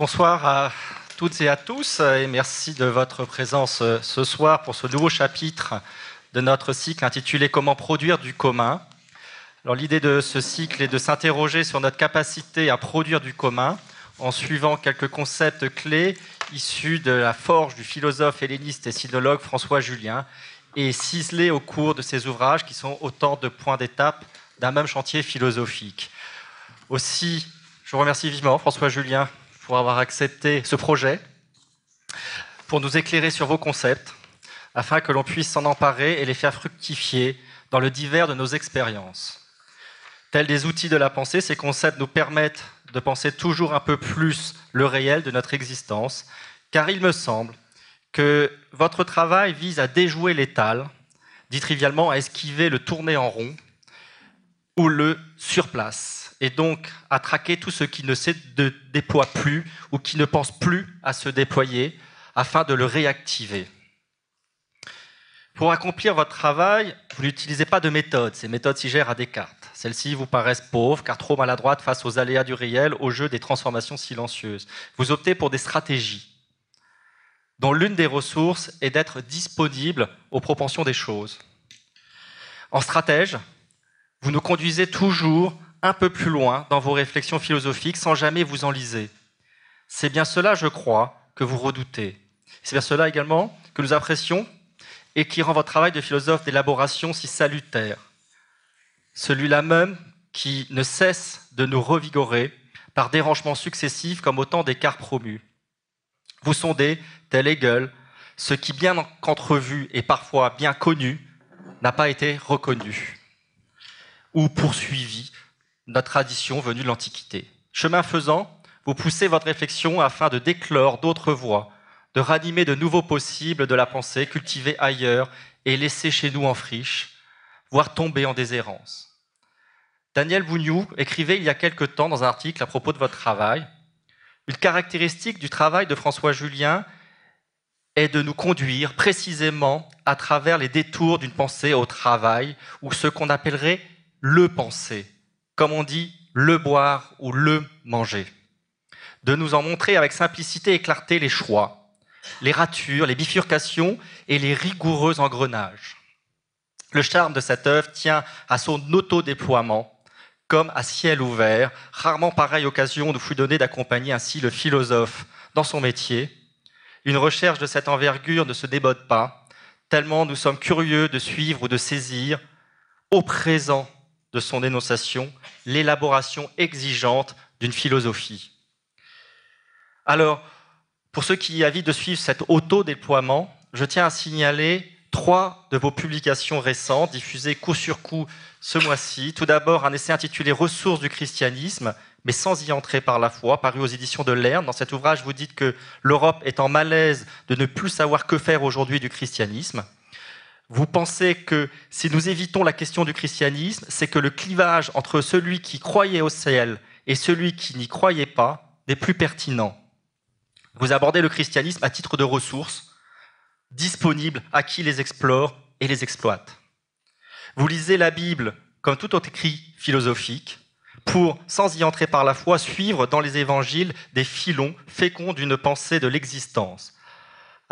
Bonsoir à toutes et à tous et merci de votre présence euh, ce soir pour ce nouveau chapitre de notre cycle intitulé Comment produire du commun. Alors l'idée de ce cycle est de s'interroger sur notre capacité à produire du commun en suivant quelques concepts clés issus de la forge du philosophe helléniste et sinologue François Julien et ciselés au cours de ses ouvrages qui sont autant de points d'étape d'un même chantier philosophique. Aussi, je vous remercie vivement François Julien pour avoir accepté ce projet, pour nous éclairer sur vos concepts, afin que l'on puisse s'en emparer et les faire fructifier dans le divers de nos expériences. Tels des outils de la pensée, ces concepts nous permettent de penser toujours un peu plus le réel de notre existence, car il me semble que votre travail vise à déjouer l'étal, dit trivialement à esquiver le tourner en rond ou le surplace, et donc à traquer tout ce qui ne se déploie plus ou qui ne pense plus à se déployer afin de le réactiver. Pour accomplir votre travail, vous n'utilisez pas de méthode, ces méthodes s'y gèrent à Descartes. Celles-ci vous paraissent pauvres, car trop maladroites face aux aléas du réel, au jeu des transformations silencieuses. Vous optez pour des stratégies, dont l'une des ressources est d'être disponible aux propensions des choses. En stratège, vous nous conduisez toujours un peu plus loin dans vos réflexions philosophiques sans jamais vous enliser. C'est bien cela, je crois, que vous redoutez. C'est bien cela également que nous apprécions et qui rend votre travail de philosophe d'élaboration si salutaire celui-là même qui ne cesse de nous revigorer par dérangements successifs comme autant d'écarts promus. Vous sondez, tel Hegel, ce qui, bien qu'entrevu et parfois bien connu, n'a pas été reconnu ou poursuivi notre tradition venue de l'Antiquité. Chemin faisant, vous poussez votre réflexion afin de déclore d'autres voies, de ranimer de nouveaux possibles de la pensée cultivée ailleurs et laissée chez nous en friche, voire tomber en déshérence. Daniel Bougnou écrivait il y a quelque temps dans un article à propos de votre travail Une caractéristique du travail de François Julien est de nous conduire précisément à travers les détours d'une pensée au travail, ou ce qu'on appellerait le penser, comme on dit le boire ou le manger. De nous en montrer avec simplicité et clarté les choix, les ratures, les bifurcations et les rigoureux engrenages. Le charme de cette œuvre tient à son autodéploiement, comme à ciel ouvert. Rarement pareille occasion nous fut donnée d'accompagner ainsi le philosophe dans son métier. Une recherche de cette envergure ne se débode pas, tellement nous sommes curieux de suivre ou de saisir, au présent de son énonciation, l'élaboration exigeante d'une philosophie. Alors, pour ceux qui avis de suivre cet auto-déploiement, je tiens à signaler trois de vos publications récentes, diffusées coup sur coup ce mois-ci. Tout d'abord, un essai intitulé Ressources du christianisme, mais sans y entrer par la foi, paru aux éditions de Lerne. Dans cet ouvrage, vous dites que l'Europe est en malaise de ne plus savoir que faire aujourd'hui du christianisme. Vous pensez que si nous évitons la question du christianisme, c'est que le clivage entre celui qui croyait au ciel et celui qui n'y croyait pas n'est plus pertinent. Vous abordez le christianisme à titre de ressources, disponibles à qui les explore et les exploite. Vous lisez la Bible comme tout autre écrit philosophique pour, sans y entrer par la foi, suivre dans les évangiles des filons féconds d'une pensée de l'existence.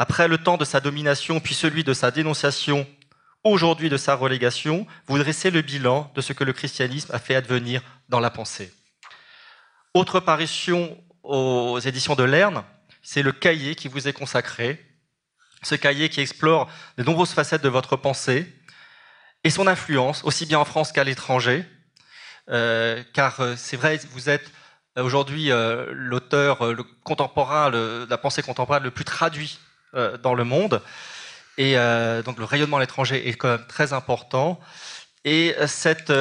Après le temps de sa domination, puis celui de sa dénonciation, aujourd'hui de sa relégation, vous dressez le bilan de ce que le christianisme a fait advenir dans la pensée. Autre parution aux éditions de Lerne, c'est le cahier qui vous est consacré, ce cahier qui explore de nombreuses facettes de votre pensée et son influence, aussi bien en France qu'à l'étranger, euh, car euh, c'est vrai, vous êtes euh, aujourd'hui l'auteur contemporain, la pensée contemporaine le plus traduit dans le monde, et donc le rayonnement à l'étranger est quand même très important. Et cette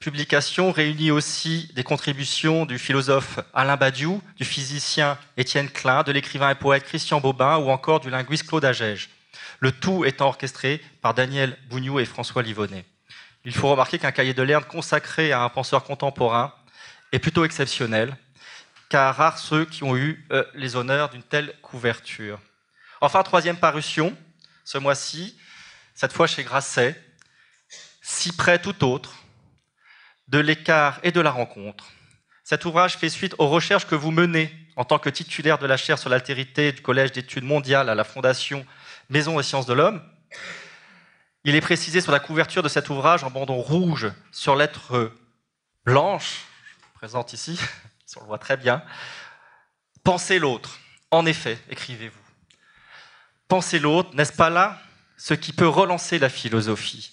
publication réunit aussi des contributions du philosophe Alain Badiou, du physicien Étienne Klein, de l'écrivain et poète Christian Bobin ou encore du linguiste Claude Agege. Le tout étant orchestré par Daniel Bougnou et François Livonnet. Il faut remarquer qu'un cahier de Lerne consacré à un penseur contemporain est plutôt exceptionnel, car rares ceux qui ont eu euh, les honneurs d'une telle couverture. Enfin, troisième parution, ce mois-ci, cette fois chez Grasset, si près tout autre, de l'écart et de la rencontre. Cet ouvrage fait suite aux recherches que vous menez en tant que titulaire de la chaire sur l'altérité du Collège d'études mondiales à la Fondation Maison et Sciences de l'Homme, il est précisé sur la couverture de cet ouvrage en bandeau rouge sur lettre blanche, présente ici, on le voit très bien, Pensez l'autre. En effet, écrivez-vous. Pensez l'autre, n'est-ce pas là ce qui peut relancer la philosophie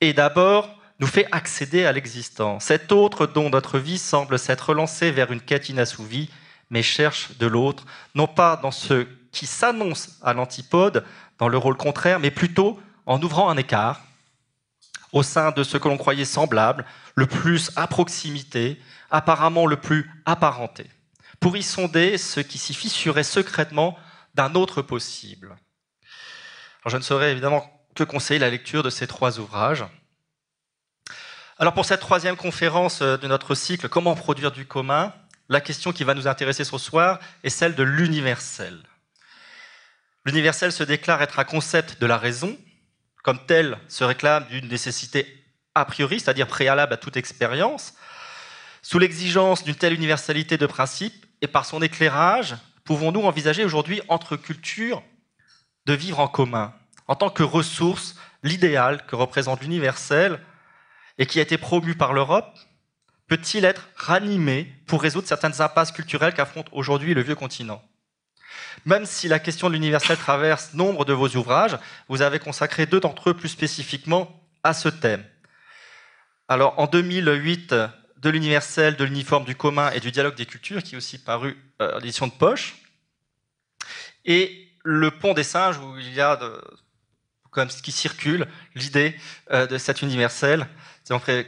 Et d'abord, nous fait accéder à l'existence. Cet autre dont notre vie semble s'être relancée vers une quête inassouvie, mais cherche de l'autre, non pas dans ce qui s'annonce à l'antipode, dans le rôle contraire, mais plutôt en ouvrant un écart au sein de ce que l'on croyait semblable, le plus à proximité, apparemment le plus apparenté, pour y sonder ce qui s'y fissurait secrètement d'un autre possible. Je ne saurais évidemment que conseiller la lecture de ces trois ouvrages. Alors pour cette troisième conférence de notre cycle, Comment produire du commun la question qui va nous intéresser ce soir est celle de l'universel. L'universel se déclare être un concept de la raison, comme tel se réclame d'une nécessité a priori, c'est-à-dire préalable à toute expérience. Sous l'exigence d'une telle universalité de principe et par son éclairage, pouvons-nous envisager aujourd'hui entre cultures de vivre en commun, en tant que ressource, l'idéal que représente l'universel et qui a été promu par l'Europe peut-il être ranimé pour résoudre certaines impasses culturelles qu'affronte aujourd'hui le vieux continent? Même si la question de l'universel traverse nombre de vos ouvrages, vous avez consacré deux d'entre eux plus spécifiquement à ce thème. Alors, en 2008, de l'universel, de l'uniforme, du commun et du dialogue des cultures, qui est aussi paru euh, en édition de poche, et le pont des singes, où il y a comme ce qui circule, l'idée euh, de cet universel,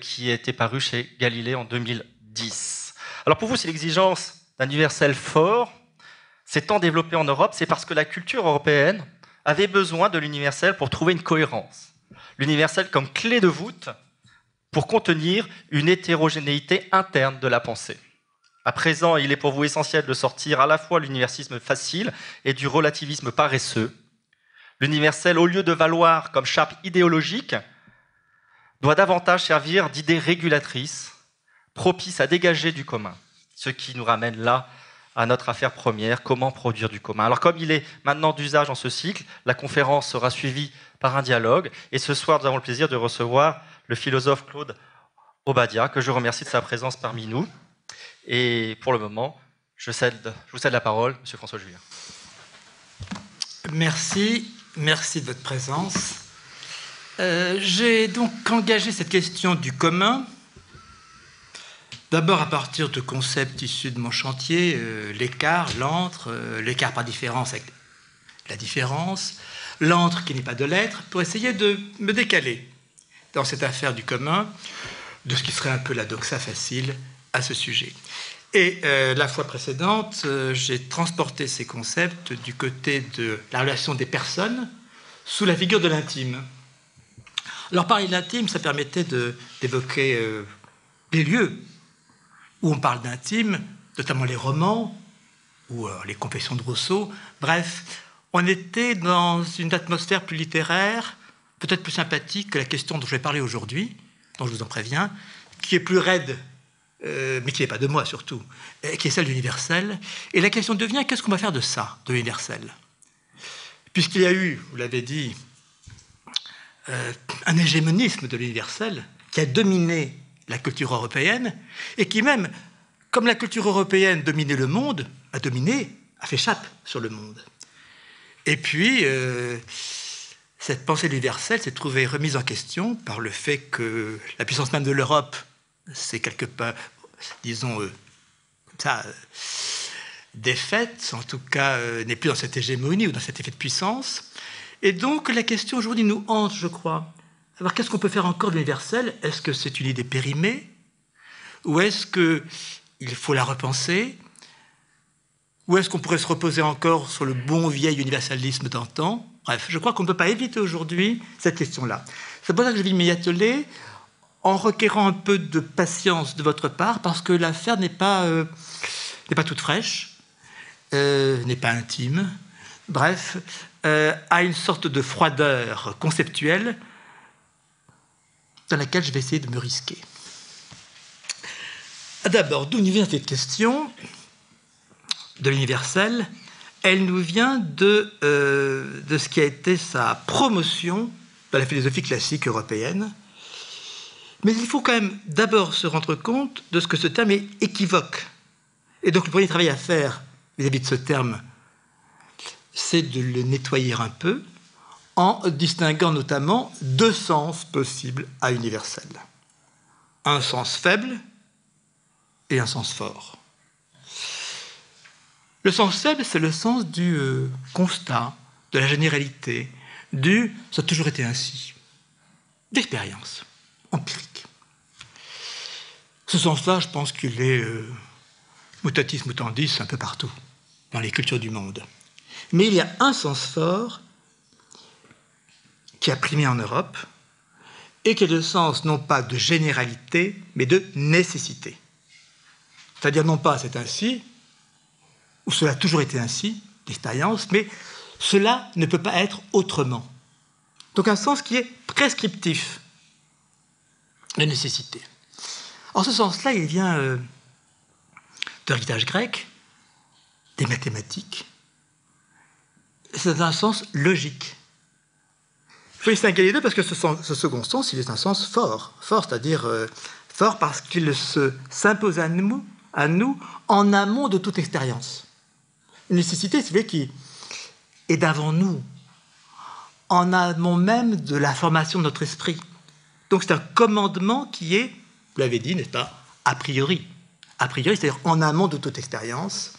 qui a été paru chez Galilée en 2010. Alors pour vous, c'est l'exigence d'un universel fort, s'est tant développé en Europe, c'est parce que la culture européenne avait besoin de l'universel pour trouver une cohérence. L'universel comme clé de voûte pour contenir une hétérogénéité interne de la pensée. À présent, il est pour vous essentiel de sortir à la fois l'universalisme facile et du relativisme paresseux. L'universel, au lieu de valoir comme chape idéologique, doit davantage servir d'idée régulatrice, propice à dégager du commun. Ce qui nous ramène là à notre affaire première, comment produire du commun. Alors comme il est maintenant d'usage en ce cycle, la conférence sera suivie par un dialogue. Et ce soir, nous avons le plaisir de recevoir le philosophe Claude Obadia, que je remercie de sa présence parmi nous. Et pour le moment, je, vous cède la parole, Monsieur François Julien. Merci, merci de votre présence. Euh, j'ai donc engagé cette question du commun, d'abord à partir de concepts issus de mon chantier, euh, l'écart, l'entre, euh, l'écart par différence avec la différence, l'entre qui n'est pas de l'être, pour essayer de me décaler dans cette affaire du commun de ce qui serait un peu la doxa facile à ce sujet. Et la fois précédente, j'ai transporté ces concepts du côté de la relation des personnes sous la figure de l'intime. Alors parler de l'intime, ça permettait d'évoquer euh, les lieux où on parle d'intime, notamment les romans ou euh, les confessions de Rousseau. Bref, on était dans une atmosphère plus littéraire, peut-être plus sympathique que la question dont je vais parler aujourd'hui, dont je vous en préviens, qui est plus raide, euh, mais qui n'est pas de moi surtout, qui est celle d'universel. Et la question devient qu'est-ce qu'on va faire de ça, de l'universel Puisqu'il y a eu, vous l'avez dit, euh, un hégémonisme de l'universel qui a dominé la culture européenne et qui même, comme la culture européenne dominait le monde, a dominé, a fait chape sur le monde. Et puis, euh, cette pensée universelle s'est trouvée remise en question par le fait que la puissance même de l'Europe, c'est quelque part, disons, euh, ça, défaite, en tout cas, n'est plus dans cette hégémonie ou dans cet effet de puissance. Et donc la question aujourd'hui nous hante, je crois. Alors qu'est-ce qu'on peut faire encore de l'universel? Est-ce que c'est une idée périmée? Ou est-ce qu'il faut la repenser? Ou est-ce qu'on pourrait se reposer encore sur le bon vieil universalisme d'antan? Bref, je crois qu'on ne peut pas éviter aujourd'hui cette question-là. C'est pour ça que je vais m'y atteler en requérant un peu de patience de votre part, parce que l'affaire n'est pas, euh, toute fraîche, euh, n'est pas intime. Bref, euh, à une sorte de froideur conceptuelle dans laquelle je vais essayer de me risquer. D'abord, d'où vient cette question de l'universel, elle nous vient de, de ce qui a été sa promotion dans la philosophie classique européenne. Mais il faut quand même d'abord se rendre compte de ce que ce terme est équivoque. Et donc le premier travail à faire vis-à-vis de ce terme, c'est de le nettoyer un peu en distinguant notamment deux sens possibles à universel. Un sens faible et un sens fort. Le sens faible, c'est le sens du euh, constat, de la généralité, du ça a toujours été ainsi, d'expérience empirique. Ce sens-là, je pense qu'il est euh, mutatis mutandis un peu partout, dans les cultures du monde. Mais il y a un sens fort qui a primé en Europe, et qui est le sens non pas de généralité, mais de nécessité. C'est-à-dire non pas c'est ainsi, ou cela a toujours été ainsi, d'expérience, mais cela ne peut pas être autrement. Donc un sens qui est prescriptif, de nécessité. En ce sens-là, il vient euh, de l'héritage grec, des mathématiques. C'est un sens logique. Il faut distinguer les deux parce que ce, second sens, il est un sens fort. Fort, c'est-à-dire euh, fort parce qu'il s'impose à nous, à nous en amont de toute expérience. Une nécessité, c'est qui est d'avant nous, en amont même de la formation de notre esprit. Donc c'est un commandement qui est, vous l'avez dit, n'est-ce pas, a priori. A priori, c'est-à-dire en amont de toute expérience.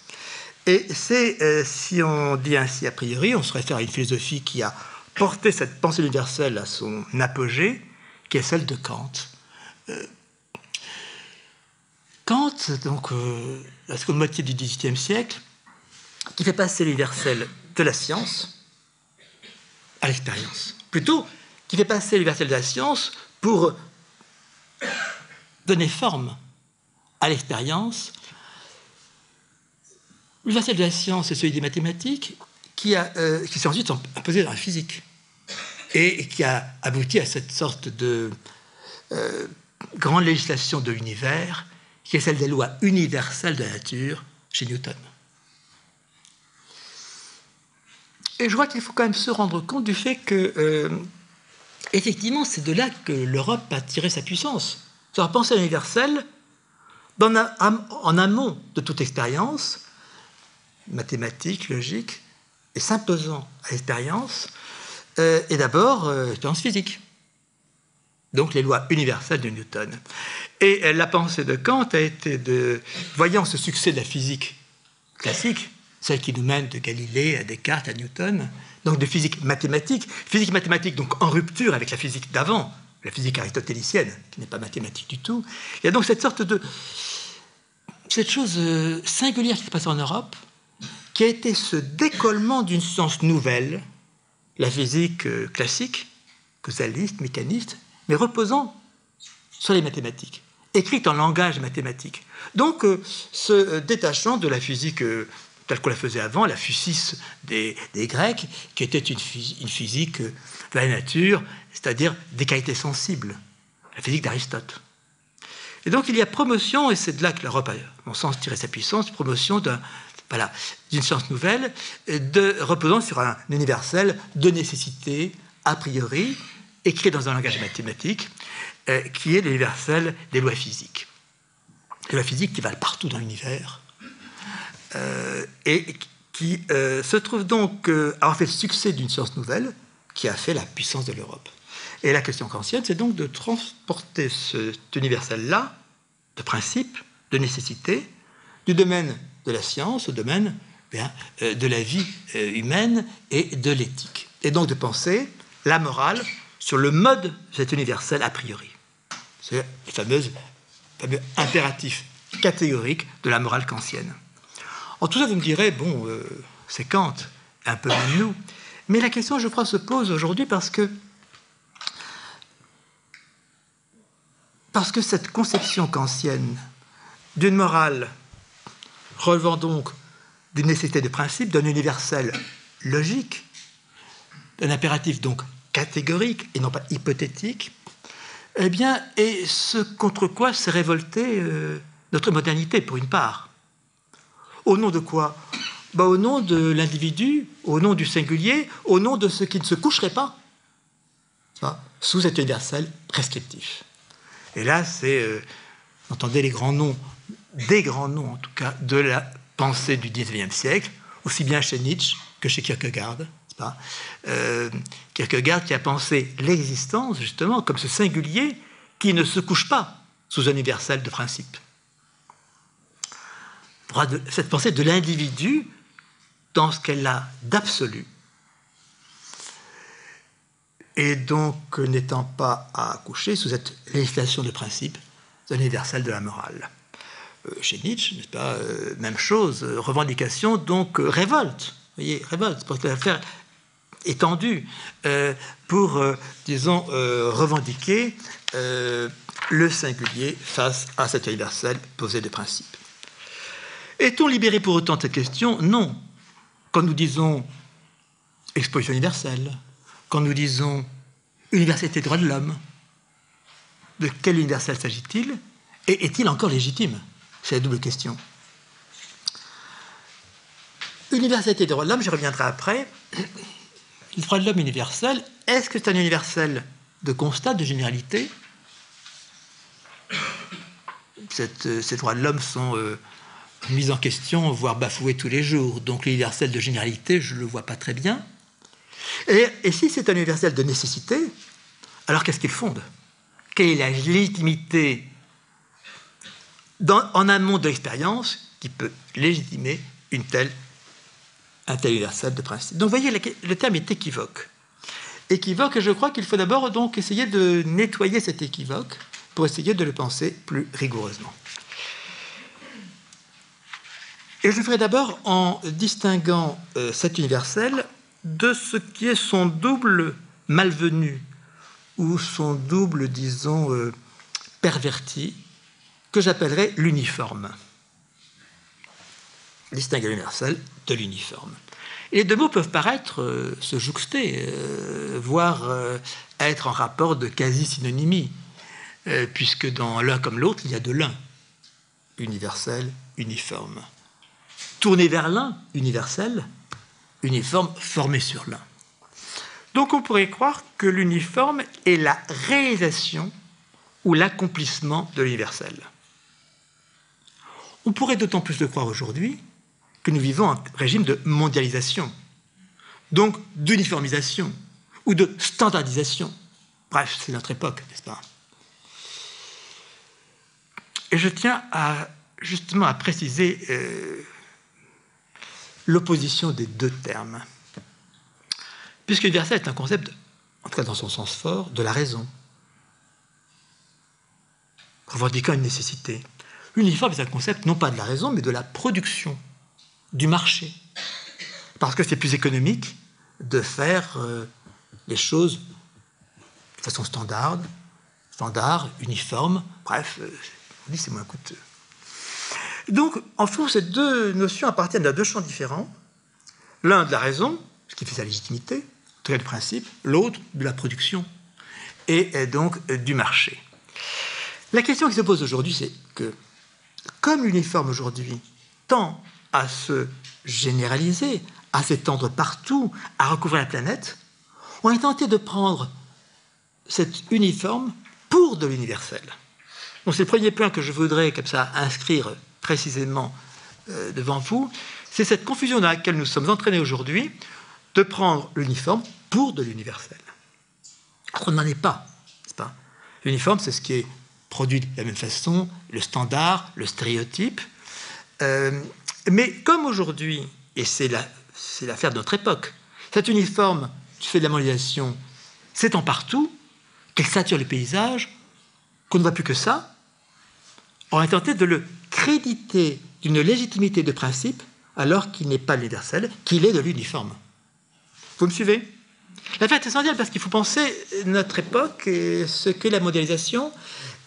Et c'est, euh, si on dit ainsi a priori, on se réfère à une philosophie qui a porté cette pensée universelle à son apogée, qui est celle de Kant. Euh, Kant, donc euh, la seconde moitié du XVIIIe siècle, qui fait passer l'universel de la science à l'expérience. Plutôt, qui fait passer l'universel de la science pour donner forme à l'expérience. L'universel de la science est celui des mathématiques qui, a, euh, qui s'est ensuite imposé dans la physique et qui a abouti à cette sorte de euh, grande législation de l'univers qui est celle des lois universelles de la nature chez Newton. Et je crois qu'il faut quand même se rendre compte du fait que, euh, effectivement, c'est de là que l'Europe a tiré sa puissance. Sur la pensée universelle, en amont de toute expérience, mathématique, logique, et s'imposant à l'expérience, euh, et d'abord euh, l'expérience physique. Donc les lois universelles de Newton. Et la pensée de Kant a été de, voyant ce succès de la physique classique, celle qui nous mène de Galilée à Descartes à Newton, donc de physique mathématique, physique mathématique donc en rupture avec la physique d'avant, la physique aristotélicienne, qui n'est pas mathématique du tout. Il y a donc cette sorte de cette chose euh, singulière qui se passe en Europe, qui a été ce décollement d'une science nouvelle, la physique euh, classique, causaliste, mécaniste, mais reposant sur les mathématiques, écrite en langage mathématique. Donc, euh, ce détachant de la physique telle qu'on la faisait avant, la physis des, Grecs, qui était une, physique de la nature, c'est-à-dire des qualités sensibles, la physique d'Aristote. Et donc il y a promotion, et c'est de là que l'Europe a, mon sens, tiré sa puissance, promotion d'une science nouvelle, de, reposant sur un universel de nécessité, a priori, écrit dans un langage mathématique, euh, qui est l'universel des lois physiques. Les lois physiques qui valent partout dans l'univers, et qui euh, se trouve donc euh, avoir fait le succès d'une science nouvelle qui a fait la puissance de l'Europe. Et la question kantienne, c'est donc de transporter cet universel-là, de principe, de nécessité, du domaine de la science au domaine bien, de la vie humaine et de l'éthique. Et donc de penser la morale sur le mode de cet universel a priori. C'est le fameux impératif catégorique de la morale kantienne. En tout cas, vous me direz, bon, euh, c'est Kant, un peu même nous. Mais la question, je crois, se pose aujourd'hui parce que, cette conception kantienne d'une morale relevant donc d'une nécessité de principe, d'un universel logique, d'un impératif donc catégorique et non pas hypothétique, eh bien, et ce contre quoi s'est révoltée euh, notre modernité, pour une part Au nom de quoi? Bah, Au nom de l'individu, au nom du singulier, au nom de ce qui ne se coucherait pas sous cet universel prescriptif. Et là, c'est, euh, entendez les grands noms, des grands noms en tout cas, de la pensée du XIXe siècle, aussi bien chez Nietzsche que chez Kierkegaard. Pas? Euh, Kierkegaard qui a pensé l'existence justement comme ce singulier qui ne se couche pas sous un universel de principe. Cette pensée de l'individu dans ce qu'elle a d'absolu, et donc n'étant pas à coucher sous cette législation de principe universel de la morale. Euh, chez Nietzsche, n'est-ce pas, euh, même chose, revendication, donc révolte, voyez, révolte, pour que l'affaire étendue pour, disons, revendiquer le singulier face à cet universel posé de principe. Est-on libéré pour autant de cette question Non. Quand nous disons exposition universelle, quand nous disons universalité des droits de l'homme, de quel universel s'agit-il Et est-il encore légitime? C'est la double question. Universalité des droits de l'homme, je reviendrai après. Les droits de l'homme universel, est-ce que c'est un universel de constat, de généralité? Euh, Ces droits de l'homme sont euh, mis en question, voire bafoués tous les jours. Donc l'universel de généralité, je ne le vois pas très bien. Et, si c'est un universel de nécessité, alors qu'est-ce qu'il fonde? Quelle est la légitimité en amont de l'expérience qui peut légitimer une telle, un tel universel de principe? Donc vous voyez, le, terme est équivoque. Équivoque, et je crois qu'il faut d'abord donc essayer de nettoyer cet équivoque pour essayer de le penser plus rigoureusement. Et je le ferai d'abord en distinguant euh, cet universel de ce qui est son double malvenu ou son double, disons, euh, perverti, que j'appellerais l'uniforme. Distinguer l'universel de l'uniforme. Et les deux mots peuvent paraître euh, se jouxter, euh, voire être en rapport de quasi-synonymie, puisque dans l'un comme l'autre, il y a de l'un, universel, uniforme. Tourner vers l'un, universel, uniforme formé sur l'un. Donc on pourrait croire que l'uniforme est la réalisation ou l'accomplissement de l'universel. On pourrait d'autant plus le croire aujourd'hui que nous vivons un régime de mondialisation, donc d'uniformisation ou de standardisation. Bref, c'est notre époque, n'est-ce pas? Et je tiens à, justement à préciser euh, l'opposition des deux termes. Puisque l'universel est un concept, en tout cas dans son sens fort, de la raison, revendiquant une nécessité. L'uniforme est un concept non pas de la raison, mais de la production, du marché. Parce que c'est plus économique de faire euh, les choses de façon standard, standard, uniforme, bref, euh, on dit c'est moins coûteux. Donc, en fond, ces deux notions appartiennent à deux champs différents. L'un de la raison, ce qui fait sa légitimité, très de principe, l'autre de la production et donc du marché. La question qui se pose aujourd'hui, c'est que, comme l'uniforme aujourd'hui tend à se généraliser, à s'étendre partout, à recouvrir la planète, on est tenté de prendre cet uniforme pour de l'universel. Donc c'est le premier point que je voudrais comme ça inscrire précisément euh, devant vous, c'est cette confusion dans laquelle nous sommes entraînés aujourd'hui de prendre l'uniforme pour de l'universel. On n'en est pas, pas? L'uniforme, c'est ce qui est produit de la même façon, le standard, le stéréotype. Euh, mais comme aujourd'hui, et c'est l'affaire de notre époque, cet uniforme fait de la mondialisation s'étend partout, qu'elle sature les paysages, qu'on ne voit plus que ça, on est tenté de le créditer d'une légitimité de principe alors qu'il n'est pas l'universel, qu'il est de l'uniforme. Vous me suivez? L'affaire est essentielle parce qu'il faut penser notre époque et ce qu'est la mondialisation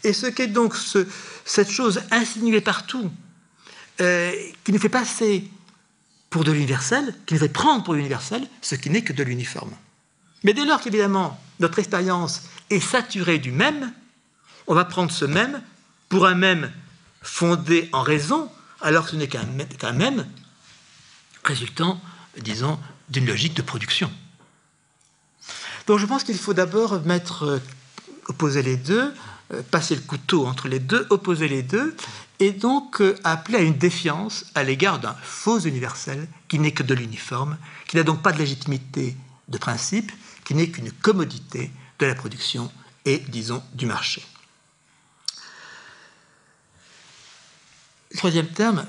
et ce qu'est donc cette chose insinuée partout euh, qui nous fait passer pour de l'universel, qui nous fait prendre pour l'universel ce qui n'est que de l'uniforme. Mais dès lors qu'évidemment notre expérience est saturée du même, on va prendre ce même pour un même fondé en raison, alors que ce n'est qu'un même résultant, disons, d'une logique de production. Donc je pense qu'il faut d'abord mettre, euh, opposer les deux, euh, passer le couteau entre les deux, opposer les deux, et donc euh, appeler à une défiance à l'égard d'un faux universel qui n'est que de l'uniforme, qui n'a donc pas de légitimité de principe, qui n'est qu'une commodité de la production et, disons, du marché. Troisième terme,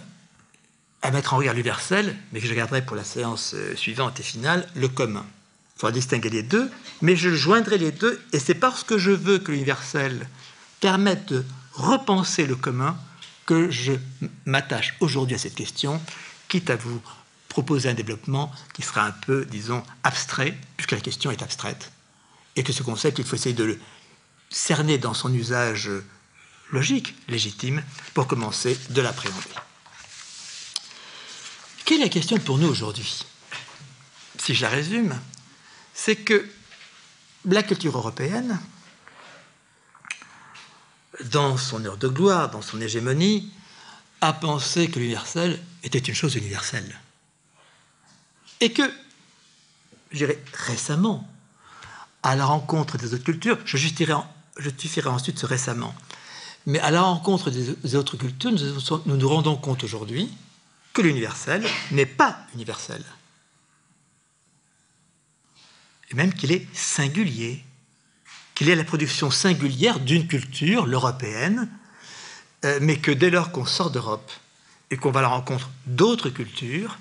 à mettre en regard l'universel, mais que je garderai pour la séance euh, suivante et finale, le commun. Il faudra distinguer les deux, mais je joindrai les deux, et c'est parce que je veux que l'universel permette de repenser le commun que je m'attache aujourd'hui à cette question, quitte à vous proposer un développement qui sera un peu, disons, abstrait, puisque la question est abstraite, et que ce concept, il faut essayer de le cerner dans son usage logique, légitime, pour commencer de l'appréhender. Quelle est la question pour nous aujourd'hui? Si je la résume, c'est que la culture européenne, dans son heure de gloire, dans son hégémonie, a pensé que l'universel était une chose universelle. Et que, je dirais récemment, à la rencontre des autres cultures, je justifierai, ensuite ce récemment, mais à la rencontre des autres cultures, nous nous rendons compte aujourd'hui que l'universel n'est pas universel. Et même qu'il est singulier, qu'il est la production singulière d'une culture, l'européenne, euh, mais que dès lors qu'on sort d'Europe et qu'on va à la rencontre d'autres cultures,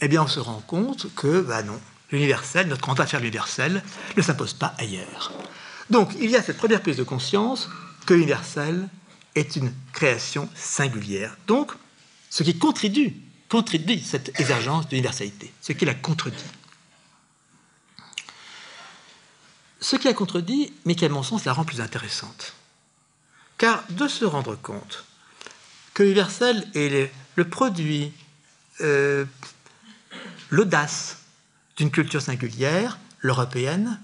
eh bien on se rend compte que, bah non, l'universel, notre grand affaire l'universel, ne s'impose pas ailleurs. Donc il y a cette première prise de conscience que est une création singulière. Donc, ce qui contribue, contribue cette émergence d'universalité, ce qui la contredit. Ce qui la contredit, mais qui, à mon sens, la rend plus intéressante. Car de se rendre compte que l'universel est le, produit, euh, l'audace d'une culture singulière, l'européenne,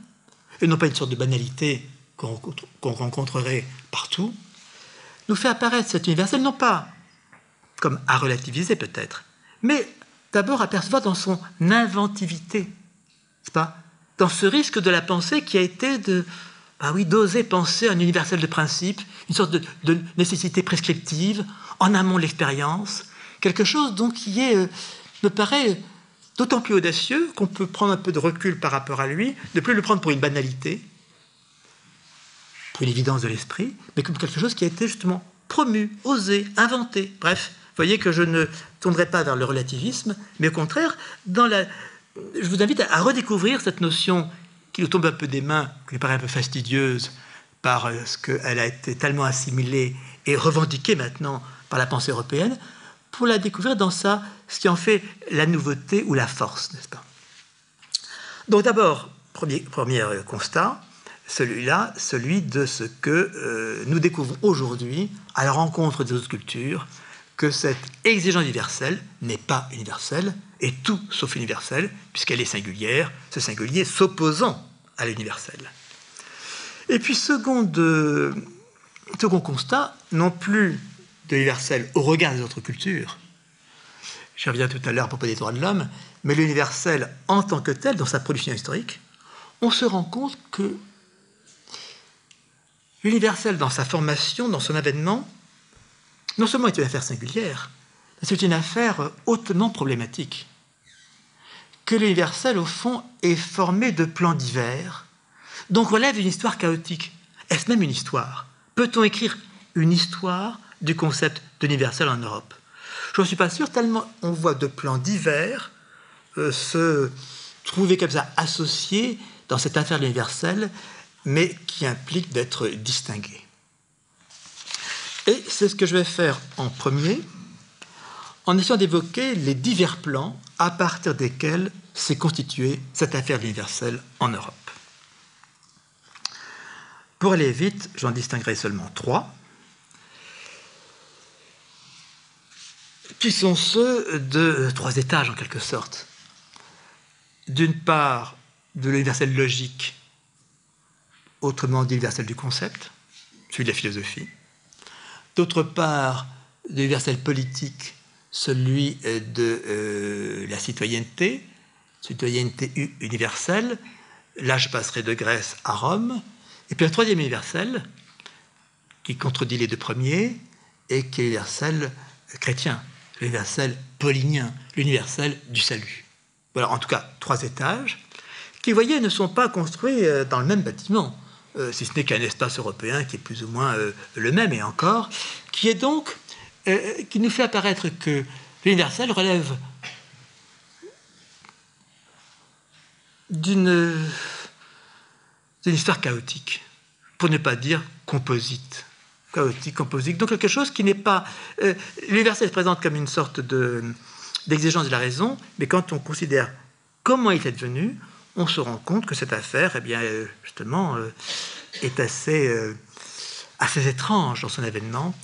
et non pas une sorte de banalité qu'on rencontrerait partout, nous fait apparaître cet universel non pas comme à relativiser peut-être, mais d'abord apercevoir dans son inventivité, pas dans ce risque de la pensée qui a été de, bah oui, d'oser penser un universel de principe, une sorte de, nécessité prescriptive, en amont de l'expérience, quelque chose donc qui est, euh, me paraît d'autant plus audacieux qu'on peut prendre un peu de recul par rapport à lui, ne plus le prendre pour une banalité, pour une évidence de l'esprit, mais comme quelque chose qui a été justement promu, osé, inventé. Bref, voyez que je ne tournerai pas vers le relativisme, mais au contraire, dans la... je vous invite à redécouvrir cette notion qui nous tombe un peu des mains, qui paraît un peu fastidieuse, par euh, ce qu'elle a été tellement assimilée et revendiquée maintenant par la pensée européenne, pour la découvrir dans ça, ce qui en fait la nouveauté ou la force, n'est-ce pas? Donc d'abord, premier, premier constat, celui-là, celui de ce que euh, nous découvrons aujourd'hui à la rencontre des autres cultures, que cette exigence universelle n'est pas universelle, et tout sauf universelle, puisqu'elle est singulière, ce singulier s'opposant à l'universel. Et puis, second, second constat, non plus de l'universel au regard des autres cultures, je reviens tout à l'heure à propos des droits de l'homme, mais l'universel en tant que tel, dans sa production historique, on se rend compte que L'universel, dans sa formation, dans son avènement, non seulement est une affaire singulière, c'est une affaire hautement problématique. Que l'universel, au fond, est formé de plans divers, donc relève une histoire chaotique. Est-ce même une histoire? Peut-on écrire une histoire du concept d'universel en Europe? Je ne suis pas sûr, tellement on voit de plans divers euh, se trouver comme ça associés dans cette affaire universelle mais qui implique d'être distingué. Et c'est ce que je vais faire en premier, en essayant d'évoquer les divers plans à partir desquels s'est constituée cette affaire universelle en Europe. Pour aller vite, j'en distinguerai seulement trois, qui sont ceux de trois étages en quelque sorte. D'une part, de l'universel logique autrement dit l'universel du concept, celui de la philosophie. D'autre part, l'universel politique, celui de la citoyenneté, citoyenneté universelle. Là, je passerai de Grèce à Rome. Et puis un troisième universel, qui contredit les deux premiers, et qui est l'universel chrétien, l'universel paulinien, l'universel du salut. Voilà, en tout cas, trois étages, qui, vous voyez, ne sont pas construits euh, dans le même bâtiment, euh, si ce n'est qu'un espace européen qui est plus ou moins euh, le même, et encore, qui est donc, qui nous fait apparaître que l'universel relève d'une histoire chaotique, pour ne pas dire composite. Chaotique, composite, donc quelque chose qui n'est pas... Euh, l'universel se présente comme une sorte d'exigence de la raison, mais quand on considère comment il est devenu, on se rend compte que cette affaire, eh bien, euh, justement, euh, est assez, assez étrange dans son événement,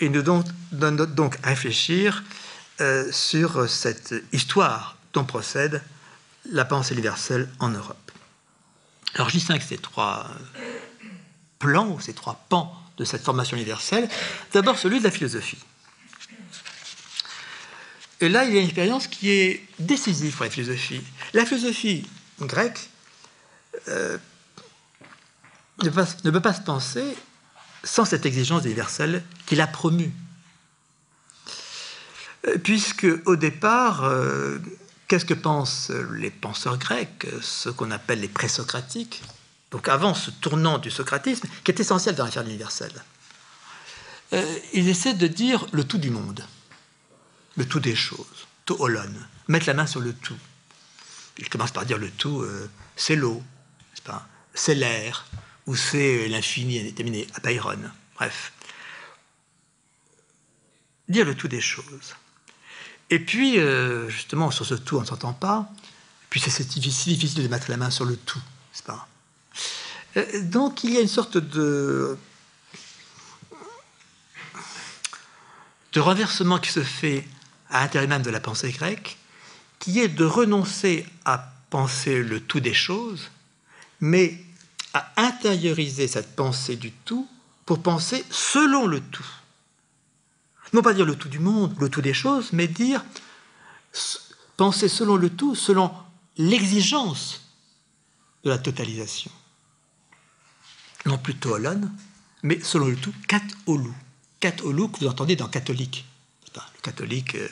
et nous donne donc à réfléchir sur cette histoire dont procède la pensée universelle en Europe. Alors je distingue ces trois plans, ces trois pans de cette formation universelle. D'abord celui de la philosophie. Et là, il y a une expérience qui est décisive pour la philosophie. La philosophie grecque euh, ne, peut pas, se penser sans cette exigence universelle qu'il a promue. Euh, puisque, au départ, euh, Qu'est-ce que pensent les penseurs grecs, ceux qu'on appelle les présocratiques Donc avant ce tournant du socratisme, qui est essentiel dans l'affaire universelle. Euh, ils essaient de dire le tout du monde, le tout des choses, tout holon, mettre la main sur le tout. Ils commencent par dire le tout, euh, c'est l'eau, c'est l'air, ou c'est l'infini indéterminé, à Byron. Bref. Dire le tout des choses. Et puis, euh, justement, sur ce tout, on ne s'entend pas. Puis, c'est difficile, difficile de mettre la main sur le tout, n'est-ce pas? Euh, Donc, il y a une sorte de, de renversement qui se fait à l'intérieur même de la pensée grecque, qui est de renoncer à penser le tout des choses, mais à intérioriser cette pensée du tout pour penser selon le tout non pas dire le tout du monde, le tout des choses, mais dire penser selon le tout, selon l'exigence de la totalisation. Non plus toolon, mais selon le tout. Kat olu que vous entendez dans catholique, le catholique euh,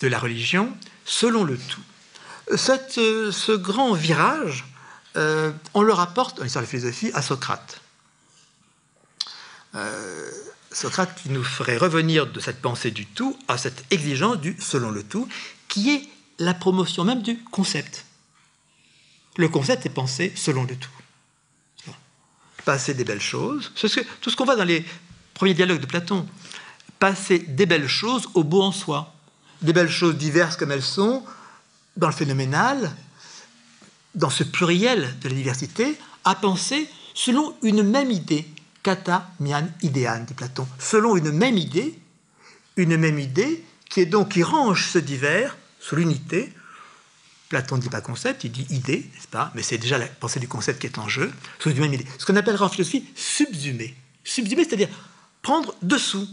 de la religion, selon le tout. Cette, euh, ce grand virage, euh, on le rapporte, dans l'histoire de la philosophie, à Socrate. Socrate qui nous ferait revenir de cette pensée du tout à cette exigence du selon le tout, qui est la promotion même du concept. Le concept est pensé selon le tout. Passer des belles choses, tout ce qu'on voit dans les premiers dialogues de Platon, passer des belles choses au beau en soi, des belles choses diverses comme elles sont, dans le phénoménal, dans ce pluriel de la diversité, à penser selon une même idée, kata mian idean, dit Platon, selon une même idée, une même idée qui est donc qui range ce divers sous l'unité. Platon ne dit pas concept, il dit idée, n'est-ce pas? Mais c'est déjà la pensée du concept qui est en jeu, sous une même idée. Ce qu'on appellera en philosophie subsumer. Subsumer, c'est-à-dire prendre dessous,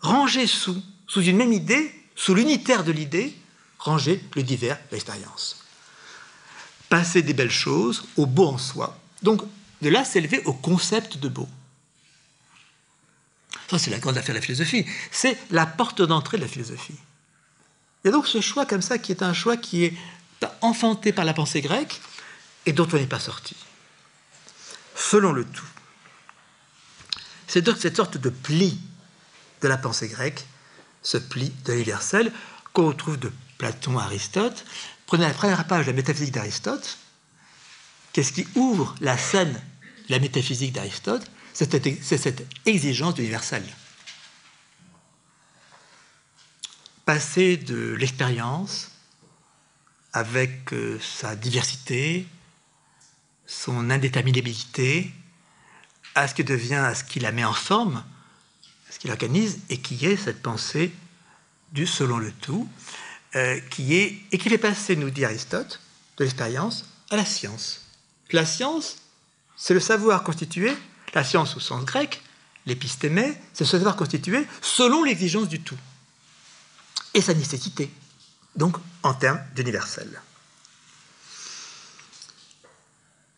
ranger sous, sous une même idée, sous l'unitaire de l'idée, ranger le divers, l'expérience. Passer des belles choses au beau en soi. Donc, de là s'élever au concept de beau. Ça, c'est la grande affaire de la philosophie. C'est la porte d'entrée de la philosophie. Il y a donc ce choix comme ça qui est un choix qui est enfanté par la pensée grecque et dont on n'est pas sorti. Selon le tout. C'est donc cette sorte de pli de la pensée grecque, ce pli de l'universel, qu'on retrouve de Platon à Aristote. Prenez la première page de la métaphysique d'Aristote. Qu'est-ce qui ouvre la scène de la métaphysique d'Aristote? C'est cette exigence universelle. Passer de l'expérience avec euh, sa diversité, son indéterminabilité, à ce qui devient, à ce qui la met en forme, ce qui l'organise, et qui est cette pensée du selon le tout, euh, qui est et qui fait passer, nous dit Aristote, de l'expérience à la science. La science, c'est le savoir constitué la science au sens grec, l'épistémé, c'est ce savoir constitué selon l'exigence du tout. et sa nécessité, donc en termes d'universel.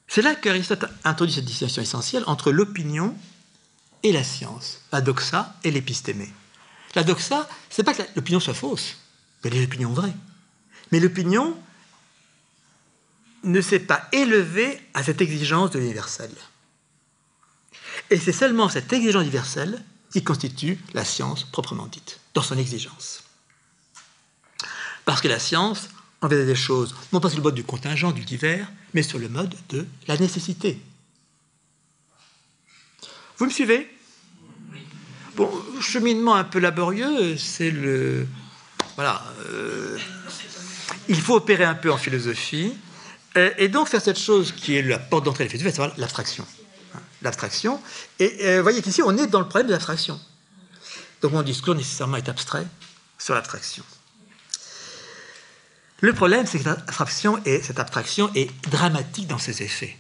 C'est là qu'Aristote introduit cette distinction essentielle entre l'opinion et la science, la doxa et l'épistémé. La doxa, c'est pas que l'opinion soit fausse, des opinions vraies, mais l'opinion ne s'est pas élevée à cette exigence de l'universel. Et c'est seulement cette exigence universelle qui constitue la science proprement dite, dans son exigence. Parce que la science envisage des choses, non pas sur le mode du contingent, du divers, mais sur le mode de la nécessité. Vous me suivez? Bon, cheminement un peu laborieux, c'est le. Voilà. Euh, il faut opérer un peu en philosophie, et, donc faire cette chose qui est la porte d'entrée de la philosophie, c'est l'abstraction. L'abstraction. Et vous euh, voyez qu'ici, on est dans le problème de l'abstraction. Donc mon discours nécessairement est abstrait sur l'abstraction. Le problème, c'est que cette abstraction est dramatique dans ses effets.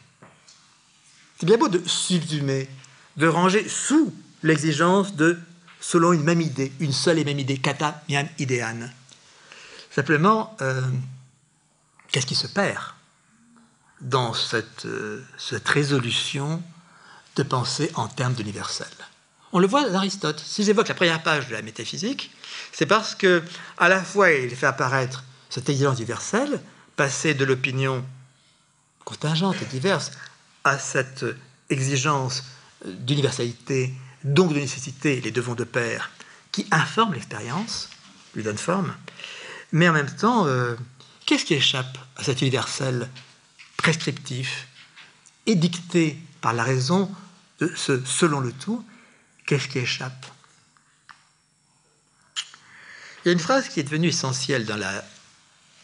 C'est bien beau de subsumer, de ranger sous l'exigence de, selon une même idée, une seule et même idée, kata miam idean. Simplement, euh, qu'est-ce qui se perd dans cette, euh, cette résolution de penser en termes d'universel? On le voit d'Aristote. Si j'évoque la première page de la métaphysique, c'est parce que à la fois il fait apparaître cette exigence universelle, passer de l'opinion contingente et diverse à cette exigence d'universalité, donc de nécessité, les devons de pair, qui informe l'expérience, lui donne forme, mais en même temps, euh, qu'est-ce qui échappe à cet universel prescriptif, édicté par la raison de ce selon le tout Qu'est-ce qui échappe? Il y a une phrase qui est devenue essentielle dans la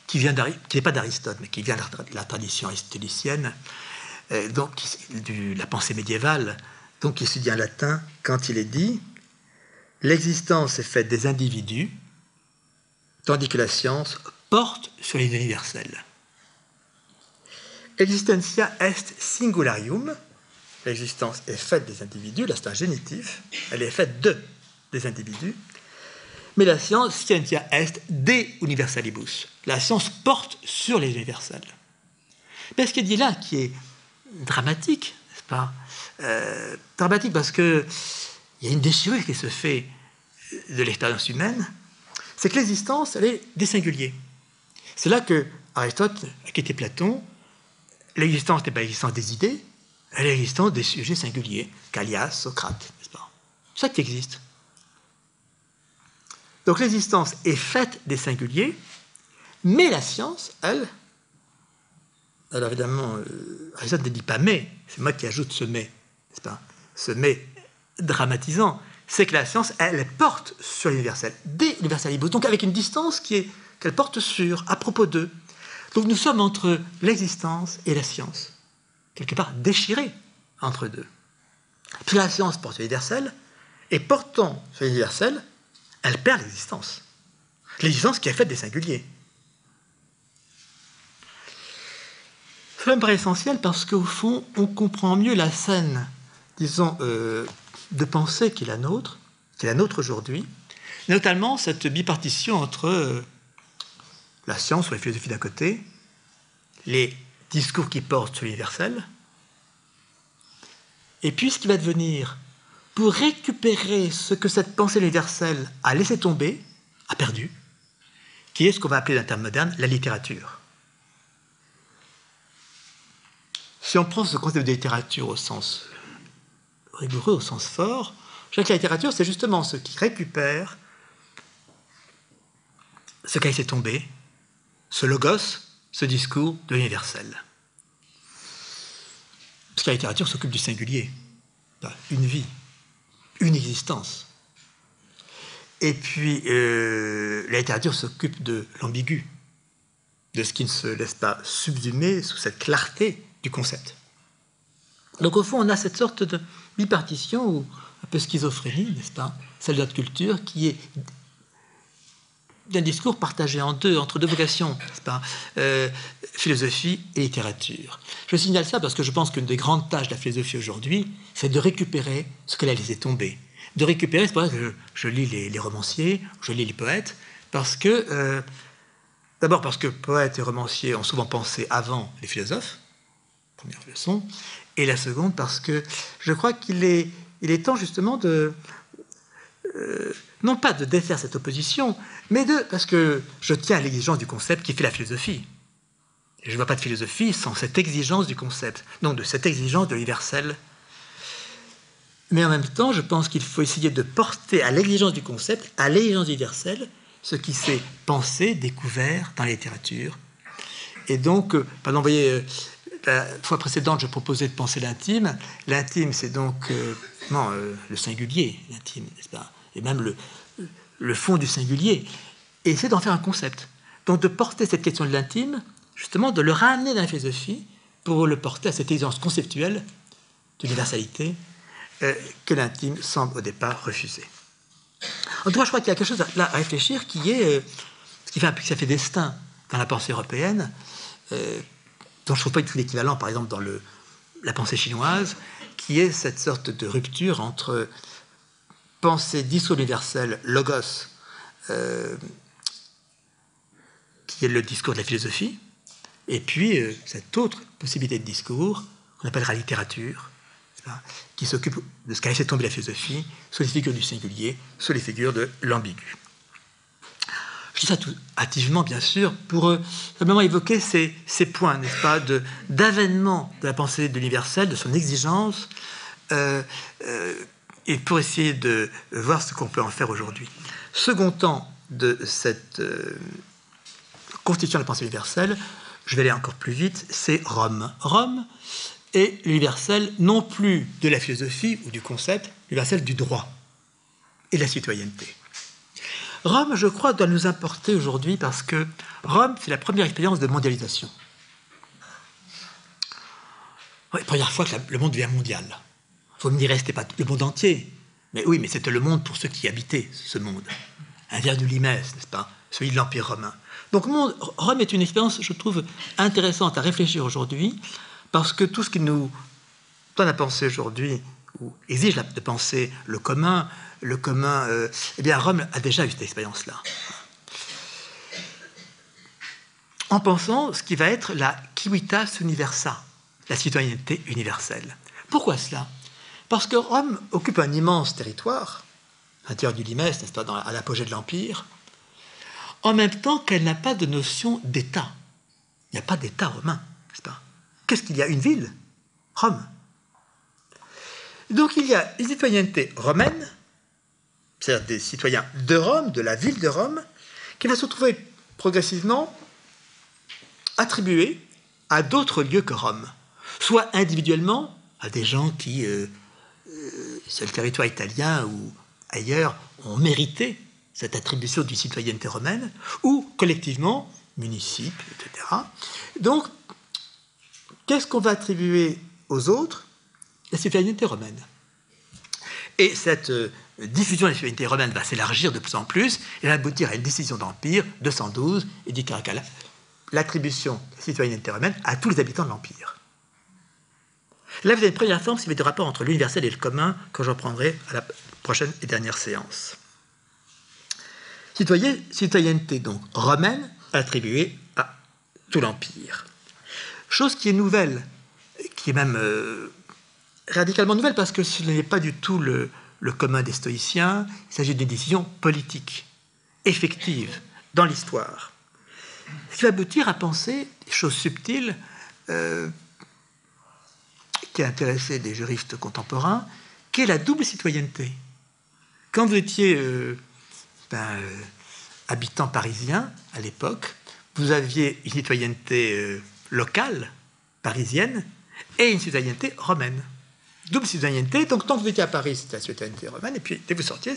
qui vient qui n'est pas d'Aristote, mais qui vient de la tradition aristotélicienne, euh, donc de la pensée médiévale, donc qui se dit en latin quand il est dit l'existence est faite des individus, tandis que la science porte sur les universels. Existentia est singularium, l'existence est faite des individus, là c'est un génitif, elle est faite de des individus, mais la science, scientia est de universalibus. La science porte sur les universels. Mais ce qu'il dit là, qui est dramatique, n'est-ce pas euh, Dramatique parce qu'il y a une déchirure qui se fait de l'expérience humaine, c'est que l'existence, elle est des singuliers. C'est là que Aristote a quitté Platon. L'existence n'est pas l'existence des idées, elle est l'existence des sujets singuliers, Callias, Socrate, n'est-ce pas? Ça qui existe. Donc l'existence est faite des singuliers, mais la science, elle, alors évidemment, euh, Aristote ne dit pas mais, c'est moi qui ajoute ce mais, pas Ce mais dramatisant, c'est que la science, elle porte sur l'universel, des universalibus, donc avec une distance qui est qu'elle porte sur, à propos d'eux. Donc nous sommes entre l'existence et la science, quelque part déchirés entre deux. Puis la science porte l'universel, et portant sur l'universel, elle perd l'existence. L'existence qui est faite des singuliers. Cela me paraît essentiel parce qu'au fond, on comprend mieux la scène, disons, euh, de pensée qui est la nôtre, qui est la nôtre aujourd'hui, notamment cette bipartition entre euh, la science ou la philosophie d'un côté, les discours qui portent sur l'universel, et puis ce qui va devenir pour récupérer ce que cette pensée universelle a laissé tomber, a perdu, qui est ce qu'on va appeler d'un terme moderne la littérature. Si on prend ce concept de littérature au sens rigoureux, au sens fort, je dirais que la littérature, c'est justement ce qui récupère ce qui a laissé tomber, ce logos, ce discours de l'universel. Parce que la littérature s'occupe du singulier, une vie, une existence. Et puis, euh, la littérature s'occupe de l'ambigu, de ce qui ne se laisse pas subsumer sous cette clarté du concept. Donc, au fond, on a cette sorte de bipartition, ou un peu schizophrénie, n'est-ce pas Celle de notre culture, qui est d'un discours partagé en deux, entre deux vocations, pas euh, Philosophie et littérature. Je signale ça parce que je pense qu'une des grandes tâches de la philosophie aujourd'hui, c'est de récupérer ce qu'elle a laissé tomber. De récupérer, c'est pour ça que je, lis les, romanciers, je lis les poètes, Parce que, euh, d'abord parce que poètes et romanciers ont souvent pensé avant les philosophes, première leçon, et la seconde parce que je crois qu'il est, il est temps justement de, euh, non pas de défaire cette opposition, mais de, parce que je tiens à l'exigence du concept qui fait la philosophie. je ne vois pas de philosophie sans cette exigence du concept, donc de cette exigence de l'universel. Mais en même temps, je pense qu'il faut essayer de porter à l'exigence du concept, à l'exigence universelle, ce qui s'est pensé, découvert dans la littérature. Et donc, euh, pardon, vous voyez, euh, la fois précédente, je proposais de penser l'intime. L'intime, c'est donc euh, non, le singulier, l'intime, n'est-ce pas? Et même le, fond du singulier. Et c'est d'en faire un concept. Donc de porter cette question de l'intime, justement, de le ramener dans la philosophie pour le porter à cette exigence conceptuelle d'universalité euh, que l'intime semble au départ refuser. En tout cas, je crois qu'il y a quelque chose à réfléchir qui est euh, ce qui fait un peu que ça fait destin dans la pensée européenne, euh, dont je ne trouve pas du tout l'équivalent, par exemple, dans la pensée chinoise, qui est cette sorte de rupture entre pensée discours universel, logos, qui est le discours de la philosophie, et puis cette autre possibilité de discours qu'on appellera littérature, qui s'occupe de ce qu'a laissé tomber la philosophie, sur les figures du singulier, sur les figures de l'ambigu. Je dis ça tout hâtivement, bien sûr, pour euh, simplement évoquer ces, points, n'est-ce pas, d'avènement de, la pensée de l'universel, de son exigence, euh, euh, et pour essayer de voir ce qu'on peut en faire aujourd'hui. Second temps de cette constitution de la pensée universelle, je vais aller encore plus vite, c'est Rome. Rome, et l'universel non plus de la philosophie ou du concept, l'universel du droit et de la citoyenneté. Rome, je crois, doit nous importer aujourd'hui parce que Rome, c'est la première expérience de mondialisation. la première fois que le monde devient mondial. Vous me direz, c'était pas le monde entier. Mais oui, mais c'était le monde pour ceux qui habitaient ce monde. Un de Limès, n'est-ce pas? Celui de l'Empire romain. Donc Rome est une expérience, je trouve, intéressante à réfléchir aujourd'hui, parce que tout ce qui nous donne à penser aujourd'hui, exige de penser le commun, le commun, euh, eh bien Rome a déjà eu cette expérience-là. En pensant ce qui va être la civitas universa, la citoyenneté universelle. Pourquoi cela? Parce que Rome occupe un immense territoire, l'intérieur du n'est-ce pas, à l'apogée de l'Empire, en même temps qu'elle n'a pas de notion d'État. Il n'y a pas d'État romain. Qu'est-ce qu'il y a? Une ville? Rome. Donc il y a une citoyenneté romaine, c'est-à-dire des citoyens de Rome, de la ville de Rome, qui va se trouver progressivement attribuée à d'autres lieux que Rome, soit individuellement à des gens qui, euh, euh, sur le territoire italien ou ailleurs, ont mérité cette attribution d'une citoyenneté romaine, ou collectivement, municipes, etc. Donc, Qu'est-ce qu'on va attribuer aux autres? La citoyenneté romaine. Et cette euh, diffusion de la citoyenneté romaine va s'élargir de plus en plus et va aboutir à une décision d'Empire, 212, et dit Caracalla, l'attribution de la citoyenneté romaine à tous les habitants de l'Empire. Là, vous avez une première forme, c'est le rapport entre l'universel et le commun, que j'en prendrai à la prochaine et dernière séance. Citoyenneté donc romaine attribuée à tout l'Empire. Chose qui est nouvelle, qui est même euh, radicalement nouvelle parce que ce n'est pas du tout le, commun des stoïciens, il s'agit d'une décision politique, effective, dans l'histoire. Ce qui va aboutir à penser des choses subtiles euh, qui a intéressé des juristes contemporains, qui est la double citoyenneté. Quand vous étiez euh, ben, habitant parisien à l'époque, vous aviez une citoyenneté locale, parisienne, et une citoyenneté romaine. Double citoyenneté, donc tant que vous étiez à Paris, c'était la citoyenneté romaine, et puis dès que vous sortiez,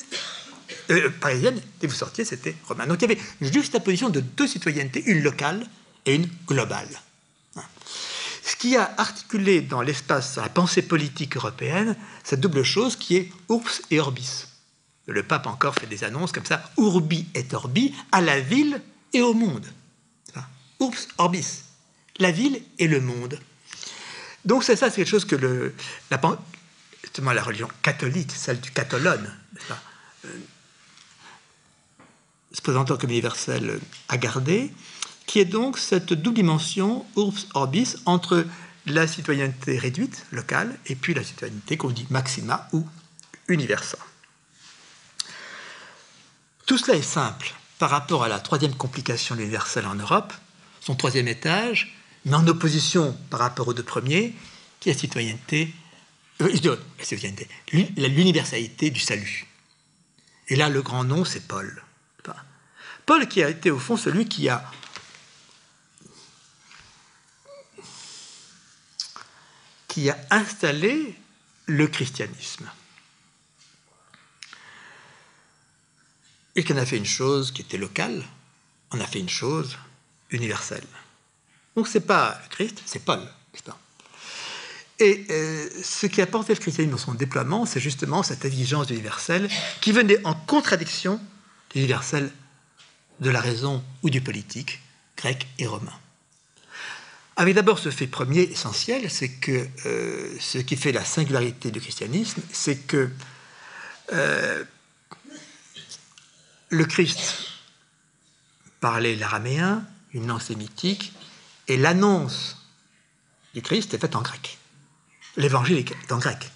euh, parisienne, dès que vous sortiez, c'était romain. Donc il y avait une juxtaposition de deux citoyennetés, une locale et une globale. Hein. Ce qui a articulé dans l'espace, la pensée politique européenne, cette double chose qui est ours et orbis. Le pape encore fait des annonces comme ça, urbi et orbi, à la ville et au monde. Ours, orbis la ville et le monde. Donc c'est ça, c'est quelque chose que la, la religion catholique, celle du catholone, euh, se présentant comme universel à garder, qui est donc cette double dimension urbs orbis entre la citoyenneté réduite, locale, et puis la citoyenneté qu'on dit maxima ou universa. Tout cela est simple par rapport à la troisième complication de l'universel en Europe, son troisième étage, mais en opposition par rapport aux deux premiers, qui est la citoyenneté, euh, l'universalité du salut. Et là, le grand nom, c'est Paul. Paul qui a été au fond celui qui a qui a installé le christianisme. Et qui en a fait une chose qui était locale, on a fait une chose universelle. Donc c'est pas Christ, c'est Paul. Et euh, ce qui a porté le christianisme dans son déploiement, c'est justement cette exigence universelle qui venait en contradiction de l'universel de la raison ou du politique, grec et romain. Avec d'abord ce fait premier essentiel, c'est que euh, ce qui fait la singularité du christianisme, c'est que euh, le Christ parlait l'araméen, une langue sémitique, et l'annonce du Christ est faite en grec. L'évangile est en grec.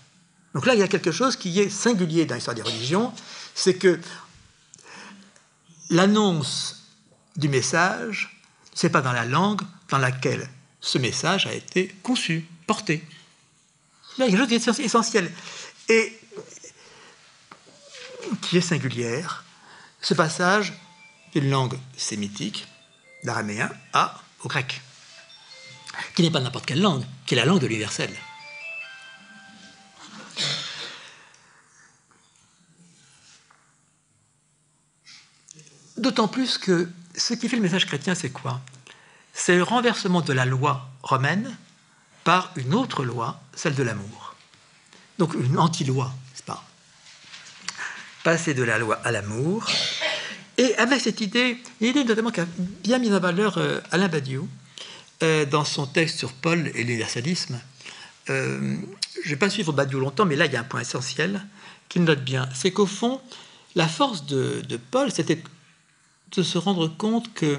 Donc là, il y a quelque chose qui est singulier dans l'histoire des religions, c'est que l'annonce du message, c'est pas dans la langue dans laquelle ce message a été conçu, porté. Là, il y a quelque chose qui et qui est singulière. Ce passage d'une langue sémitique, d'araméen, à au grec, qui n'est pas n'importe quelle langue, qui est la langue de l'universel. D'autant plus que ce qui fait le message chrétien, c'est quoi? C'est le renversement de la loi romaine par une autre loi, celle de l'amour. Donc une anti-loi, n'est-ce pas? Passer de la loi à l'amour. Et avec cette idée, une idée notamment qu'a bien mis en valeur euh, Alain Badiou euh, dans son texte sur Paul et l'universalisme. Euh, je ne vais pas suivre Badiou longtemps, mais là, il y a un point essentiel qu'il note bien. C'est qu'au fond, la force de, Paul, c'était de se rendre compte que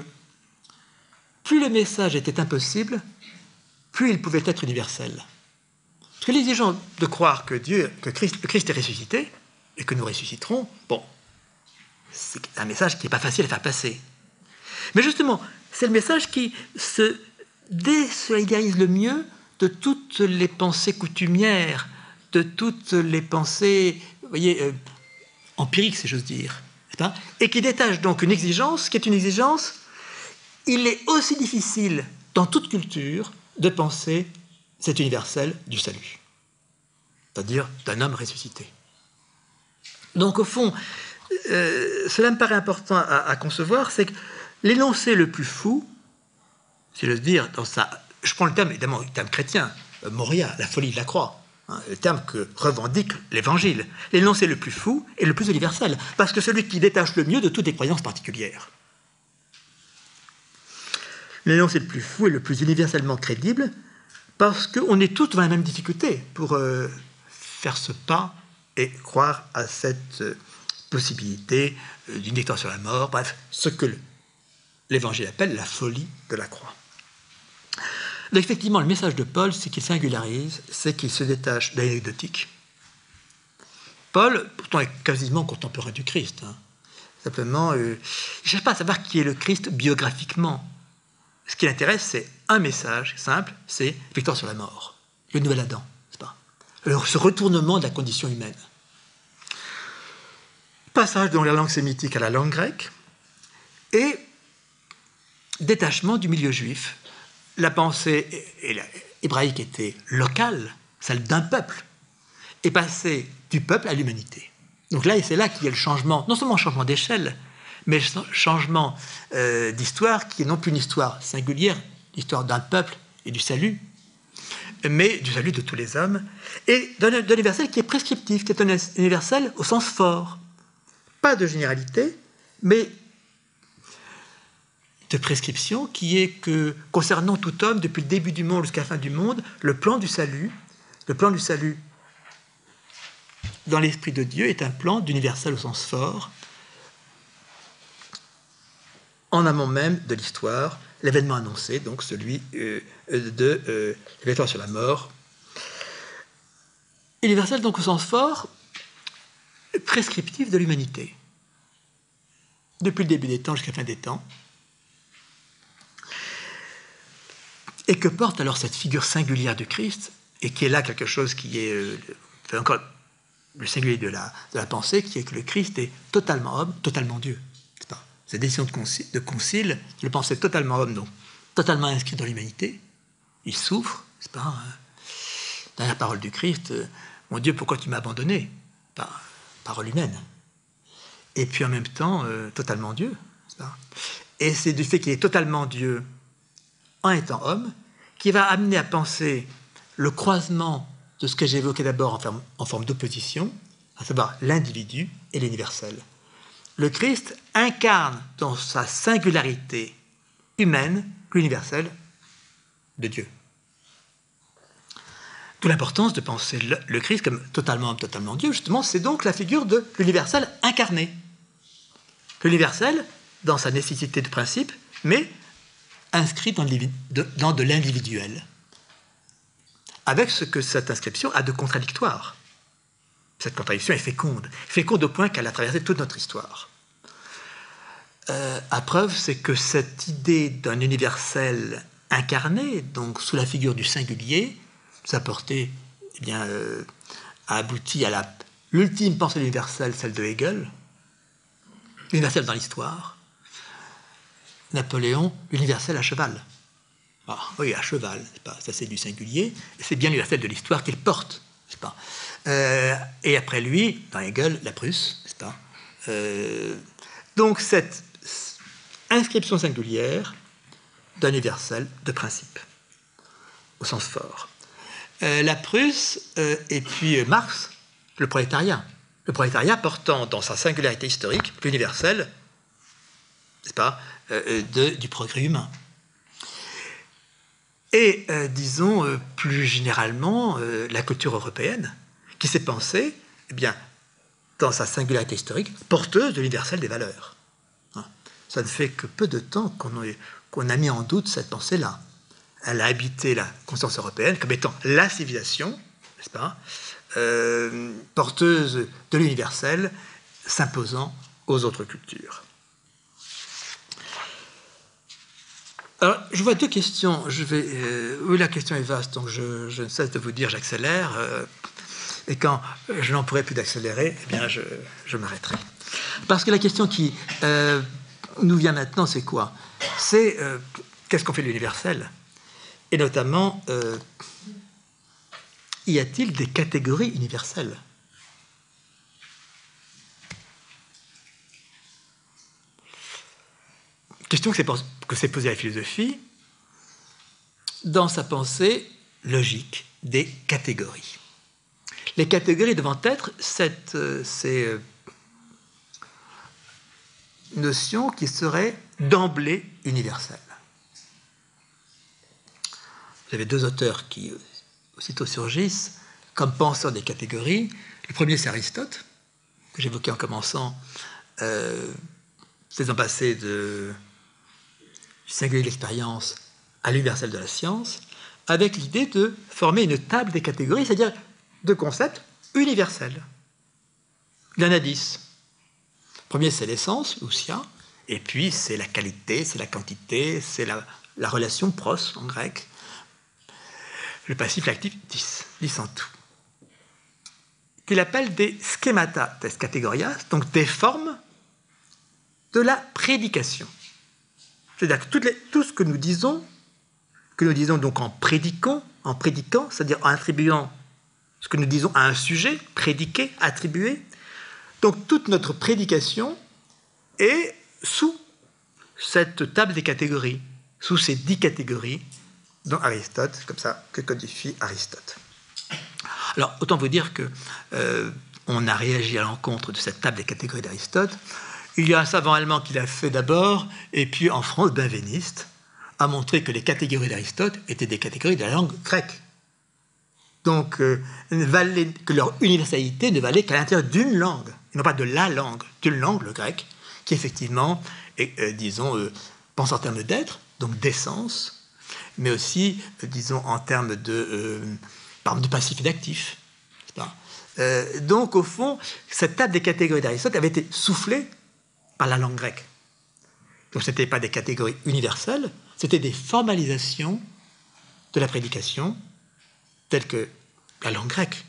plus le message était impossible, plus il pouvait être universel. Parce que l'exigence de croire que Dieu, que Christ est ressuscité et que nous ressusciterons, bon, c'est un message qui n'est pas facile à faire passer. Mais justement, c'est le message qui se désolidarise le mieux de toutes les pensées coutumières, de toutes les pensées, vous voyez, euh, empiriques, si j'ose dire et qui détache donc une exigence qui est une exigence, il est aussi difficile dans toute culture de penser cet universel du salut, c'est-à-dire d'un homme ressuscité. Donc au fond, euh, cela me paraît important à, concevoir, c'est que l'énoncé le plus fou, si j'ose dire, dans sa, je prends le terme évidemment, le terme chrétien, euh, Moria, la folie de la croix, Hein, le terme que revendique l'Évangile. L'énoncé le plus fou est le plus universel, parce que celui qui détache le mieux de toutes les croyances particulières. L'énoncé le plus fou est le plus universellement crédible, parce qu'on est tous dans la même difficulté pour euh, faire ce pas et croire à cette euh, possibilité d'une victoire sur la mort, bref, ce que l'Évangile appelle la folie de la croix effectivement, le message de Paul, c'est qu'il singularise, c'est qu'il se détache de l'anecdotique. Paul, pourtant, est quasiment contemporain du Christ. Hein. Simplement, euh, il ne cherche pas à savoir qui est le Christ biographiquement. Ce qui l'intéresse, c'est un message simple, c'est victoire sur la mort, le nouvel Adam, pas? Alors, ce retournement de la condition humaine. Passage de la langue sémitique à la langue grecque, et détachement du milieu juif la pensée hébraïque était locale, celle d'un peuple, et passée du peuple à l'humanité. Donc là, c'est là qu'il y a le changement, non seulement changement d'échelle, mais changement euh, d'histoire qui est non plus une histoire singulière, l'histoire d'un peuple et du salut, mais du salut de tous les hommes, et d'un universel qui est prescriptif, qui est un universel au sens fort. Pas de généralité, mais de prescription qui est que, concernant tout homme, depuis le début du monde jusqu'à la fin du monde, le plan du salut, le plan du salut dans l'esprit de Dieu est un plan d'universel au sens fort, en amont même de l'histoire, l'événement annoncé, donc celui euh, de euh, sur la mort. Universel, donc au sens fort, prescriptif de l'humanité. Depuis le début des temps jusqu'à la fin des temps. Et que porte alors cette figure singulière du Christ, et qui est là quelque chose qui est euh, encore le singulier de la, la pensée, qui est que le Christ est totalement homme, totalement Dieu. Cette décision de concile, de concile, le pensait totalement homme, donc totalement inscrit dans l'humanité. Il souffre, c'est pas hein? Dernière parole du Christ, euh, mon Dieu, pourquoi tu m'as abandonné? Parole humaine. Et puis en même temps, euh, totalement Dieu. Et c'est du fait qu'il est totalement Dieu en étant homme qui va amener à penser le croisement de ce que évoqué d'abord en forme, d'opposition, à savoir l'individu et l'universel. Le Christ incarne dans sa singularité humaine l'universel de Dieu. D'où l'importance de penser le, Christ comme totalement totalement Dieu, justement, c'est donc la figure de l'universel incarné. L'universel, dans sa nécessité de principe, mais inscrit dans, de l'individuel avec ce que cette inscription a de contradictoire. Cette contradiction est féconde, féconde au point qu'elle a traversé toute notre histoire. Euh, à preuve, c'est que cette idée d'un universel incarné, donc sous la figure du singulier, sa portée eh bien, euh, a abouti à l'ultime pensée universelle, celle de Hegel, l'universel dans l'histoire. Napoléon, l'universel à cheval. Ah, oui, à cheval, pas, ça c'est du singulier, c'est bien l'universel de l'histoire qu'il porte, pas? Euh, Et après lui, dans Hegel, la Prusse, n'est-ce pas? Euh, Donc cette inscription singulière d'un universel de principe, au sens fort. Euh, la Prusse et puis Marx, le prolétariat. Le prolétariat portant dans sa singularité historique l'universel, n'est-ce pas, du progrès humain. Et euh, disons euh, plus généralement euh, la culture européenne, qui s'est pensée, eh bien, dans sa singularité historique, porteuse de l'universel des valeurs. Hein. Ça ne fait que peu de temps qu'on a mis en doute cette pensée-là. Elle a habité la conscience européenne comme étant la civilisation, n'est-ce pas, porteuse de l'universel, s'imposant aux autres cultures. Alors, je vois deux questions. Je vais, euh, oui, la question est vaste, donc je, ne cesse de vous dire j'accélère. Euh, et quand je n'en pourrai plus d'accélérer, eh bien, je, m'arrêterai. Parce que la question qui euh, nous vient maintenant, c'est quoi? C'est qu'est-ce qu'on fait de l'universel? Et notamment, y a-t-il des catégories universelles? Question que s'est posée la philosophie dans sa pensée logique des catégories. Les catégories devant être cette, euh, ces euh, notions qui seraient d'emblée universelles. Vous avez deux auteurs qui euh, aussitôt surgissent comme penseurs des catégories. Le premier, c'est Aristote, que j'évoquais en commençant, euh, passer de singulier de l'expérience à l'universel de la science, avec l'idée de former une table des catégories, c'est-à-dire de concepts universels. Il y en a dix. Premier, c'est l'essence, ousia, et puis c'est la qualité, c'est la quantité, c'est la, relation pros en grec. Le passif, l'actif, dix. Dix en tout. Qu'il appelle des schemata des categorias, donc des formes de la prédication. C'est-à-dire que tout ce que nous disons, que nous disons donc en prédiquant, en prédiquant, c'est-à-dire en attribuant ce que nous disons à un sujet, prédiquer, attribuer, donc toute notre prédication est sous cette table des catégories, sous ces dix catégories dont Aristote, comme ça que codifie Aristote. Alors autant vous dire que euh, on a réagi à l'encontre de cette table des catégories d'Aristote il y a un savant allemand qui l'a fait d'abord, et puis en France, Benveniste a montré que les catégories d'Aristote étaient des catégories de la langue grecque. Donc, euh, que leur universalité ne valait qu'à l'intérieur d'une langue, et non pas de la langue, d'une langue, le grec, qui effectivement et, disons, pense en termes d'être, donc d'essence, mais aussi, disons, en termes de, par de passif et d'actif. donc, au fond, cette table des catégories d'Aristote avait été soufflée par la langue grecque. Donc, ce n'était pas des catégories universelles, c'était des formalisations de la prédication, telles que la langue grecque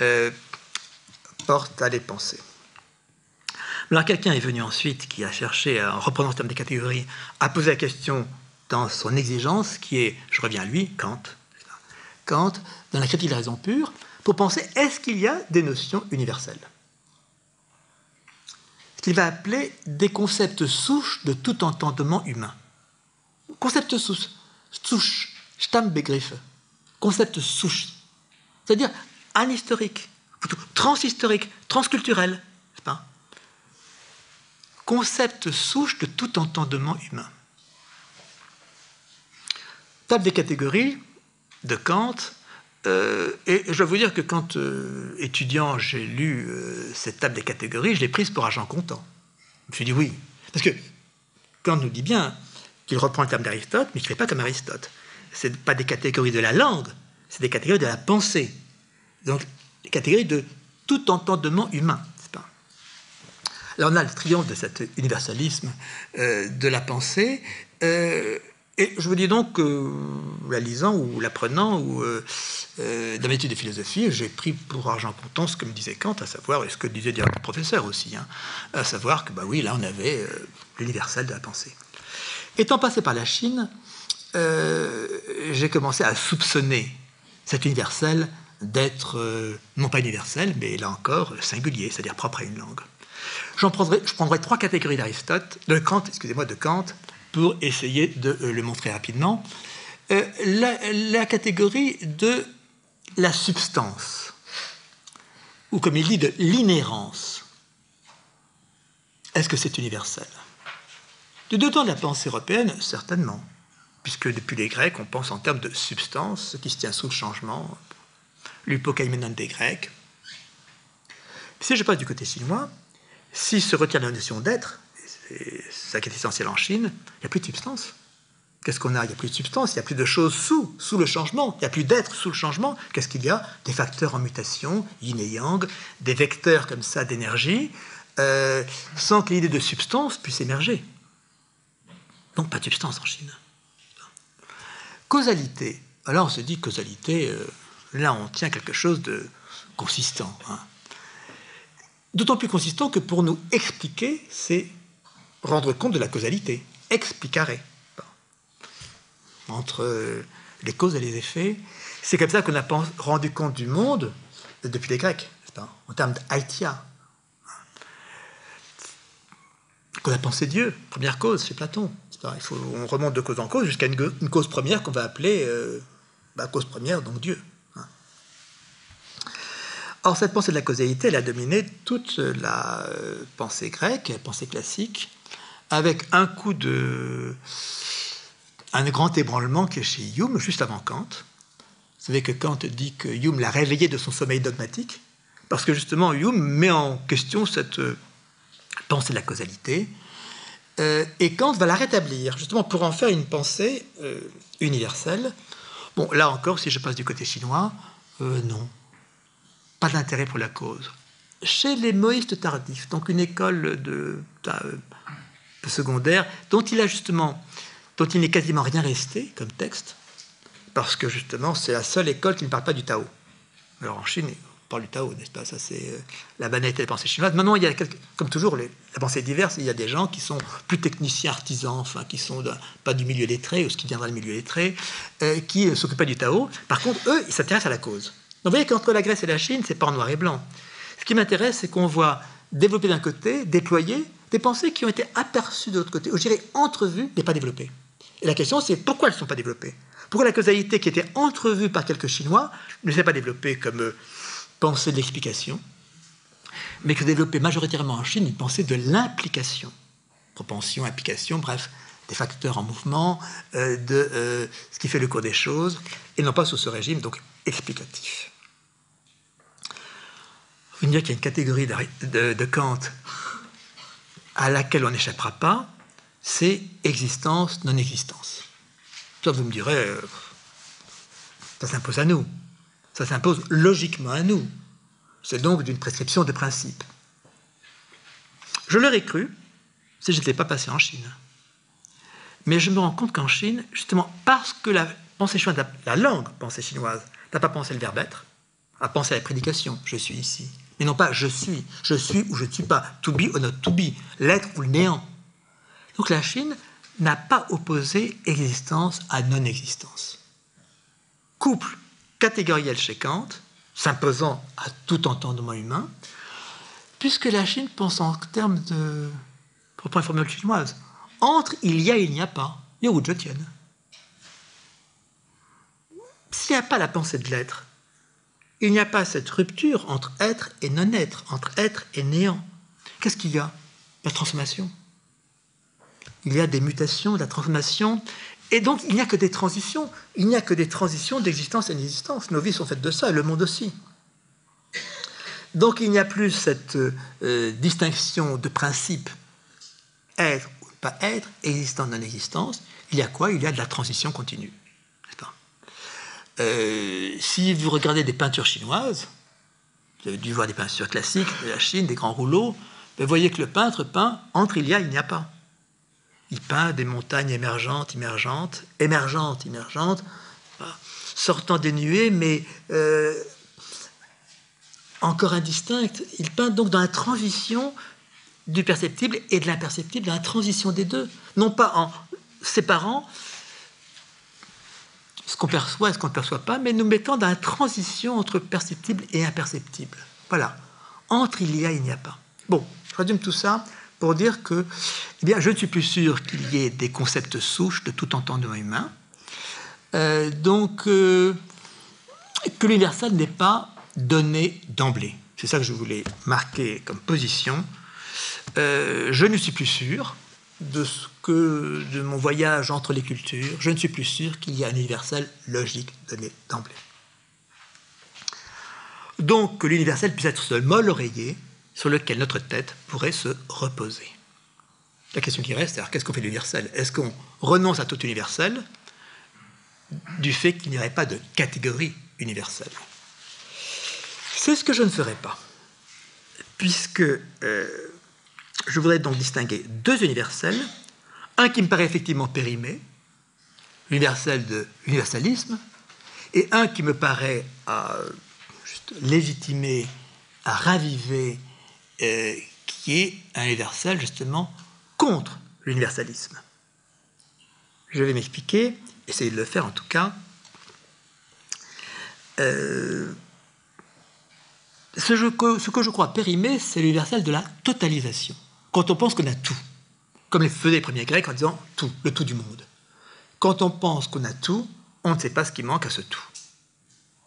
euh, porte à les penser. Alors quelqu'un est venu ensuite qui a cherché, en reprenant ce terme des catégories, à poser la question dans son exigence, qui est, je reviens à lui, Kant, Kant, dans la critique de la raison pure, pour penser est-ce qu'il y a des notions universelles? Qu'il va appeler des concepts souches de tout entendement humain. Concept souche, souche, Stammbegriff, concept souche, c'est-à-dire anhistorique, transhistorique, transculturel, pas? Concept souche de tout entendement humain. Table des catégories de Kant, euh, et je dois vous dire que quand euh, étudiant j'ai lu euh, cette table des catégories, je l'ai prise pour argent comptant. Je me suis dit oui, parce que Kant nous dit bien qu'il reprend le terme d'Aristote, mais qu'il ne fait pas comme Aristote. Ce pas des catégories de la langue, c'est des catégories de la pensée. Donc, des catégories de tout entendement humain. Pas Là, on a le triomphe de cet universalisme de la pensée. Euh, et je vous dis donc que, la lisant ou l'apprenant ou euh, euh, dans mes de philosophie, j'ai pris pour argent comptant ce que me disait Kant, à savoir, et ce que disait le professeur aussi, hein, à savoir que, bah oui, là, on avait l'universel de la pensée. Étant passé par la Chine, j'ai commencé à soupçonner cet universel d'être euh, non pas universel, mais là encore singulier, c'est-à-dire propre à une langue. J'en prendrai, je prendrai trois catégories d'Aristote, de Kant, excusez-moi, de Kant, pour essayer de euh, le montrer rapidement. Euh, la, catégorie de la substance, ou comme il dit, de l'inhérence. Est-ce que c'est universel? Du deux temps de la pensée européenne, certainement, puisque depuis les Grecs, on pense en termes de substance, ce qui se tient sous le changement, l'hypocaïménon des Grecs. Si je passe du côté chinois, si se retient la notion d'être, ça qui est essentiel en Chine, il n'y a plus de substance. Qu'est-ce qu'on a? Il n'y a plus de substance, il n'y a plus de choses sous, sous le changement, il n'y a plus d'être sous le changement. Qu'est-ce qu'il y a? Des facteurs en mutation, yin et yang, des vecteurs comme ça d'énergie, euh, sans que l'idée de substance puisse émerger. Donc pas de substance en Chine. Causalité. Alors on se dit causalité, euh, Là, on tient quelque chose de consistant. Hein. D'autant plus consistant que pour nous expliquer, c'est rendre compte de la causalité. Explicare. Entre les causes et les effets. C'est comme ça qu'on a rendu compte du monde depuis les Grecs, en termes d'aitia. Qu'on a pensé Dieu, première cause chez Platon. Il faut, on remonte de cause en cause jusqu'à une, cause première qu'on va appeler euh, bah, cause première, donc Dieu. Or, cette pensée de la causalité, elle a dominé toute la euh, pensée grecque, la pensée classique, avec un coup de. un grand ébranlement qui est chez Hume, juste avant Kant. Vous savez que Kant dit que Hume l'a réveillé de son sommeil dogmatique, parce que justement, Hume met en question cette euh, pensée de la causalité, euh, et Kant va la rétablir, justement pour en faire une pensée universelle. Bon, là encore, si je passe du côté chinois, non pas d'intérêt pour la cause. Chez les moïstes tardifs, donc une école de, secondaire, dont il a justement, dont il n'est quasiment rien resté comme texte, parce que justement c'est la seule école qui ne parle pas du Tao. Alors en Chine, on parle du Tao, n'est-ce pas? Ça c'est euh, la banalité de la pensée chinoise. Maintenant, il y a comme toujours les, la pensée diverse. Il y a des gens qui sont plus techniciens, artisans, enfin qui sont pas du milieu lettré ou ce qui viendra du milieu lettré, euh, qui ne s'occupent pas du Tao. Par contre, eux, ils s'intéressent à la cause. Donc vous voyez qu'entre la Grèce et la Chine, c'est pas en noir et blanc. Ce qui m'intéresse, c'est qu'on voit développer d'un côté, déployer des pensées qui ont été aperçues de l'autre côté, ou je dirais entrevues, mais pas développées. Et la question, c'est pourquoi elles ne sont pas développées? Pourquoi la causalité qui était entrevue par quelques Chinois ne s'est pas développée comme euh, pensée de l'explication, mais que développée majoritairement en Chine une pensée de l'implication Propension, implication, bref, des facteurs en mouvement, euh, de euh, ce qui fait le cours des choses, et non pas sous ce régime donc explicatif. Vous me dire qu'il y a une catégorie de, Kant à laquelle on n'échappera pas, c'est existence, non-existence. Toi, vous me direz, euh, ça s'impose à nous. Ça s'impose logiquement à nous. C'est donc d'une prescription de principe. Je l'aurais cru si je n'étais pas passé en Chine. Mais je me rends compte qu'en Chine, justement, parce que la pensée chinoise, la langue pensée chinoise, n'a pas pensé le verbe être, a pensé à la prédication, je suis ici. Mais non pas je suis, je suis ou je ne suis pas, to be or not to be, l'être ou le néant. Donc la Chine n'a pas opposé existence à non-existence. Couple catégoriel chez Kant, s'imposant à tout entendement humain, puisque la Chine pense en termes de, pour reprendre la formule chinoise, entre il y a et il n'y a pas, et où je tienne. S'il n'y a pas la pensée de l'être, il n'y a pas cette rupture entre être et non-être, entre être et néant. Qu'est-ce qu'il y a? La transformation. Il y a des mutations, de la transformation, et donc il n'y a que des transitions. Il n'y a que des transitions d'existence et d'inexistence. Nos vies sont faites de ça, et le monde aussi. Donc il n'y a plus cette euh, distinction de principe être ou pas être, existence, non-existence. Il y a quoi? Il y a de la transition continue. Euh, si vous regardez des peintures chinoises, vous avez dû voir des peintures classiques de la Chine, des grands rouleaux, vous voyez que le peintre peint entre il y a, il n'y a pas. Il peint des montagnes émergentes, émergentes, émergentes, émergentes, sortant des nuées, mais euh, encore indistinctes. Il peint donc dans la transition du perceptible et de l'imperceptible, dans la transition des deux, non pas en séparant ce qu'on perçoit et ce qu'on ne perçoit pas, mais nous mettant dans la transition entre perceptible et imperceptible. Voilà. Entre il y a il n'y a pas. Bon, je résume tout ça pour dire que eh bien, je ne suis plus sûr qu'il y ait des concepts souches de tout entendement humain. Euh, donc, euh, que l'universel n'est pas donné d'emblée. C'est ça que je voulais marquer comme position. Euh, je ne suis plus sûr de ce que de mon voyage entre les cultures, je ne suis plus sûr qu'il y ait un universel logique donné d'emblée. Donc que l'universel puisse être ce molle oreiller sur lequel notre tête pourrait se reposer. La question qui reste, alors qu'est-ce qu'on fait de l'universel? Est-ce qu'on renonce à tout universel du fait qu'il n'y aurait pas de catégorie universelle? C'est ce que je ne ferai pas, puisque euh, je voudrais donc distinguer deux universels, un qui me paraît effectivement périmé, l'universel de l'universalisme, et un qui me paraît à juste légitimer, à raviver, euh, qui est un universel justement contre l'universalisme. Je vais m'expliquer, essayer de le faire en tout cas. Euh, ce, ce, que je crois périmé, c'est l'universel de la totalisation quand on pense qu'on a tout, comme les faisaient les premiers Grecs en disant tout, le tout du monde. Quand on pense qu'on a tout, on ne sait pas ce qui manque à ce tout.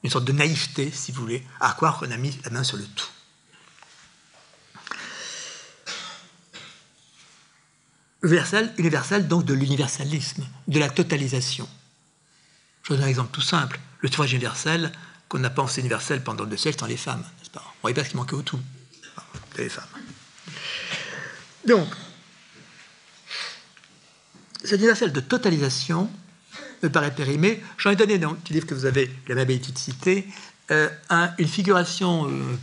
Une sorte de naïveté, si vous voulez, à croire qu'on a mis la main sur le tout. Universel, universel donc de l'universalisme, de la totalisation. Je donne un exemple tout simple. Le suffrage universel, qu'on a pensé universel pendant deux siècles, dans les femmes, pas? On ne pas ce qui manquait au tout. Les femmes. Donc, cet universel de totalisation me paraît périmé. J'en ai donné dans le petit livre que vous avez la habitude de citer, euh, une figuration euh,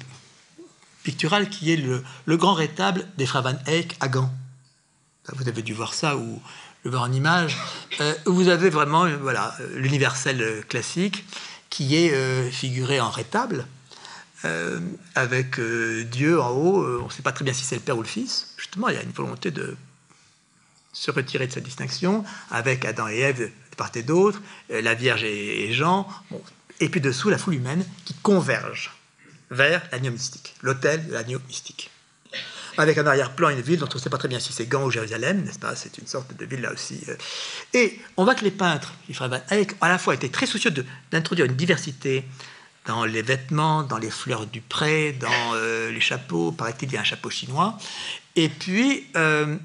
picturale qui est le, grand rétable des frères Van Eyck à Gand. Vous avez dû voir ça ou le voir en image. Euh, vous avez vraiment voilà, l'universel classique qui est figuré en rétable euh, avec euh, Dieu en haut, euh, on ne sait pas très bien si c'est le Père ou le Fils. Justement, il y a une volonté de se retirer de cette distinction, avec Adam et Ève de part et d'autre, la Vierge et, Jean, et puis dessous la foule humaine qui converge vers l'agneau mystique, l'autel de l'agneau mystique. Avec en arrière-plan une ville dont on ne sait pas très bien si c'est Gand ou Jérusalem, n'est-ce pas? C'est une sorte de ville là aussi. Et on voit que les peintres, les frères à la fois étaient très soucieux d'introduire une diversité dans les vêtements, dans les fleurs du pré, dans euh, les chapeaux. Paraît-il, il y a un chapeau chinois. Et puis, euh,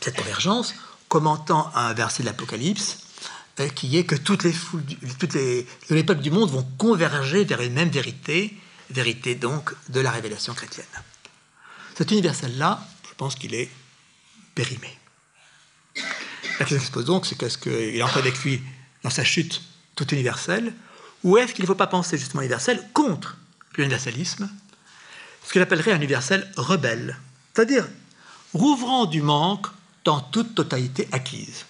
cette convergence, commentant un verset de l'Apocalypse, euh, qui est que toutes les foules, toutes les, les peuples du monde vont converger vers une même vérité, vérité donc de la révélation chrétienne. Cet universel-là, pense qu'il est périmé. La question qui se pose donc, c'est qu'est-ce qu'il entre avec lui dans sa chute tout universelle, ou est-ce qu'il ne faut pas penser justement universel contre l'universalisme, ce qu'il appellerait un universel rebelle, c'est-à-dire rouvrant du manque dans toute totalité acquise.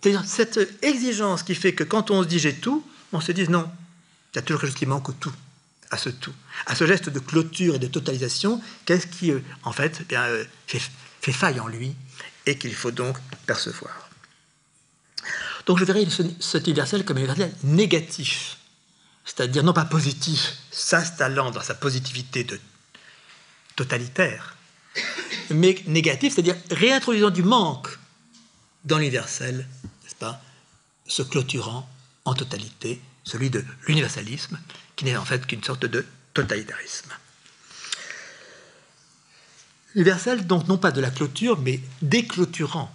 C'est-à-dire cette exigence qui fait que quand on se dit j'ai tout, on se dit non, il y a toujours quelque chose qui manque au tout, à ce tout, à ce geste de clôture et de totalisation, qu'est-ce qui, euh, en fait, eh euh, fait, fait faille en lui et qu'il faut donc percevoir? Donc je verrai cet universel comme un universel négatif, c'est-à-dire non pas positif, s'installant dans sa positivité totalitaire, mais négatif, c'est-à-dire réintroduisant du manque dans l'universel, n'est-ce pas, se clôturant en totalité, celui de l'universalisme, qui n'est en fait qu'une sorte de totalitarisme. Universel, donc non pas de la clôture, mais déclôturant.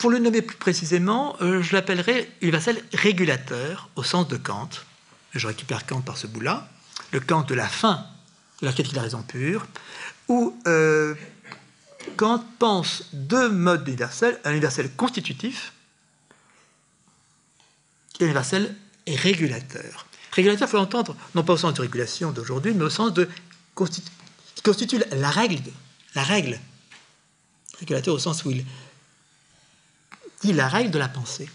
Pour le nommer plus précisément, euh, je l'appellerai universel régulateur au sens de Kant. Je récupère Kant par ce bout-là, le Kant de la fin de la critique de la raison pure, où euh, Kant pense deux modes d'universel, un universel constitutif et un universel régulateur. Régulateur, il faut l'entendre, non pas au sens de régulation d'aujourd'hui, mais au sens de qui constitue la règle, la règle. Régulateur au sens où il dit la règle de la pensée.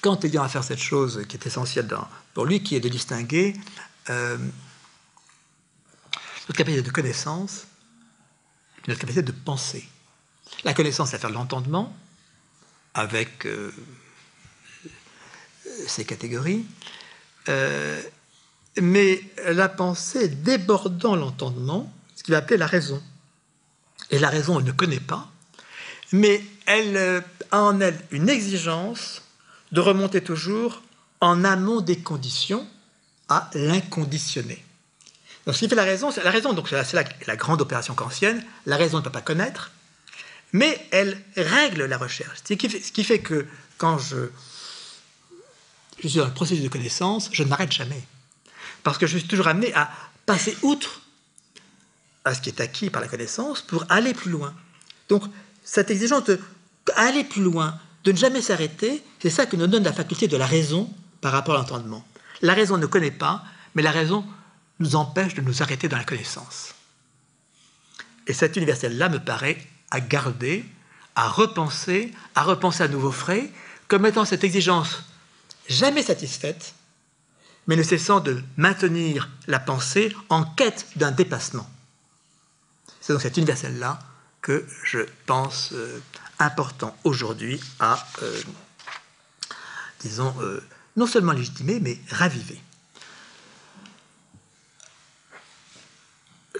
Kant ayant à faire cette chose qui est essentielle pour lui, qui est de distinguer euh, notre capacité de connaissance et notre capacité de penser. La connaissance, c'est l'affaire de l'entendement, avec euh, ces catégories, euh, mais la pensée débordant l'entendement, ce qu'il va appeler la raison. Et la raison, elle ne connaît pas, mais elle euh, a en elle une exigence de remonter toujours en amont des conditions à l'inconditionné. Donc, ce qui fait la raison, c'est la raison, donc c'est la, grande opération kantienne. La raison ne peut pas connaître, mais elle règle la recherche. Ce qui fait, ce qui fait que quand je, suis dans le processus de connaissance, je ne m'arrête jamais. Parce que je suis toujours amené à passer outre à ce qui est acquis par la connaissance pour aller plus loin. Donc, cette exigence d'aller plus loin, de ne jamais s'arrêter, c'est ça que nous donne la faculté de la raison par rapport à l'entendement. La raison ne connaît pas, mais la raison nous empêche de nous arrêter dans la connaissance. Et cet universel-là me paraît à garder, à repenser, à repenser à nouveau frais, comme étant cette exigence jamais satisfaite, mais ne cessant de maintenir la pensée en quête d'un dépassement. C'est dans cet universel-là que je pense euh, important aujourd'hui à, euh, disons, euh, non seulement légitimer, mais raviver.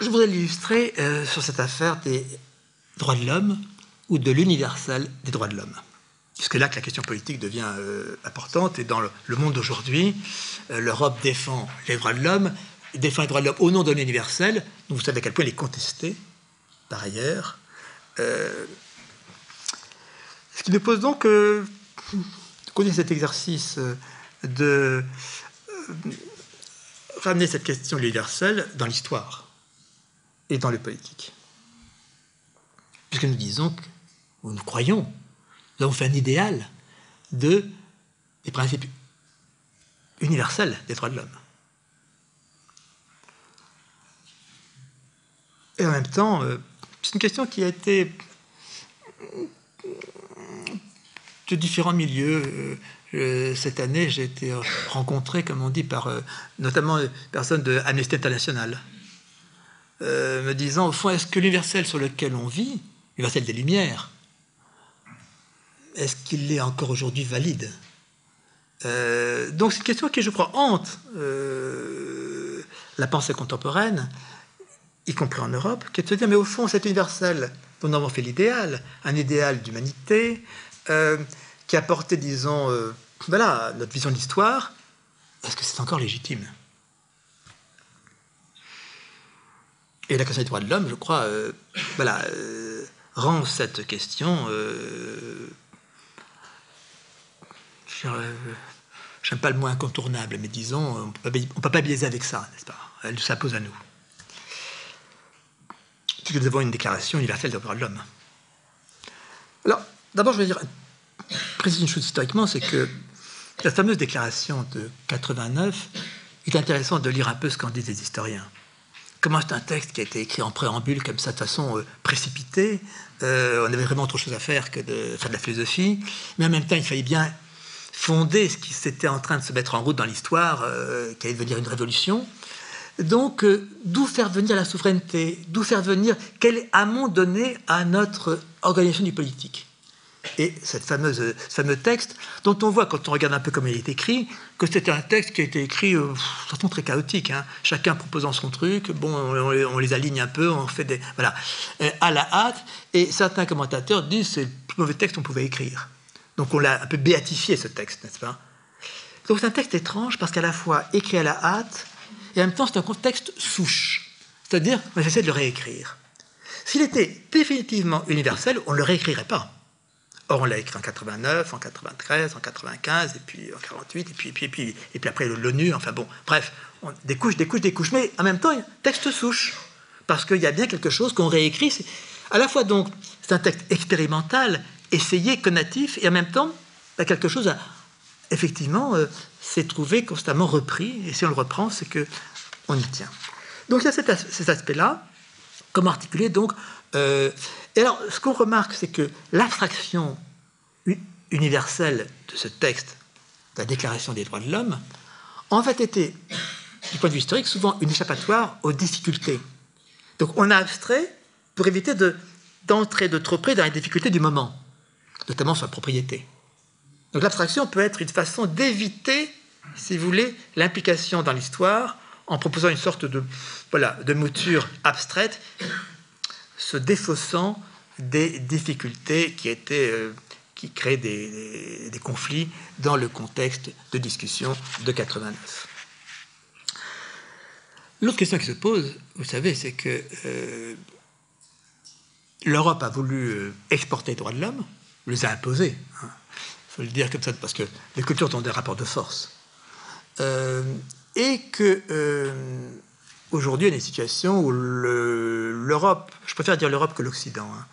Je voudrais l'illustrer sur cette affaire des droits de l'homme ou de l'universel des droits de l'homme. Puisque là que la question politique devient euh, importante, et dans le, monde d'aujourd'hui, euh, l'Europe défend les droits de l'homme, défend les droits de l'homme au nom d'un universel, dont vous savez à quel point il est contesté, par ailleurs. Euh, qui nous pose donc, euh, connaît cet exercice de ramener cette question universelle dans l'histoire et dans le politique. Puisque nous disons, ou nous croyons, nous avons fait un idéal de, des principes universels des droits de l'homme. Et en même temps, euh, c'est une question qui a été de différents milieux. Euh, cette année, j'ai été rencontré, comme on dit, par euh, notamment personnes de Amnesty International, me disant, au fond, est-ce que l'universel sur lequel on vit, l'universel des Lumières, est-ce qu'il est encore aujourd'hui valide? Euh, Donc c'est une question qui, je crois, hante euh, la pensée contemporaine, y compris en Europe, qui est de se dire, mais au fond, c'est universel dont nous avons fait l'idéal, un idéal d'humanité, euh, qui a porté, disons, voilà, notre vision de l'histoire, est-ce que c'est encore légitime? Et la question des droits de l'homme, je crois, voilà, rend cette question j'aime pas le mot incontournable, mais disons, on ne peut pas biaiser avec ça, n'est-ce pas? Elle s'impose à nous. puisque nous avons une déclaration universelle des droits de l'homme. Alors, d'abord, je vais dire, préciser une chose historiquement, c'est que la fameuse déclaration de 89, il est intéressant de lire un peu ce qu'en disent les historiens. Comment c'est un texte qui a été écrit en préambule comme ça de façon euh, précipitée. Euh, on avait vraiment trop de choses à faire que de faire de la philosophie. Mais en même temps, il fallait bien fonder ce qui s'était en train de se mettre en route dans l'histoire, euh, qui allait devenir une révolution. Donc, d'où faire venir la souveraineté? D'où faire venir quel amont donner à notre organisation du politique? Et cette fameuse, ce fameux texte, dont on voit quand on regarde un peu comment il est écrit, que c'était un texte qui a été écrit euh, de façon très chaotique, hein. chacun proposant son truc, bon, on, les aligne un peu, on fait des. Voilà, à la hâte, et certains commentateurs disent c'est le plus mauvais texte qu'on pouvait écrire. Donc on l'a un peu béatifié ce texte, n'est-ce pas? Donc c'est un texte étrange parce qu'à la fois écrit à la hâte, et en même temps c'est un contexte souche, c'est-à-dire on essaie de le réécrire. S'il était définitivement universel, on ne le réécrirait pas. Or, on l'a écrit en 89, en 93, en 95, et puis en 48, et puis, et puis, et puis, et puis après l'ONU, enfin bon, bref, des couches, des couches, des couches, mais en même temps, texte souche, parce qu'il y a bien quelque chose qu'on réécrit. À la fois, donc, c'est un texte expérimental, essayé, connatif, et en même temps, bah, quelque chose, a, effectivement, euh, s'est trouvé constamment repris, et si on le reprend, c'est que on y tient. Donc, il y a cet, cet aspect-là, comment articuler, donc, euh, et alors, ce qu'on remarque, c'est que l'abstraction universelle de ce texte, de la Déclaration des droits de l'homme, en fait était, du point de vue historique, souvent une échappatoire aux difficultés. Donc on a abstrait pour éviter d'entrer de, trop près dans les difficultés du moment, notamment sur la propriété. Donc l'abstraction peut être une façon d'éviter, si vous voulez, l'implication dans l'histoire en proposant une sorte de, voilà, de mouture abstraite se défaussant des difficultés qui, étaient, euh, qui créent des, conflits dans le contexte de discussion de 89. L'autre question qui se pose, vous savez, c'est que euh, l'Europe a voulu euh, exporter les droits de l'homme, les a imposés. Il hein. faut le dire comme ça, parce que les cultures ont des rapports de force. et que Aujourd'hui, on a une situation où l'Europe, je préfère dire l'Europe que l'Occident, hein,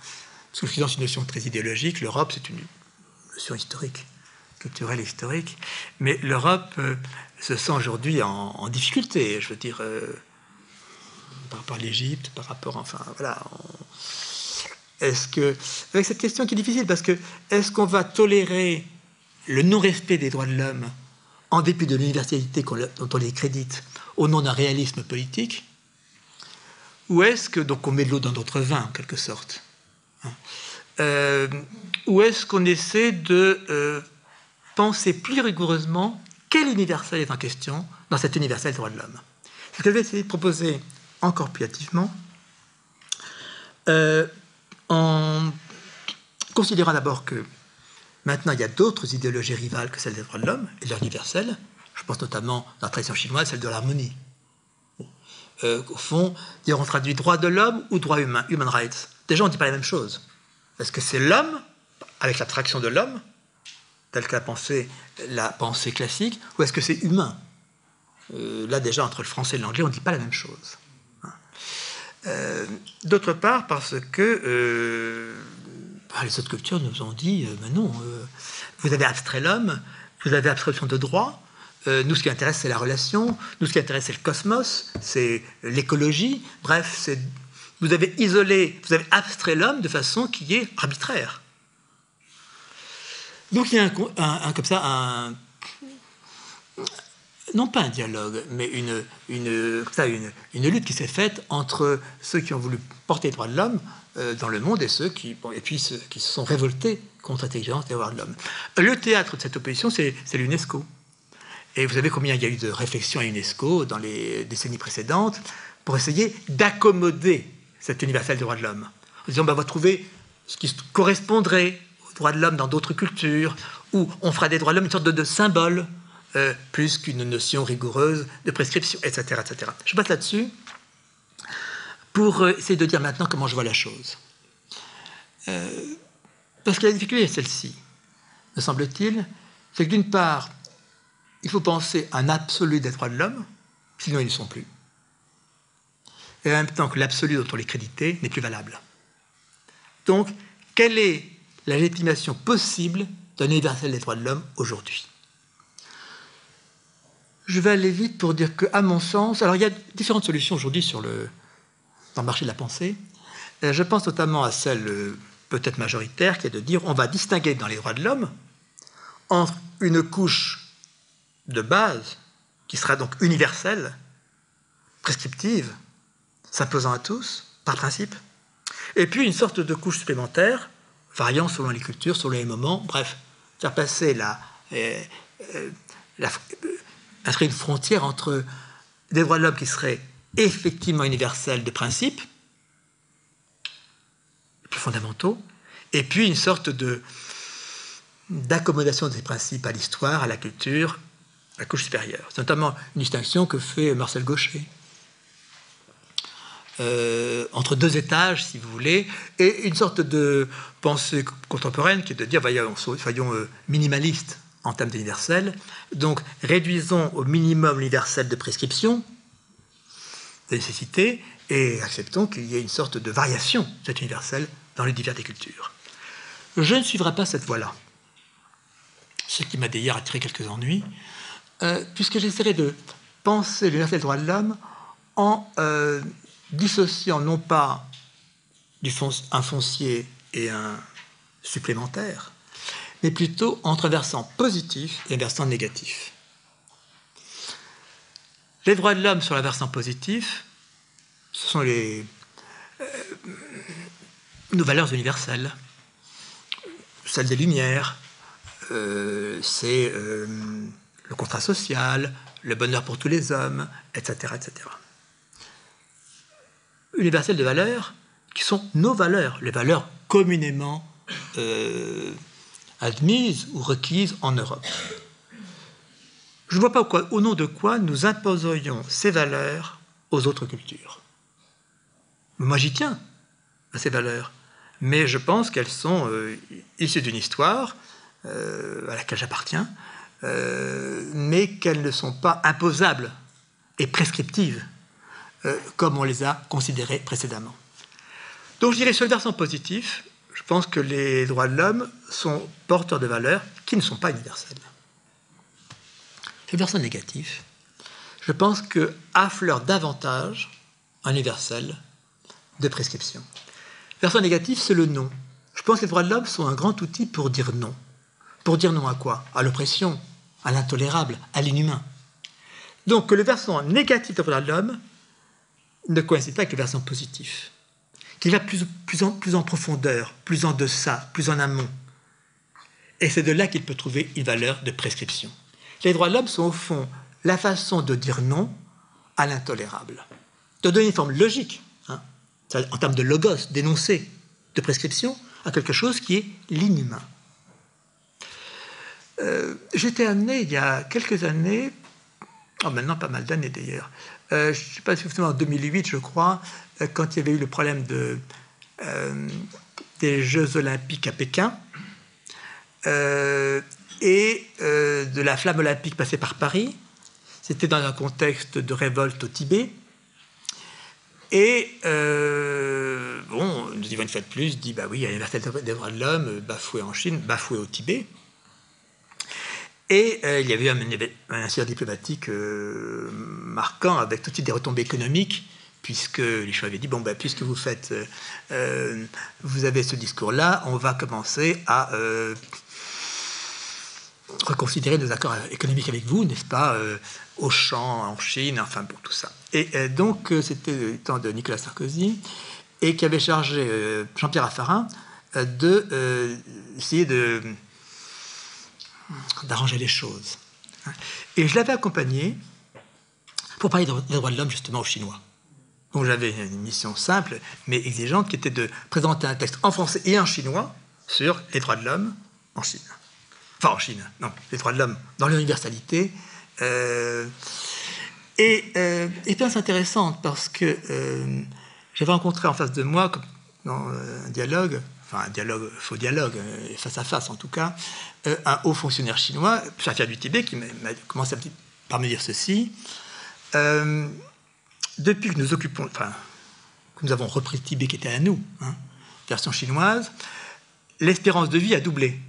parce que l'Occident c'est une notion très idéologique, l'Europe c'est une notion historique, culturelle historique, mais l'Europe euh, se sent aujourd'hui en, difficulté, je veux dire, euh, par rapport à l'Égypte, par rapport, enfin voilà. Est-ce que, avec cette question qui est difficile, parce que est-ce qu'on va tolérer le non-respect des droits de l'homme en dépit de l'universalité dont on les crédite au nom d'un réalisme politique Ou est-ce que, donc on met de l'eau dans notre vin en quelque sorte hein, euh, Ou est-ce qu'on essaie de euh, penser plus rigoureusement quel universel est en question dans cet universel droit de l'homme. Ce que je vais essayer de proposer encore plus hâtivement, euh, en considérant d'abord que maintenant il y a d'autres idéologies rivales que celles des droits de l'homme et de l'universel, je pense notamment dans la tradition chinoise, celle de l'harmonie. Euh, au fond, on traduit droit de l'homme ou droit humain, human rights. Déjà, on ne dit pas la même chose. Est-ce que c'est l'homme, avec l'abstraction de l'homme, telle que la pensée, la pensée classique, ou est-ce que c'est humain euh, Là, déjà, entre le français et l'anglais, on ne dit pas la même chose. Euh, d'autre part, parce que bah, les autres cultures nous ont dit, mais non, vous avez abstrait l'homme, vous avez abstraction de droit, euh, nous, ce qui intéresse, c'est la relation. Nous, ce qui intéresse, c'est le cosmos, c'est l'écologie. Bref, vous avez isolé, vous avez abstrait l'homme de façon qui est arbitraire. Donc il y a un, comme ça un non pas un dialogue, mais une, une, une, lutte qui s'est faite entre ceux qui ont voulu porter les droits de l'homme euh, dans le monde et ceux qui, et puis ceux qui se sont révoltés contre l'intelligence des droits de l'homme. Le théâtre de cette opposition, c'est l'UNESCO. Et vous savez combien il y a eu de réflexions à UNESCO dans les décennies précédentes pour essayer d'accommoder cet universel des droits de l'homme. En disant, bah, on va trouver ce qui correspondrait aux droits de l'homme dans d'autres cultures, ou on fera des droits de l'homme une sorte de, symbole, euh, plus qu'une notion rigoureuse de prescription, etc. etc. Je passe là-dessus pour euh, essayer de dire maintenant comment je vois la chose. Euh, parce que la difficulté est celle-ci, me semble-t-il, c'est que d'une part, il faut penser un absolu des droits de l'homme, sinon ils ne sont plus. et en même temps que l'absolu dont on les crédité n'est plus valable. Donc, quelle est la légitimation possible d'un universel des droits de l'homme aujourd'hui? Je vais aller vite pour dire que, à mon sens, alors il y a différentes solutions aujourd'hui sur le, dans le marché de la pensée. Euh, je pense notamment à celle euh, peut-être majoritaire qui est de dire on va distinguer dans les droits de l'homme entre une couche de base qui sera donc universelle, prescriptive, s'imposant à tous, par principe, et puis une sorte de couche supplémentaire, variant selon les cultures, selon les moments, bref, faire passer la, euh, euh, la, une frontière entre des droits de l'homme qui seraient effectivement universels de principe, plus fondamentaux, et puis une sorte de d'accommodation de ces principes à l'histoire, à la culture, la couche supérieure. C'est notamment une distinction que fait Marcel Gaucher. Euh, entre deux étages, si vous voulez, et une sorte de pensée contemporaine qui est de dire, voyons, soyons euh, minimalistes en termes d'universel, donc réduisons au minimum l'universel de prescription, de nécessité, et acceptons qu'il y ait une sorte de variation de cet universel dans les diverses cultures. Je ne suivrai pas cette voie-là, ce qui m'a d'ailleurs attiré quelques ennuis, euh, puisque j'essaierai de penser l'universel des droits de l'homme en dissociant non pas du un foncier et un supplémentaire, mais plutôt entre un versant positif et un versant négatif. Les droits de l'homme sur le versant positif, ce sont les, euh, nos valeurs universelles, celles des Lumières, euh, c'est euh, le contrat social, le bonheur pour tous les hommes, etc. etc de valeurs qui sont nos valeurs, les valeurs communément euh, admises ou requises en Europe. Je ne vois pas au nom de quoi nous imposerions ces valeurs aux autres cultures. Moi, j'y tiens à ces valeurs, mais je pense qu'elles sont euh, issues d'une histoire euh, à laquelle j'appartiens, mais qu'elles ne sont pas imposables et prescriptives euh, comme on les a considérés précédemment. Donc je dirais sur le versant positif, je pense que les droits de l'homme sont porteurs de valeurs qui ne sont pas universelles. Sur le versant négatif, je pense que affleure davantage un universel de prescription. Le versant négatif, c'est le non. Je pense que les droits de l'homme sont un grand outil pour dire non. Pour dire non à quoi? À l'oppression, à l'intolérable, à l'inhumain. Donc que le versant négatif de l'homme ne coïncide pas avec le versant positif, qui va plus, plus, en, plus en profondeur, plus en deçà, plus en amont. Et c'est de là qu'il peut trouver une valeur de prescription. Les droits de l'homme sont au fond la façon de dire non à l'intolérable, de donner une forme logique, hein, en termes de logos, d'énoncé, de prescription, à quelque chose qui est l'inhumain. Euh, j'étais amené il y a quelques années, oh maintenant pas mal d'années d'ailleurs, euh, je ne sais pas si en 2008, je crois, euh, quand il y avait eu le problème de, euh, des Jeux olympiques à Pékin et de la flamme olympique passée par Paris. C'était dans un contexte de révolte au Tibet. Et bon, nous disons une fois de plus, dit bah oui, il y a l'universel des droits de l'homme bafoué en Chine, bafoué au Tibet. Et euh, il y avait un, un incident diplomatique euh, marquant avec tout de suite des retombées économiques, puisque les Chinois avaient dit bon, ben, puisque vous faites, euh, vous avez ce discours-là, on va commencer à reconsidérer nos accords économiques avec vous, n'est-ce pas, au champ, en Chine, enfin pour tout ça. Et donc, c'était le temps de Nicolas Sarkozy, et qui avait chargé Jean-Pierre Raffarin de essayer de d'arranger les choses. Et je l'avais accompagné pour parler des droits de l'homme justement aux Chinois. Donc j'avais une mission simple mais exigeante qui était de présenter un texte en français et en chinois sur les droits de l'homme en Chine. Enfin en Chine, non, les droits de l'homme dans l'universalité. Euh, et, euh, c'est intéressant parce que euh, j'avais rencontré en face de moi, dans un dialogue, un dialogue, faux dialogue, euh, face à face en tout cas, euh, un haut fonctionnaire chinois, chef du Tibet, qui m'a commencé par me dire ceci. Euh, depuis que nous occupons, enfin, que nous avons repris Tibet qui était à nous, hein, version chinoise, l'espérance de vie a doublé.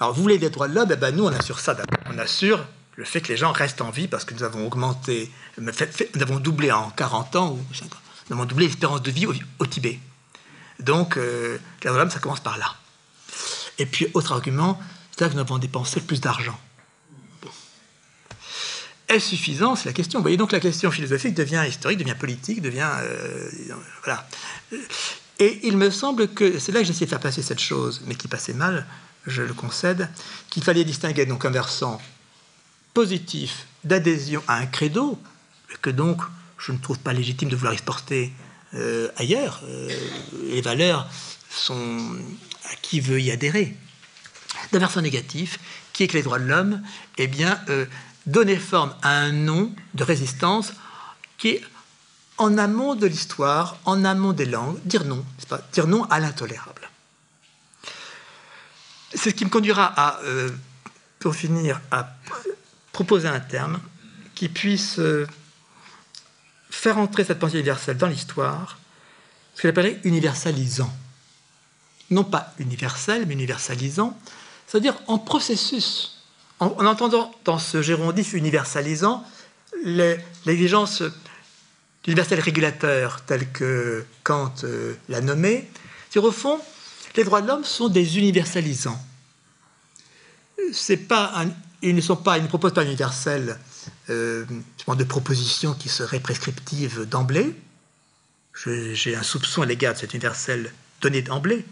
Alors, vous voulez des droits de l'homme, eh ben, nous, on assure ça d'abord. On assure le fait que les gens restent en vie parce que nous avons augmenté, nous avons doublé en 40 ans ou 50 ans, nous avons doublé l'espérance de vie au, Tibet. Donc, euh, de ça commence par là. Et puis, autre argument, c'est que nous avons dépensé plus d'argent. Est-ce suffisant? C'est la question. Vous voyez, donc la question philosophique devient historique, devient politique, devient. Euh, voilà. Et il me semble que c'est là que j'essaie de faire passer cette chose, mais qui passait mal, je le concède, qu'il fallait distinguer donc un versant positif d'adhésion à un credo, que donc je ne trouve pas légitime de vouloir exporter euh, ailleurs. Euh, les valeurs sont à qui veut y adhérer. D'un versant négatif, qui est que les droits de l'homme, eh bien, euh, donner forme à un nom de résistance qui est en amont de l'histoire, en amont des langues, dire non, pas, dire non à l'intolérable. C'est ce qui me conduira à, euh, pour finir, à proposer un terme qui puisse faire entrer cette pensée universelle dans l'histoire, ce que j'appellerais universalisant. Non pas universel, mais universalisant, c'est-à-dire en processus. En, entendant dans ce gérondif universalisant l'exigence universel régulateur tel que Kant euh, l'a nommé, c'est au fond, les droits de l'homme sont des universalisants. Pas ils ne sont pas, ils ne proposent pas un universel euh, de propositions qui seraient prescriptives d'emblée. J'ai un soupçon à l'égard de cet universel donné d'emblée.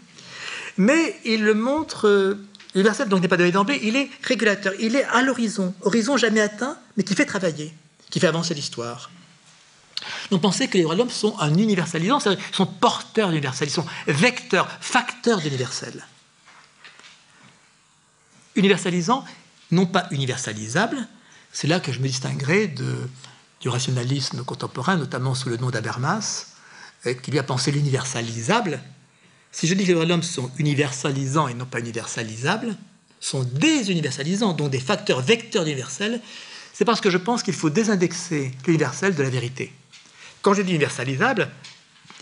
Mais il le montre, euh, l'universel donc n'est pas donné d'emblée, il est régulateur, il est à l'horizon, horizon jamais atteint, mais qui fait travailler, qui fait avancer l'histoire. Donc pensez que les droits de l'homme sont un universalisant, c'est-à-dire sont porteurs d'universel, ils sont vecteurs, facteurs d'universel. Universalisant, non pas universalisable, c'est là que je me distinguerai du rationalisme contemporain, notamment sous le nom d'Abermas, euh, qui lui a pensé l'universalisable. Si je dis que les droits de l'homme sont universalisants et non pas universalisables, sont désuniversalisants, donc des facteurs vecteurs d'universel, c'est parce que je pense qu'il faut désindexer l'universel de la vérité. Quand je dis universalisable,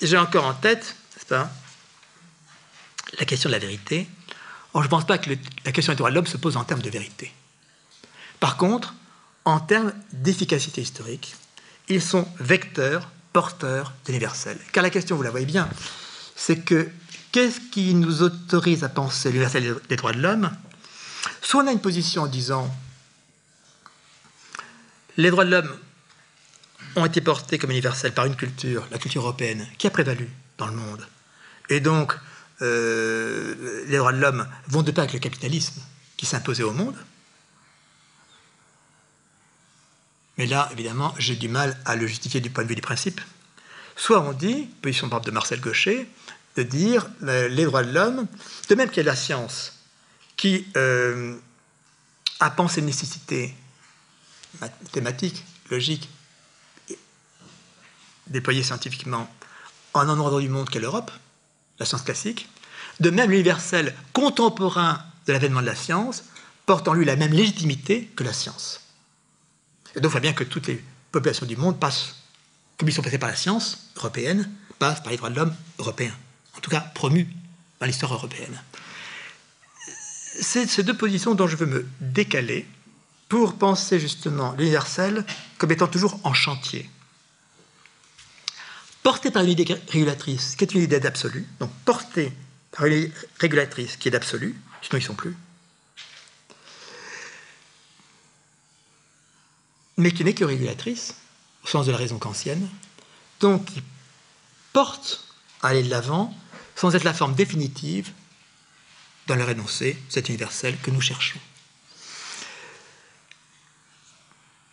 j'ai encore en tête, pas, la question de la vérité. Or, je ne pense pas que la question des droits de l'homme se pose en termes de vérité. Par contre, en termes d'efficacité historique, ils sont vecteurs, porteurs d'universel. Car la question, vous la voyez bien, c'est que qu'est-ce qui nous autorise à penser l'universel des droits de l'homme? Soit on a une position en disant les droits de l'homme ont été portés comme universels par une culture, la culture européenne, qui a prévalu dans le monde. Et donc, euh, les droits de l'homme vont de pair avec le capitalisme qui s'imposait au monde. Mais là, évidemment, j'ai du mal à le justifier du point de vue du principe. Soit on dit, position par de Marcel Gaucher, de dire euh, les droits de l'homme, de même qu'il y a la science qui euh, a pensé nécessité mathématique, logique, déployée scientifiquement en un endroit du monde qu'est l'Europe, la science classique. De même, l'universel contemporain de l'avènement de la science porte en lui la même légitimité que la science. Et donc, il faut bien que toutes les populations du monde passent, comme ils sont passés par la science européenne, passent par les droits de l'homme européens. En tout cas, promus dans l'histoire européenne. C'est ces deux positions dont je veux me décaler pour penser justement l'universel comme étant toujours en chantier porté par une idée régulatrice qui est une idée d'absolu, donc porté par une idée régulatrice qui est d'absolu, sinon ils ne sont plus, mais qui n'est que régulatrice, au sens de la raison kantienne, donc qui porte à aller de l'avant sans être la forme définitive dans le énoncé, cet universel que nous cherchons.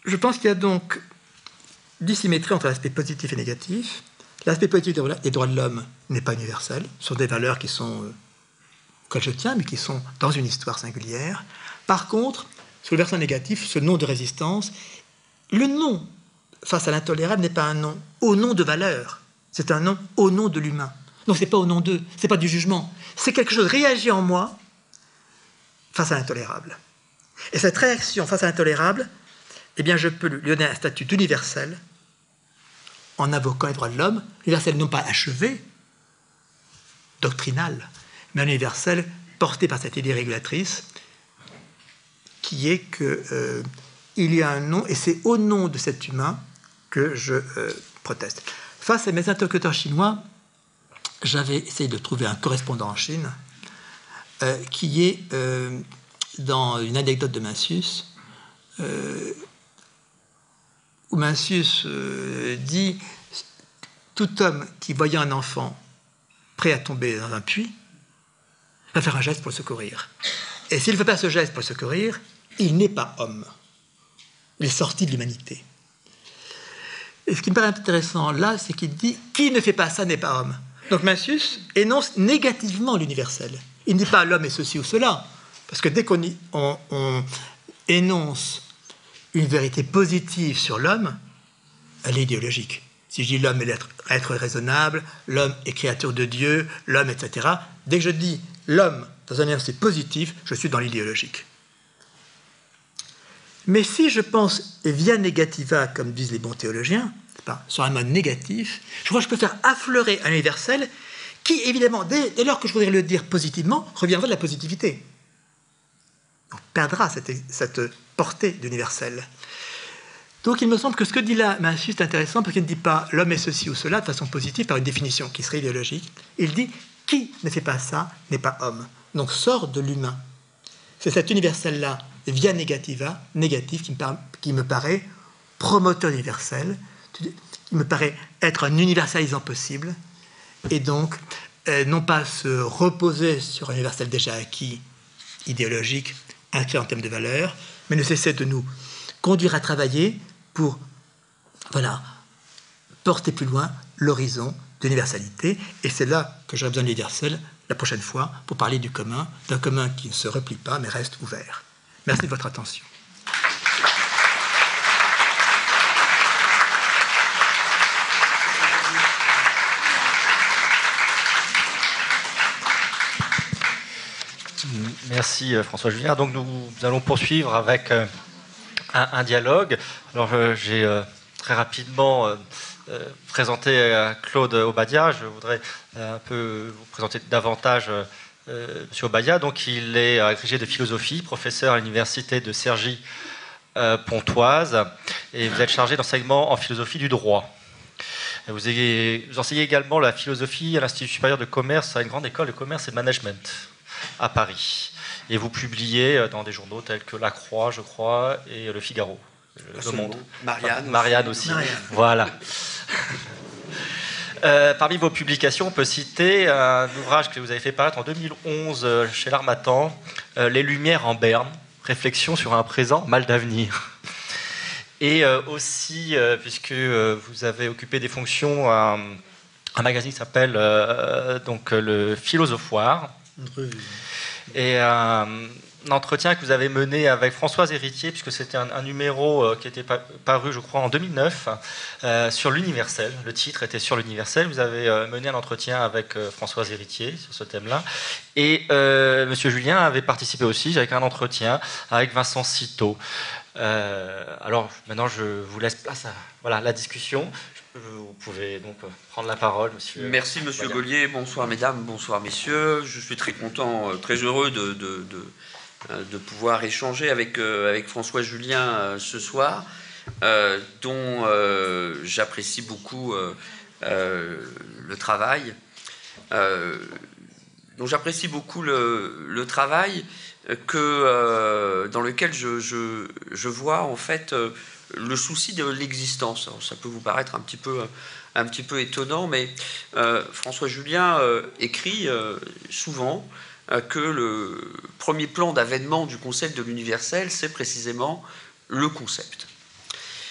Je pense qu'il y a donc dissymétrie entre l'aspect positif et négatif, L'aspect politique des droits de l'homme n'est pas universel. Ce sont des valeurs qui sont, euh, auxquelles je tiens, mais qui sont dans une histoire singulière. Par contre, sur le versant négatif, ce nom de résistance, le nom face à l'intolérable n'est pas un nom au nom de valeur, c'est un nom au nom de l'humain. Donc c'est pas au nom d'eux, c'est pas du jugement, c'est quelque chose réagit en moi face à l'intolérable. Et cette réaction face à l'intolérable, eh bien je peux lui donner un statut d'universel en invoquant les droits de l'homme, universel non pas achevé, doctrinal, mais un universel porté par cette idée régulatrice, qui est que euh, il y a un nom, et c'est au nom de cet humain que je euh, proteste. Face à mes interlocuteurs chinois, j'avais essayé de trouver un correspondant en Chine euh, qui est dans une anecdote de Mencius, où Mencius dit Tout homme qui voyant un enfant prêt à tomber dans un puits va faire un geste pour le secourir. Et s'il ne fait pas ce geste pour le secourir, il n'est pas homme. Il est sorti de l'humanité. Et ce qui me paraît intéressant là, c'est qu'il dit qui ne fait pas ça n'est pas homme. Donc Mencius énonce négativement l'universel. Il ne dit pas l'homme est ceci ou cela. Parce que dès qu'on on, énonce une vérité positive sur l'homme, elle est idéologique. Si je dis l'homme est être, être raisonnable, l'homme est créature de Dieu, l'homme, etc., dès que je dis l'homme dans un c'est positif, je suis dans l'idéologique. Mais si je pense via negativa, comme disent les bons théologiens, sur un mode négatif, je crois que je peux faire affleurer un universel qui, évidemment, dès, lors que je voudrais le dire positivement, reviendra de la positivité. On perdra cette, portée d'universel. Donc il me semble que ce que dit là Mencius est intéressant parce qu'il ne dit pas l'homme est ceci ou cela de façon positive par une définition qui serait idéologique. Il dit qui ne fait pas ça n'est pas homme. Donc sort de l'humain. C'est cet universel-là, via negativa, négatif, qui me, paraît promoteur universel, qui me paraît être un universalisant possible, et donc euh, non pas se reposer sur un universel déjà acquis, idéologique, inscrit en termes de valeur, mais ne cesser de nous conduire à travailler pour voilà, porter plus loin l'horizon d'universalité. Et c'est là que j'aurai besoin de l'universel la prochaine fois pour parler du commun, d'un commun qui ne se replie pas mais reste ouvert. Merci de votre attention. Merci euh, François Julien. Donc nous allons poursuivre avec euh, un, dialogue. Alors euh, j'ai très rapidement présenté Claude Obadia. Je voudrais un peu vous présenter davantage euh, Monsieur Obaya, donc il est agrégé de philosophie, professeur à l'université de Cergy euh, Pontoise, et vous êtes chargé d'enseignement en philosophie du droit. Vous, vous, enseignez également la philosophie à l'Institut supérieur de commerce, à une grande école de commerce et de management à Paris. Et vous publiez euh, dans des journaux tels que La Croix, je crois, et Le Figaro. Le Monde. Marianne, Marianne aussi. Voilà. Euh, parmi vos publications, on peut citer un ouvrage que vous avez fait paraître en 2011 euh, chez l'Armatan, euh, Les Lumières en Berne, réflexion sur un présent mal d'avenir. Et aussi, puisque vous avez occupé des fonctions à un magazine qui s'appelle donc le Philosophoire. Et entretien que vous avez mené avec Françoise Héritier, puisque c'était un, numéro euh, qui était paru, je crois, en 2009, euh, sur l'universel. Le titre était sur l'universel. Vous avez euh, mené un entretien avec Françoise Héritier sur ce thème-là. Et Monsieur Julien avait participé aussi avec un entretien avec Vincent Citeau. alors maintenant, je vous laisse place à voilà, la discussion. Vous pouvez donc prendre la parole, monsieur. Merci, monsieur Gaulier. Bonsoir, mesdames, bonsoir, messieurs. Je suis très content, très heureux de, de, de pouvoir échanger avec, euh, avec François Julien euh, ce soir, dont j'apprécie beaucoup le travail, dont j'apprécie beaucoup le, travail que, dans lequel je, je, vois en fait le souci de l'existence. Ça peut vous paraître un petit peu, un petit peu étonnant, mais François Julien écrit souvent euh, que le premier plan d'avènement du concept de l'universel, c'est précisément le concept.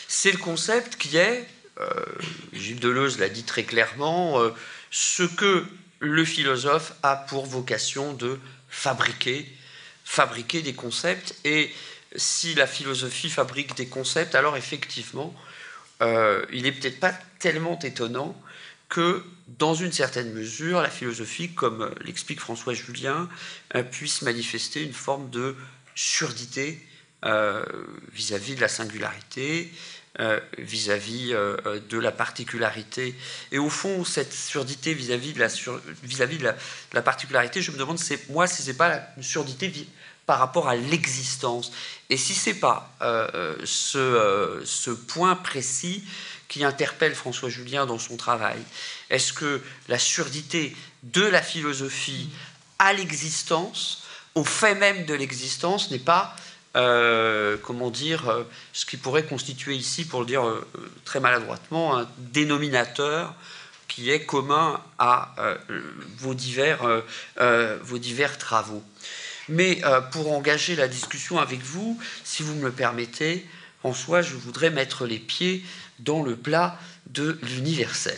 C'est le concept qui est, euh, Gilles Deleuze l'a dit très clairement, euh, ce que le philosophe a pour vocation de fabriquer, fabriquer des concepts. Et si la philosophie fabrique des concepts, alors effectivement, il n'est peut-être pas tellement étonnant que, dans une certaine mesure, la philosophie, comme l'explique François Julien, euh, puisse manifester une forme de surdité vis-à-vis de la singularité, vis-à-vis de la particularité. Et au fond, cette surdité vis-à-vis de, la, vis-à-vis de, la, particularité, je me demande, c'est, moi, si ce n'est pas une surdité par rapport à l'existence. Et si ce n'est pas ce, ce point précis qui interpelle François Julien dans son travail Est-ce que la surdité de la philosophie à l'existence, au fait même de l'existence, n'est pas, euh, comment dire, euh, ce qui pourrait constituer ici, pour le dire euh, très maladroitement, un dénominateur qui est commun à vos, divers, vos divers travaux. Mais pour engager la discussion avec vous, si vous me le permettez, François, je voudrais mettre les pieds dans le plat de l'universel,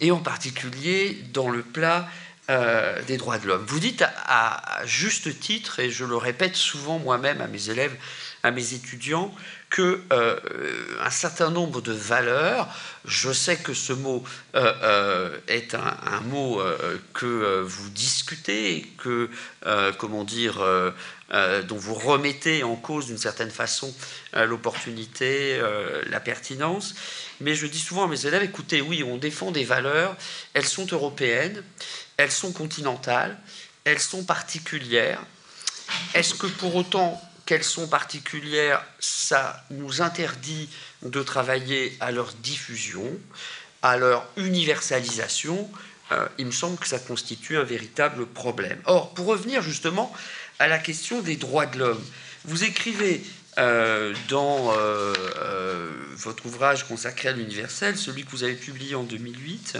et en particulier dans le plat euh, des droits de l'homme. Vous dites à, juste titre, et je le répète souvent moi-même à mes élèves, à mes étudiants, que euh, un certain nombre de valeurs, je sais que ce mot euh, est un, mot que vous discutez, que comment dire, dont vous remettez en cause d'une certaine façon l'opportunité, la pertinence. Mais je dis souvent à mes élèves, écoutez, oui, on défend des valeurs, elles sont européennes, elles sont continentales, elles sont particulières. Est-ce que pour autant qu'elles sont particulières, ça nous interdit de travailler à leur diffusion, à leur universalisation euh, Il me semble que ça constitue un véritable problème. Or, pour revenir justement à la question des droits de l'homme, vous écrivez euh, dans euh, votre ouvrage consacré à l'universel, celui que vous avez publié en 2008,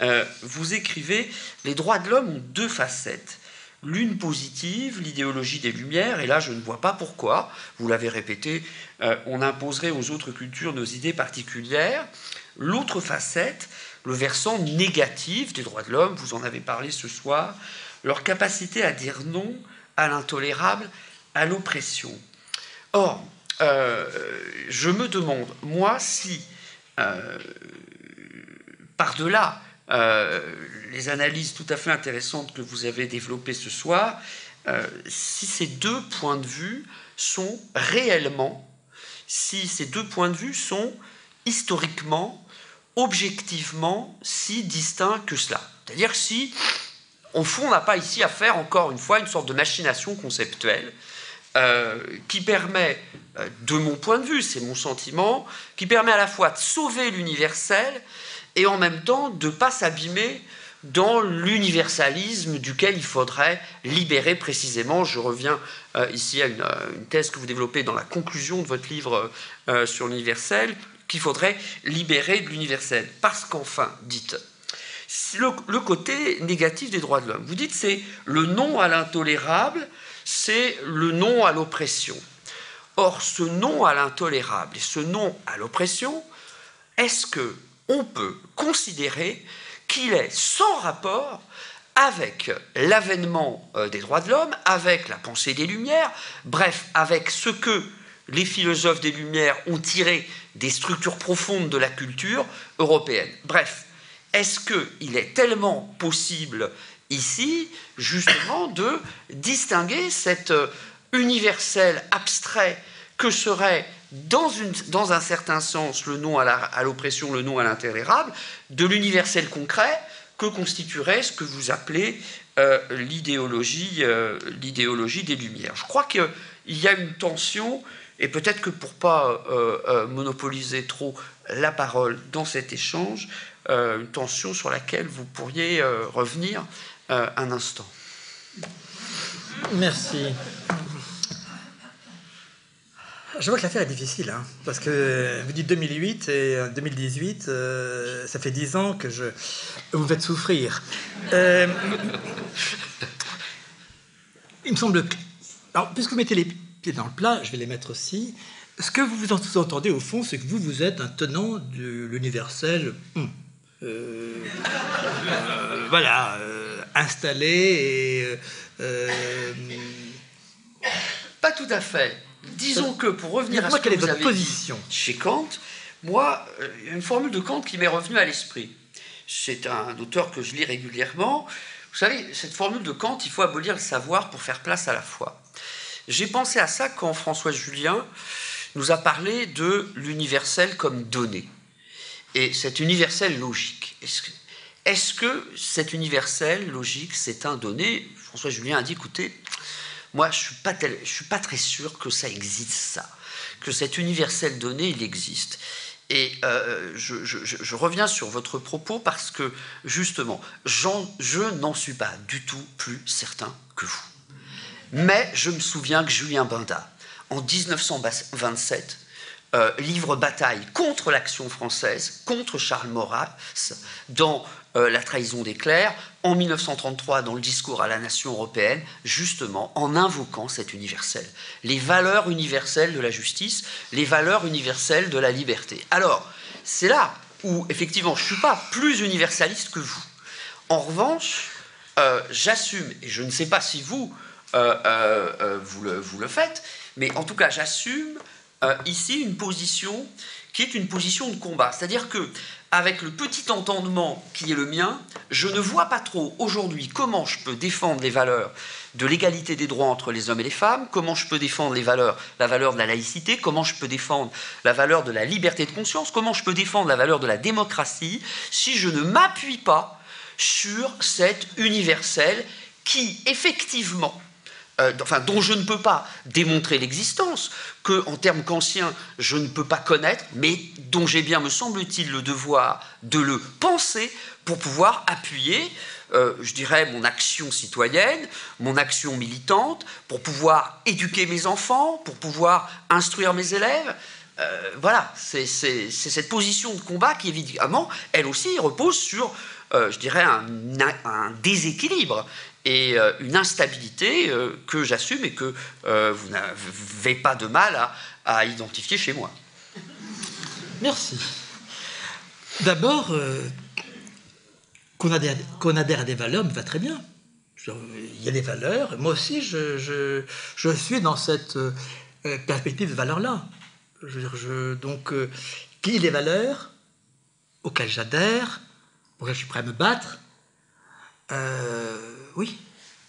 euh, vous écrivez Les droits de l'homme ont deux facettes. L'une positive, l'idéologie des Lumières, et là je ne vois pas pourquoi, vous l'avez répété, euh, on imposerait aux autres cultures nos idées particulières. L'autre facette, le versant négatif des droits de l'homme, vous en avez parlé ce soir, leur capacité à dire non à l'intolérable, à l'oppression. Or, euh, je me demande, moi, si, par-delà euh, les analyses tout à fait intéressantes que vous avez développées ce soir, euh, si ces deux points de vue sont réellement, si ces deux points de vue sont historiquement, objectivement si distincts que cela. C'est-à-dire si, au fond, on n'a pas ici à faire, encore une fois, une sorte de machination conceptuelle euh, qui permet, de mon point de vue, c'est mon sentiment, qui permet à la fois de sauver l'universel et en même temps de ne pas s'abîmer dans l'universalisme duquel il faudrait libérer précisément. Je reviens euh, ici à euh, une, thèse que vous développez dans la conclusion de votre livre euh, sur l'universel, qu'il faudrait libérer de l'universel. Parce qu'enfin, dites, le, le, côté négatif des droits de l'homme, vous dites c'est le non à l'intolérable, c'est le non à l'oppression. Or, ce non à l'intolérable et ce non à l'oppression, est-ce que on peut considérer qu'il est sans rapport avec l'avènement euh, des droits de l'homme, avec la pensée des Lumières, bref, avec ce que les philosophes des Lumières ont tiré des structures profondes de la culture européenne. Bref, est-ce qu'il est tellement possible ici, justement, de distinguer cet euh, universel abstrait que serait dans, un certain sens, le non à l'oppression, le non à l'intolérable, de l'universel concret que constituerait ce que vous appelez euh, euh, l'idéologie des Lumières. Je crois qu'il y a une tension, et peut-être que pour pas euh, monopoliser trop la parole dans cet échange, une tension sur laquelle vous pourriez revenir un instant. Merci. Je vois que l'affaire est difficile, hein, parce que vous dites 2008 et 2018, euh, ça fait 10 ans que je vous me faites souffrir. Euh, il me semble que, alors, puisque vous mettez les pieds dans le plat, je vais les mettre aussi. Ce que vous vous entendez au fond, c'est que vous, vous êtes un tenant de l'universel. Euh, voilà, installé et. Pas tout à fait. Disons que, pour revenir à ce que vous avez position dit chez Kant, moi, a une formule de Kant qui m'est revenue à l'esprit. C'est un auteur que je lis régulièrement. Vous savez, cette formule de Kant, il faut abolir le savoir pour faire place à la foi. J'ai pensé à ça quand François Julien nous a parlé de l'universel comme donnée. Et cet universel logique. Est-ce que, cet universel logique, c'est un donné? François Julien a dit, écoutez, moi, je ne suis, pas très sûr que ça existe, ça. Que cet universel donné, il existe. Et euh, je, reviens sur votre propos parce que, justement, je n'en suis pas du tout plus certain que vous. Mais je me souviens que Julien Binda, en 1927, euh, livre bataille contre l'action française, contre Charles Maurras, dans euh, La trahison des clercs, en 1933 dans le discours à la nation européenne, justement en invoquant cet universel, les valeurs universelles de la justice, les valeurs universelles de la liberté. Alors, c'est là où, effectivement, je ne suis pas plus universaliste que vous. En revanche, euh, j'assume, et je ne sais pas si vous, le, vous, le, faites, mais en tout cas, j'assume euh, ici une position qui est une position de combat. C'est-à-dire que, avec le petit entendement qui est le mien, je ne vois pas trop aujourd'hui comment je peux défendre les valeurs de l'égalité des droits entre les hommes et les femmes, comment je peux défendre les valeurs, la valeur de la laïcité, comment je peux défendre la valeur de la liberté de conscience, comment je peux défendre la valeur de la démocratie, si je ne m'appuie pas sur cet universel qui, effectivement, euh, enfin, dont je ne peux pas démontrer l'existence, que en termes kantiens je ne peux pas connaître, mais dont j'ai bien, me semble-t-il, le devoir de le penser pour pouvoir appuyer, euh, je dirais, mon action citoyenne, mon action militante, pour pouvoir éduquer mes enfants, pour pouvoir instruire mes élèves. Euh, voilà, c'est cette position de combat qui, évidemment, elle aussi repose sur, je dirais, un déséquilibre et euh, une instabilité euh, que j'assume et que euh, vous n'avez pas de mal à, identifier chez moi. Merci. D'abord, qu'on adhère, adhère, à des valeurs me va très bien. Il y a des valeurs. Moi aussi, je, je, suis dans cette perspective de valeurs-là. Donc, qui les valeurs auxquelles j'adhère, auxquelles je suis prêt à me battre, oui.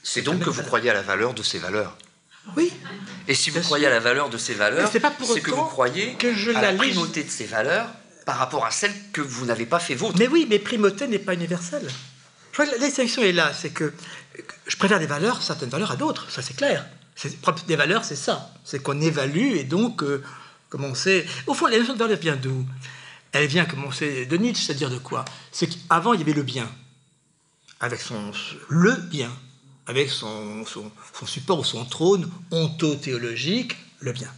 C'est donc que vous croyez à la valeur de ces valeurs. Oui. Et si vous croyez à la valeur de ces valeurs, c'est que vous croyez que je à la, primauté de ces valeurs par rapport à celles que vous n'avez pas fait vôtres. Mais oui, mais primauté n'est pas universelle. Je crois que la distinction est là, c'est que je préfère des valeurs, certaines valeurs à d'autres, ça c'est clair. Des valeurs, c'est ça. C'est qu'on évalue et donc, euh, sait. Au fond, la notion de valeur vient d'où Elle vient, comme on sait, de Nietzsche, c'est-à-dire de quoi? C'est qu'avant, il y avait le bien avec son, le bien, avec son, son, support ou son trône ontothéologique, le bien.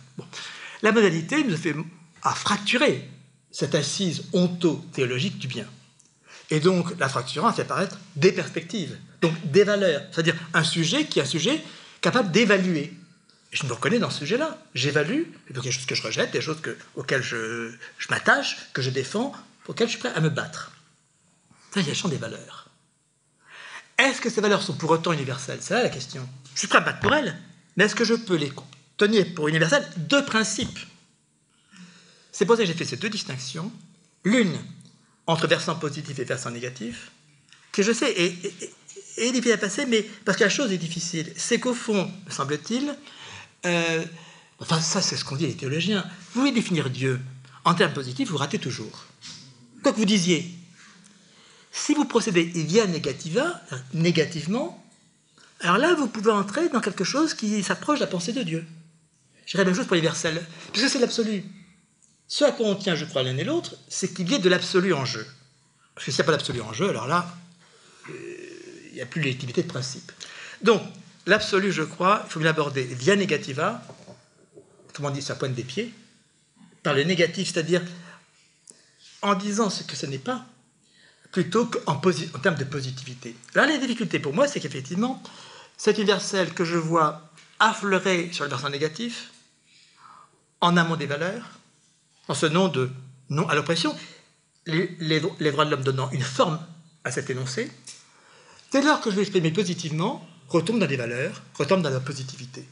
La modalité nous a fait à fracturer cette assise ontothéologique du bien. Et donc, la fracture a fait apparaître des perspectives, donc des valeurs, c'est-à-dire un sujet qui est un sujet capable d'évaluer. Je me reconnais dans ce sujet-là. J'évalue, il y a des choses que je rejette, des choses que, auxquelles je, m'attache, que je défends, auxquelles je suis prêt à me battre. Ça, il y a le champ des valeurs. Est-ce que ces valeurs sont pour autant universelles? C'est la question. Je suis prêt à battre pour elles, mais est-ce que je peux les tenir pour universelles? Deux principes. C'est pour ça que j'ai fait ces deux distinctions. L'une entre versant positif et versant négatif, que je sais est, difficile à passer, mais parce que la chose est difficile. C'est qu'au fond, me semble-t-il, euh, enfin ça c'est ce qu'on dit les théologiens, vous voulez définir Dieu en termes positifs, vous ratez toujours. Quoi que vous disiez, si vous procédez via negativa, négativement, alors là, vous pouvez entrer dans quelque chose qui s'approche de la pensée de Dieu. Je dirais la même chose pour l'universel, puisque c'est l'absolu. Ce à quoi on tient, je crois, l'un et l'autre, c'est qu'il y ait de l'absolu en jeu. Parce que s'il n'y a pas d'absolu en jeu, alors là, euh, il n'y a plus légitimité de principe. Donc, l'absolu, je crois, il faut l'aborder via negativa, on dit, ça pointe des pieds, par le négatif, c'est-à-dire en disant ce que ce n'est pas, plutôt qu'en en termes de positivité. Là, la difficulté pour moi, c'est qu'effectivement, cet universel que je vois affleurer sur le versant négatif, en amont des valeurs, en ce nom de non à l'oppression, les, droits de l'homme donnant une forme à cet énoncé, dès lors que je vais exprimer positivement, retombe dans les valeurs, retombe dans la positivité.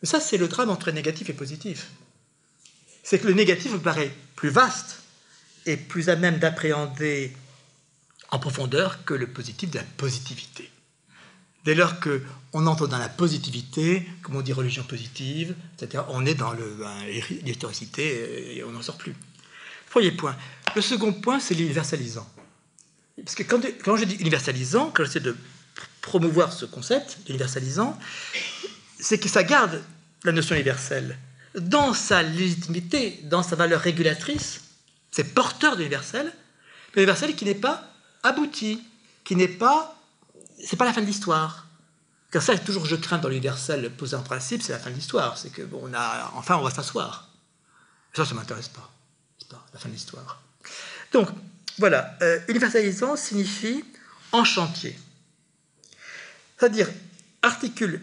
Mais ça, c'est le drame entre négatif et positif. C'est que le négatif me paraît plus vaste et plus à même d'appréhender en profondeur que le positif de la positivité. Dès lors qu'on entre dans la positivité, comme on dit religion positive, etc., on est dans ben, l'historicité et on n'en sort plus. Premier point. Le second point, c'est l'universalisant. Parce que quand, je dis universalisant, quand j'essaie de promouvoir ce concept d'universalisant, c'est que ça garde la notion universelle dans sa légitimité, dans sa valeur régulatrice. C'est porteur d'universel, mais universel qui n'est pas abouti, qui n'est pas. C'est pas la fin de l'histoire. Car ça, toujours je crains dans l'universel posé en principe, c'est la fin de l'histoire. C'est que, bon, on enfin, on va s'asseoir. Ça, ça ne m'intéresse pas. C'est pas la fin de l'histoire. Donc, voilà, euh, universalisant signifie en chantier. C'est-à-dire articule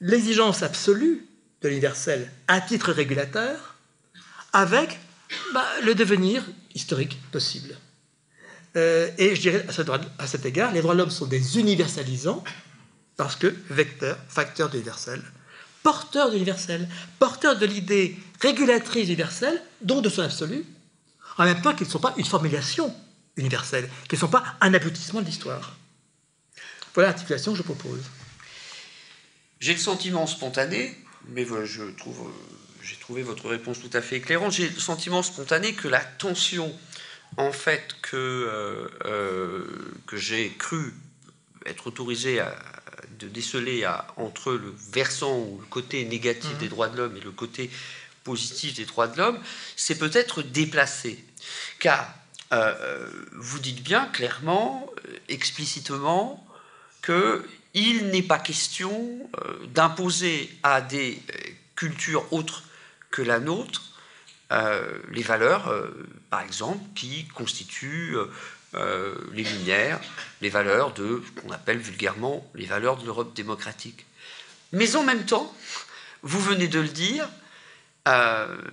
l'exigence absolue de l'universel à titre régulateur avec bah, le devenir historique possible. Euh, et je dirais à, cet égard, les droits de l'homme sont des universalisants parce que vecteurs, facteurs d'universel, porteurs d'universel, porteurs de l'idée régulatrice universelle, donc de son absolu, en même temps qu'ils ne sont pas une formulation universelle, qu'ils ne sont pas un aboutissement de l'histoire. Voilà l'articulation que je propose. J'ai le sentiment spontané, mais je trouve, euh, j'ai trouvé votre réponse tout à fait éclairante. J'ai le sentiment spontané que la tension, en fait, que, euh, euh, que j'ai cru être autorisé à, de déceler entre le versant ou le côté négatif mmh. des droits de l'homme et le côté positif des droits de l'homme, c'est peut-être déplacé. Car vous dites bien clairement, explicitement, qu'il n'est pas question euh, d'imposer à des euh, cultures autres que la nôtre euh, les valeurs, par exemple, qui constituent les Lumières, les valeurs de ce qu'on appelle vulgairement les valeurs de l'Europe démocratique. Mais en même temps, vous venez de le dire,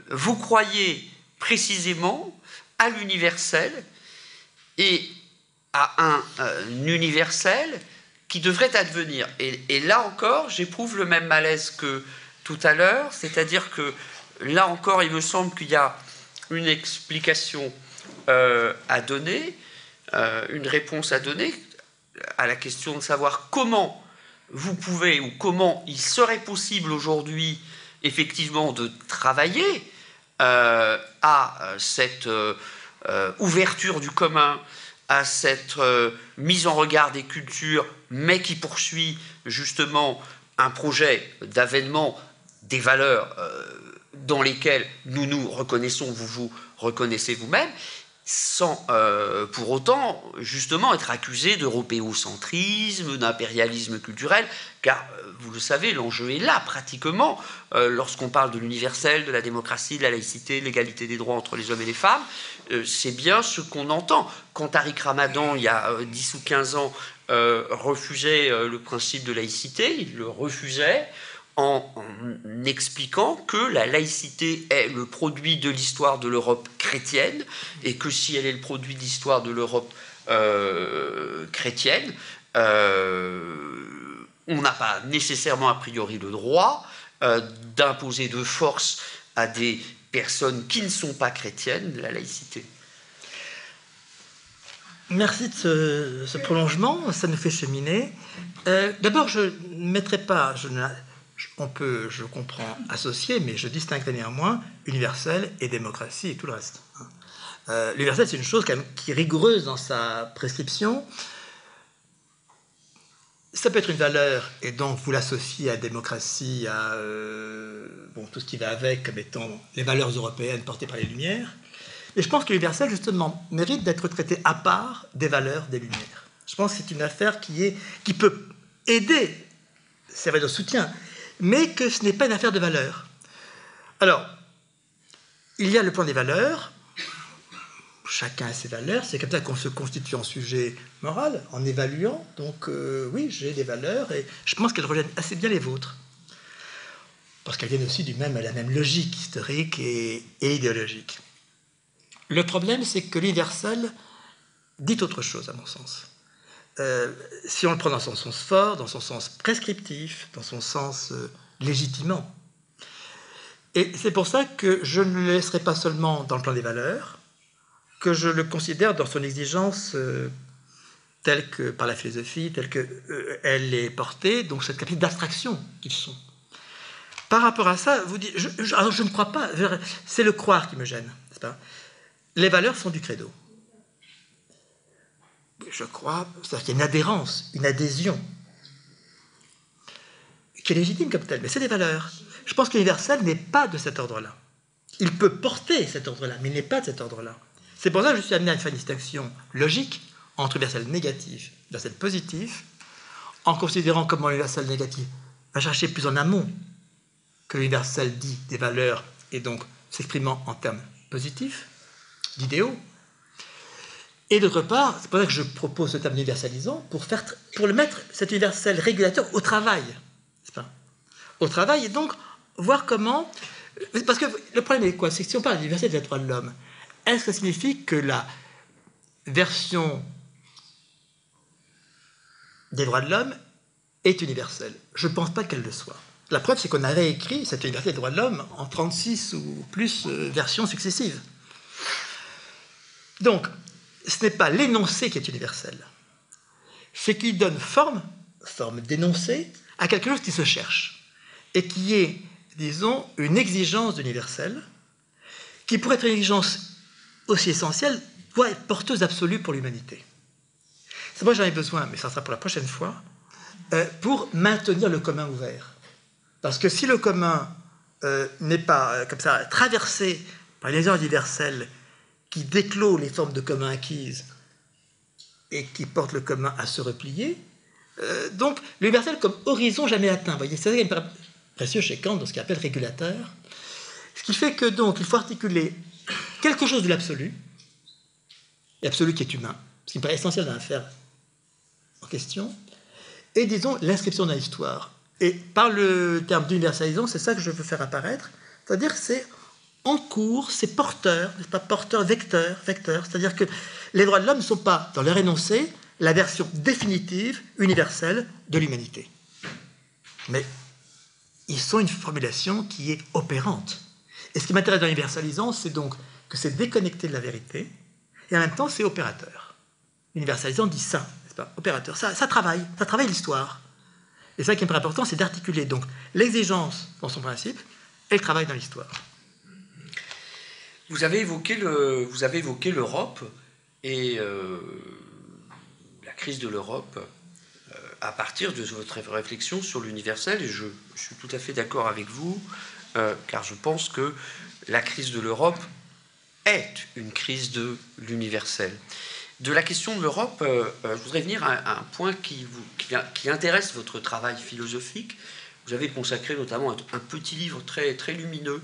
vous croyez précisément à l'universel et à un universel qui devrait advenir. Et, là encore, j'éprouve le même malaise que tout à l'heure, c'est-à-dire que là encore, il me semble qu'il y a une explication euh, à donner, euh, une réponse à donner à la question de savoir comment vous pouvez ou comment il serait possible aujourd'hui effectivement de travailler euh, à cette ouverture du commun, à cette euh, mise en regard des cultures, mais qui poursuit justement un projet d'avènement des valeurs euh, dans lesquelles nous nous reconnaissons, vous vous reconnaissez vous-même, sans euh, pour autant justement être accusé d'européocentrisme, d'impérialisme culturel, car vous le savez, l'enjeu est là pratiquement lorsqu'on parle de l'universel, de la démocratie, de la laïcité, de l'égalité des droits entre les hommes et les femmes. Euh, c'est bien ce qu'on entend. Quand Tariq Ramadan, il y a 10 euh, ou 15 ans, euh, refusait le principe de laïcité, il le refusait en, expliquant que la laïcité est le produit de l'histoire de l'Europe chrétienne et que si elle est le produit de l'histoire de l'Europe chrétienne, on n'a pas nécessairement a priori le droit d'imposer de force à des personnes qui ne sont pas chrétiennes la laïcité. Merci de ce, prolongement, ça nous fait cheminer. Euh, d'abord, je ne mettrai pas, je on peut, je comprends, associer, mais je distinguerai néanmoins universel et démocratie et tout le reste. Euh, l'universel, c'est une chose qui est rigoureuse dans sa prescription. Ça peut être une valeur, et donc vous l'associez à démocratie, à euh, tout ce qui va avec, comme étant les valeurs européennes portées par les Lumières. Mais je pense que l'universel, justement, mérite d'être traité à part des valeurs des Lumières. Je pense que c'est une affaire qui, est, qui peut aider, servir de soutien, mais que ce n'est pas une affaire de valeurs. Alors, il y a le plan des valeurs, chacun a ses valeurs. C'est comme ça qu'on se constitue en sujet moral, en évaluant. Donc euh, oui, j'ai des valeurs et je pense qu'elles reviennent assez bien les vôtres. Parce qu'elles viennent aussi du même, à la même logique historique et, idéologique. Le problème, c'est que l'universel dit autre chose, à mon sens. Euh, si on le prend dans son sens fort, dans son sens prescriptif, dans son sens euh, légitimant. Et c'est pour ça que je ne le laisserai pas seulement dans le plan des valeurs, que je le considère dans son exigence euh, telle que par la philosophie, telle qu'elle elle est portée, donc cette capacité d'abstraction qu'ils sont. Par rapport à ça, vous dites, je, je ne crois pas, c'est le croire qui me gêne, pas? Les valeurs sont du credo. Je crois, c'est-à-dire qu'il y a une adhérence, une adhésion, qui est légitime comme telle, mais c'est des valeurs. Je pense que l'universel n'est pas de cet ordre-là. Il peut porter cet ordre-là, mais il n'est pas de cet ordre-là. C'est pour ça que je suis amené à faire une distinction logique entre universel négatif et universel positif, en considérant comment l'universel négatif va chercher plus en amont que l'universel dit des valeurs et donc s'exprimant en termes positifs, d'idéaux. Et d'autre part, c'est pour ça que je propose ce terme universalisant pour, faire, pour le mettre, cet universel régulateur, au travail. Pas? Au travail, et donc voir comment. Parce que le problème est quoi? C'est que si on parle d'universel des droits de l'homme, est-ce que ça signifie que la version des droits de l'homme est universelle? Je ne pense pas qu'elle le soit. La preuve, c'est qu'on a réécrit cette universalité des droits de l'homme en 36 ou plus euh, versions successives. Donc, ce n'est pas l'énoncé qui est universel, c'est qu'il donne forme, forme d'énoncé, à quelque chose qui se cherche et qui est, disons, une exigence universelle, qui pourrait être une exigence aussi essentielle, doit être porteuse absolue pour l'humanité. C'est moi j'en ai besoin, mais ça sera pour la prochaine fois, euh, pour maintenir le commun ouvert. Parce que si le commun euh, n'est pas, euh, comme ça, traversé par les heures universelles qui déclos les formes de commun acquises et qui portent le commun à se replier, euh, donc l'universel comme horizon jamais atteint. Voyez, c'est ça précieux chez Kant dans ce qu'il appelle régulateur. Ce qui fait que donc il faut articuler quelque chose de l'absolu, l'absolu qui est humain, ce qui me paraît essentiel dans l'affaire en question, et disons l'inscription dans l'histoire. Et par le terme d'universalisation, c'est ça que je veux faire apparaître, c'est-à-dire c'est en cours, c'est porteur, n'est-ce pas, porteur, vecteur, vecteur, c'est-à-dire que les droits de l'homme ne sont pas, dans leur énoncé, la version définitive, universelle de l'humanité. Mais ils sont une formulation qui est opérante. Et ce qui m'intéresse dans l'universalisant, c'est donc que c'est déconnecté de la vérité, et en même temps, c'est opérateur. L'universalisant dit ça, n'est-ce pas Opérateur. Ça, ça travaille, ça travaille l'histoire. Et ça qui est important, c'est d'articuler donc l'exigence dans son principe et le travail dans l'histoire. Vous avez évoqué le, vous avez évoqué l'Europe et euh, la crise de l'Europe euh, à partir de votre réflexion sur l'universel. Et je, suis tout à fait d'accord avec vous, euh, car je pense que la crise de l'Europe est une crise de l'universel. De la question de l'Europe, je voudrais venir à, un point qui, vous, qui, intéresse votre travail philosophique. Vous avez consacré notamment un, un petit livre très, très lumineux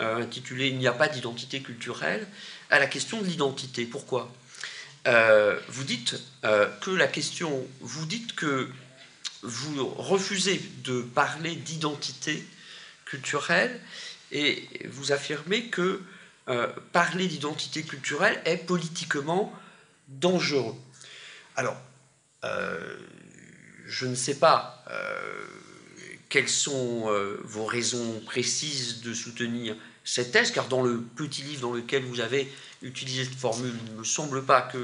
euh, intitulé Il n'y a pas d'identité culturelle, à la question de l'identité. Pourquoi euh, Vous dites euh, que la question, vous dites que vous refusez de parler d'identité culturelle et vous affirmez que parler d'identité culturelle est politiquement dangereux. Alors, je ne sais pas quelles sont euh, vos raisons précises de soutenir cette thèse, car dans le petit livre dans lequel vous avez utilisé cette formule, il ne me semble pas que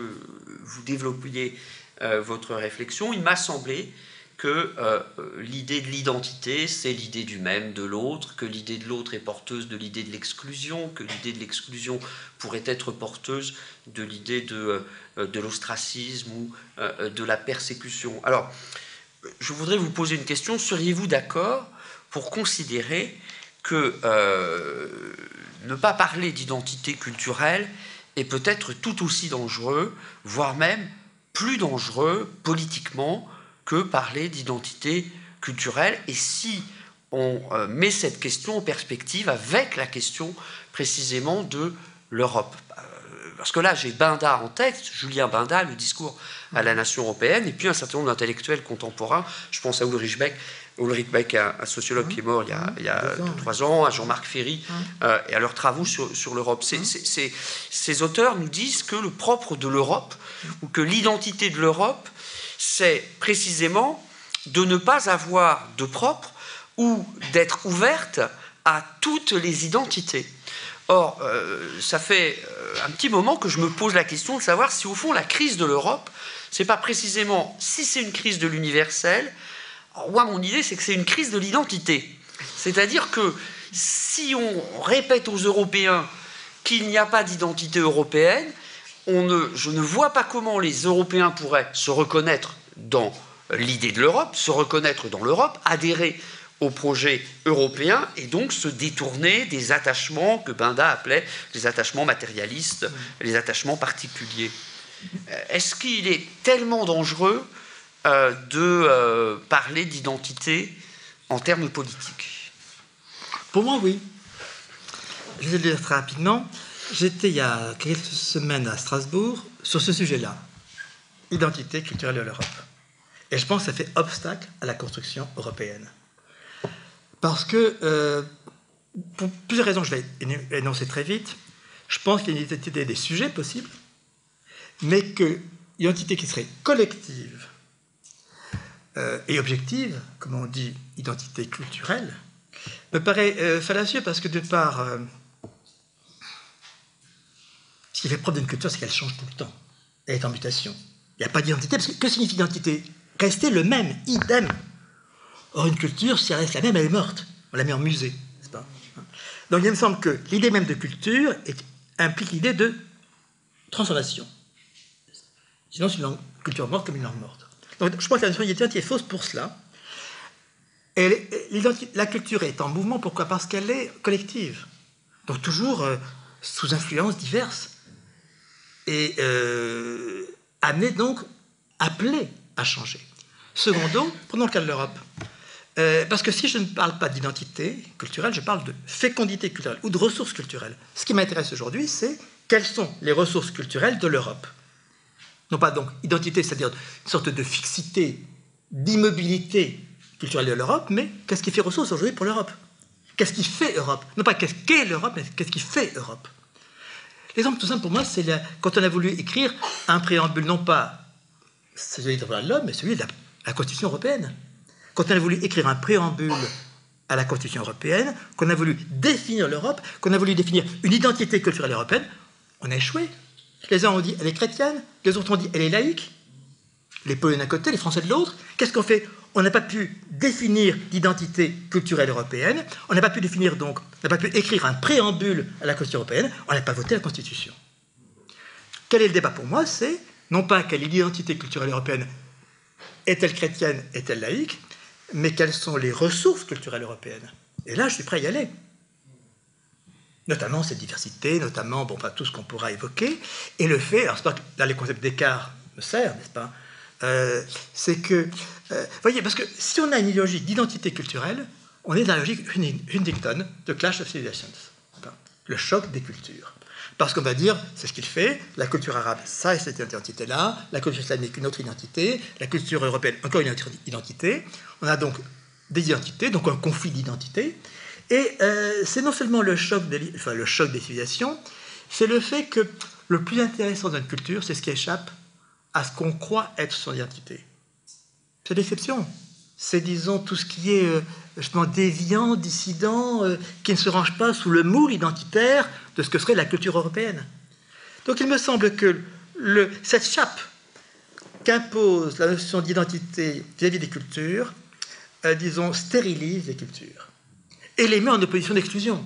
vous développiez euh, votre réflexion. Il m'a semblé que euh, l'idée de l'identité, c'est l'idée du même, de l'autre, que l'idée de l'autre est porteuse de l'idée de l'exclusion, que l'idée de l'exclusion pourrait être porteuse de l'idée de, de l'ostracisme ou de la persécution. Alors, je voudrais vous poser une question. Seriez-vous d'accord pour considérer que euh, ne pas parler d'identité culturelle est peut-être tout aussi dangereux, voire même plus dangereux politiquement que parler d'identité culturelle? Et si on euh, met cette question en perspective avec la question précisément de l'Europe? Parce que là, j'ai Binda en tête, Julien Binda, le discours à la nation européenne, et puis un certain nombre d'intellectuels contemporains. Je pense à Ulrich Beck, Ulrich Beck, un, sociologue qui est mort il y a, trois ans, à Jean-Marc Ferry, euh, et à leurs travaux sur, sur l'Europe. Ces auteurs nous disent que le propre de l'Europe, ou que l'identité de l'Europe, c'est précisément de ne pas avoir de propre ou d'être ouverte à toutes les identités. Or, ça fait un petit moment que je me pose la question de savoir si, au fond, la crise de l'Europe, c'est pas précisément si c'est une crise de l'universel. Moi, mon idée, c'est que c'est une crise de l'identité. C'est-à-dire que si on répète aux Européens qu'il n'y a pas d'identité européenne, je ne vois pas comment les Européens pourraient se reconnaître dans l'idée de l'Europe, se reconnaître dans l'Europe, adhérer au projet européen et donc se détourner des attachements que Binda appelait les attachements matérialistes, les attachements particuliers. Euh, est-ce qu'il est tellement dangereux euh, de euh, parler d'identité en termes politiques? Pour moi, oui. Je vais le dire très rapidement. J'étais il y a quelques semaines à Strasbourg sur ce sujet-là, identité culturelle de l'Europe. Et je pense que ça fait obstacle à la construction européenne. Parce que, euh, pour plusieurs raisons, je vais énoncer très vite, je pense qu'il y a une identité des sujets possibles, mais qu'une identité qui serait collective euh, et objective, comme on dit identité culturelle, me paraît euh, fallacieux parce que de part, ce qui fait preuve d'une culture, c'est qu'elle change tout le temps. Elle est en mutation. Il n'y a pas d'identité, parce que que signifie identité? Rester le même, idem. Or, une culture, si elle reste la même, elle est morte. On la met en musée, n'est-ce pas? Donc, il me semble que l'idée même de culture implique l'idée de transformation. Sinon, c'est une culture morte comme une langue morte. Donc, je pense que la notion d'identité est fausse pour cela. La culture est en mouvement, pourquoi? Parce qu'elle est collective. Donc, toujours euh, sous influences diverses et euh, amené donc, appelé à changer. Secondo, prenons le cas de l'Europe. Euh, parce que si je ne parle pas d'identité culturelle, je parle de fécondité culturelle ou de ressources culturelles. Ce qui m'intéresse aujourd'hui, c'est quelles sont les ressources culturelles de l'Europe. Non pas donc identité, c'est-à-dire une sorte de fixité, d'immobilité culturelle de l'Europe, mais qu'est-ce qui fait ressources aujourd'hui pour l'Europe? Qu'est-ce qui fait Europe? Non pas qu'est-ce qu'est l'Europe, mais qu'est-ce qui fait Europe? L'exemple tout simple pour moi, c'est quand on a voulu écrire un préambule, non pas celui de l'homme, mais celui de la, Constitution européenne. Quand on a voulu écrire un préambule à la Constitution européenne, qu'on a voulu définir l'Europe, qu'on a voulu définir une identité culturelle européenne, on a échoué. Les uns ont dit elle est chrétienne, les autres ont dit elle est laïque, les Polonais d'un côté, les Français de l'autre. Qu'est-ce qu'on fait? On n'a pas pu définir l'identité culturelle européenne, on n'a pas pu définir donc, on n'a pas pu écrire un préambule à la Constitution européenne, on n'a pas voté la Constitution. Quel est le débat pour moi? C'est non pas quelle est l'identité culturelle européenne, est-elle chrétienne, est-elle laïque, mais quelles sont les ressources culturelles européennes? Et là, je suis prêt à y aller. Notamment cette diversité, notamment bon, tout ce qu'on pourra évoquer, et le fait, alors c'est pas que là les concepts d'écart me servent, n'est-ce pas? Euh, c'est que, euh, voyez, parce que si on a une idéologie d'identité culturelle, on est dans la logique Huntington de Clash of Civilizations, le choc des cultures. Parce qu'on va dire, c'est ce qu'il fait, la culture arabe, ça et cette identité-là, la culture islamique, une autre identité, la culture européenne, encore une autre identité. On a donc des identités, donc un conflit d'identité. Et euh, c'est non seulement le choc, des, enfin, le choc des civilisations, c'est le fait que le plus intéressant d'une culture, c'est ce qui échappe à ce qu'on croit être son identité. C'est l'exception. C'est, disons, tout ce qui est euh, justement déviant, dissident, euh, qui ne se range pas sous le moule identitaire de ce que serait la culture européenne. Donc il me semble que cette chape qu'impose la notion d'identité vis-à-vis des cultures, euh, disons, stérilise les cultures et les met en opposition d'exclusion.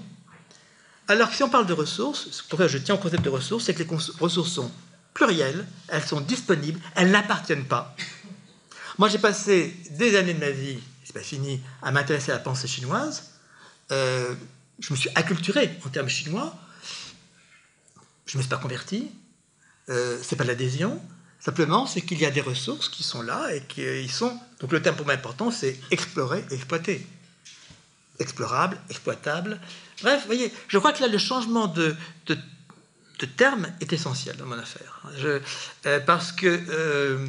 Alors que si on parle de ressources, pourquoi je tiens au concept de ressources, c'est que les ressources sont plurielles, elles sont disponibles, elles n'appartiennent pas. Moi, j'ai passé des années de ma vie, c'est pas fini, à m'intéresser à la pensée chinoise. Euh, je me suis acculturé en termes chinois. Je ne me suis pas converti. Euh, c'est pas l'adhésion. Simplement, c'est qu'il y a des ressources qui sont là et qui sont. Donc, le terme pour moi important, c'est explorer exploiter. Explorable, exploitable. Bref, vous voyez, je crois que là, le changement de, de de terme est essentiel dans mon affaire. Je, euh, parce que euh,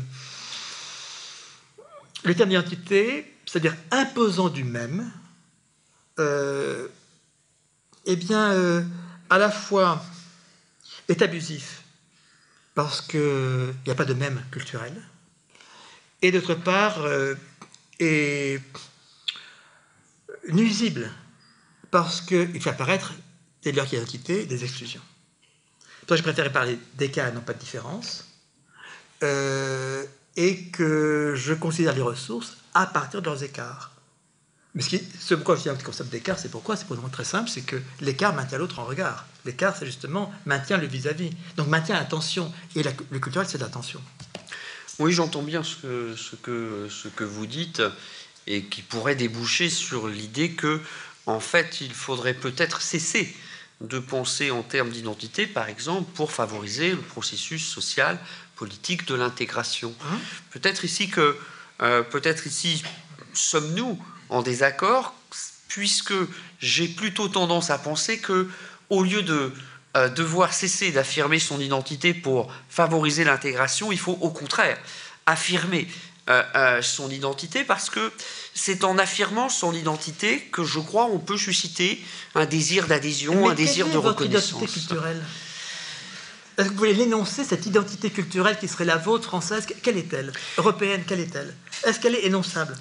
le terme d'identité, c'est-à-dire imposant du même, euh, eh bien, à la fois est abusif, parce qu'il n'y a pas de même culturel, et d'autre part est nuisible, parce qu'il fait apparaître dès lors qu'il y a identité, des exclusions. Toi, je préférais parler d'écart et non pas de différence. Euh, et que je considère les ressources à partir de leurs écarts. Mais ce, qui, ce pourquoi je dis un concept d'écart, c'est pourquoi C'est pour raison très simple, c'est que l'écart maintient l'autre en regard. L'écart, c'est justement maintient le vis-à-vis. Donc maintient l'attention. Et la, le culturel, c'est l'attention. Oui, j'entends bien ce que, ce, que, ce que vous dites et qui pourrait déboucher sur l'idée que, en fait, il faudrait peut-être cesser de penser en termes d'identité, par exemple, pour favoriser le processus social, politique de l'intégration. Hein peut-être ici que, euh, peut-être ici, sommes-nous en désaccord, puisque j'ai plutôt tendance à penser que, au lieu de euh, devoir cesser d'affirmer son identité pour favoriser l'intégration, il faut au contraire affirmer euh, son identité parce que c'est en affirmant son identité que je crois on peut susciter un désir d'adhésion, un désir de reconnaissance. Identité culturelle? Est-ce que vous voulez l'énoncer, cette identité culturelle qui serait la vôtre française Quelle est-elle? Européenne, quelle est-elle? Est-ce qu'elle est énonçable?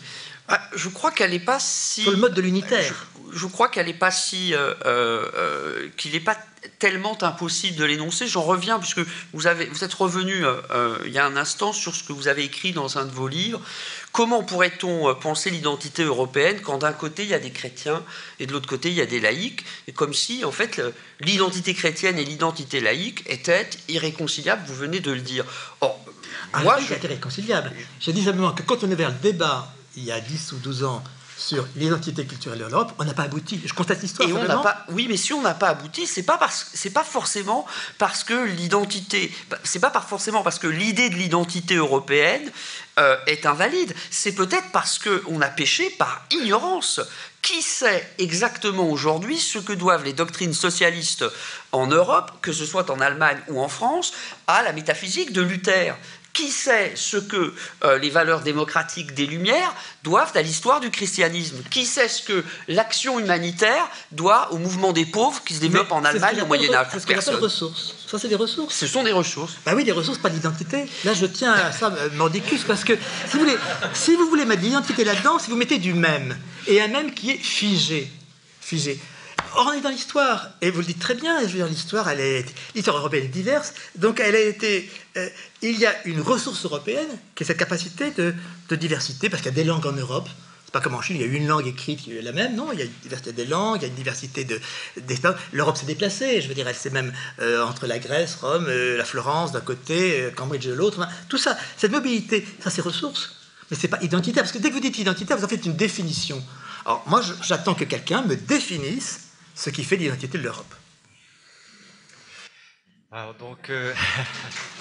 Ah, Je crois qu'elle n'est pas si. Sur le mode de l'unitaire. Je, crois qu'elle n'est pas si. Euh, euh, qu'il n'est pas tellement impossible de l'énoncer. J'en reviens, puisque vous, avez, vous êtes revenu euh, il y a un instant sur ce que vous avez écrit dans un de vos livres. Comment pourrait-on penser l'identité européenne quand d'un côté il y a des chrétiens et de l'autre côté il y a des laïcs Et comme si, en fait, l'identité chrétienne et l'identité laïque étaient irréconciliables, vous venez de le dire. Or, ah, moi, je... irréconciliable. J'ai dit simplement que quand on est vers le débat il y a 10 ou 12 ans sur l'identité culturelle de l'Europe, on n'a pas abouti. Je constate l'histoire. Et on n'a pas. Oui, mais si on n'a pas abouti, c'est pas parce, c'est pas forcément parce que l'identité, c'est pas forcément parce que l'idée de l'identité européenne euh, est invalide. C'est peut-être parce que on a péché par ignorance. Qui sait exactement aujourd'hui ce que doivent les doctrines socialistes en Europe, que ce soit en Allemagne ou en France, à la métaphysique de Luther? Qui sait ce que euh, les valeurs démocratiques des Lumières doivent à l'histoire du christianisme? Qui sait ce que l'action humanitaire doit au mouvement des pauvres qui se développe en Allemagne au Moyen Âge C'est ce ressources. Ça, c'est des ressources. Ce sont des ressources. Bah oui, des ressources, pas d'identité. Là, je tiens à ça, euh, mordicus, parce que si vous voulez, si vous voulez mettre de l'identité là-dedans, si vous mettez du même, et un même qui est figé, figé. Or, on est dans l'histoire, et vous le dites très bien, je veux dire, l'histoire, elle est, l'histoire européenne est diverse, donc elle a été, euh, il y a une ressource européenne qui est cette capacité de, diversité, parce qu'il y a des langues en Europe, c'est pas comme en Chine, il y a une langue écrite qui est la même, non, il y a une diversité des langues, il y a une diversité de, L'Europe s'est déplacée, je veux dire, elle s'est même euh, entre la Grèce, Rome, euh, la Florence d'un côté, Cambridge de l'autre, tout ça, cette mobilité, ça c'est ressources, mais c'est pas identitaire, parce que dès que vous dites identitaire, vous en faites une définition. Alors moi, j'attends que quelqu'un me définisse ce qui fait l'identité de l'Europe. Alors donc, euh,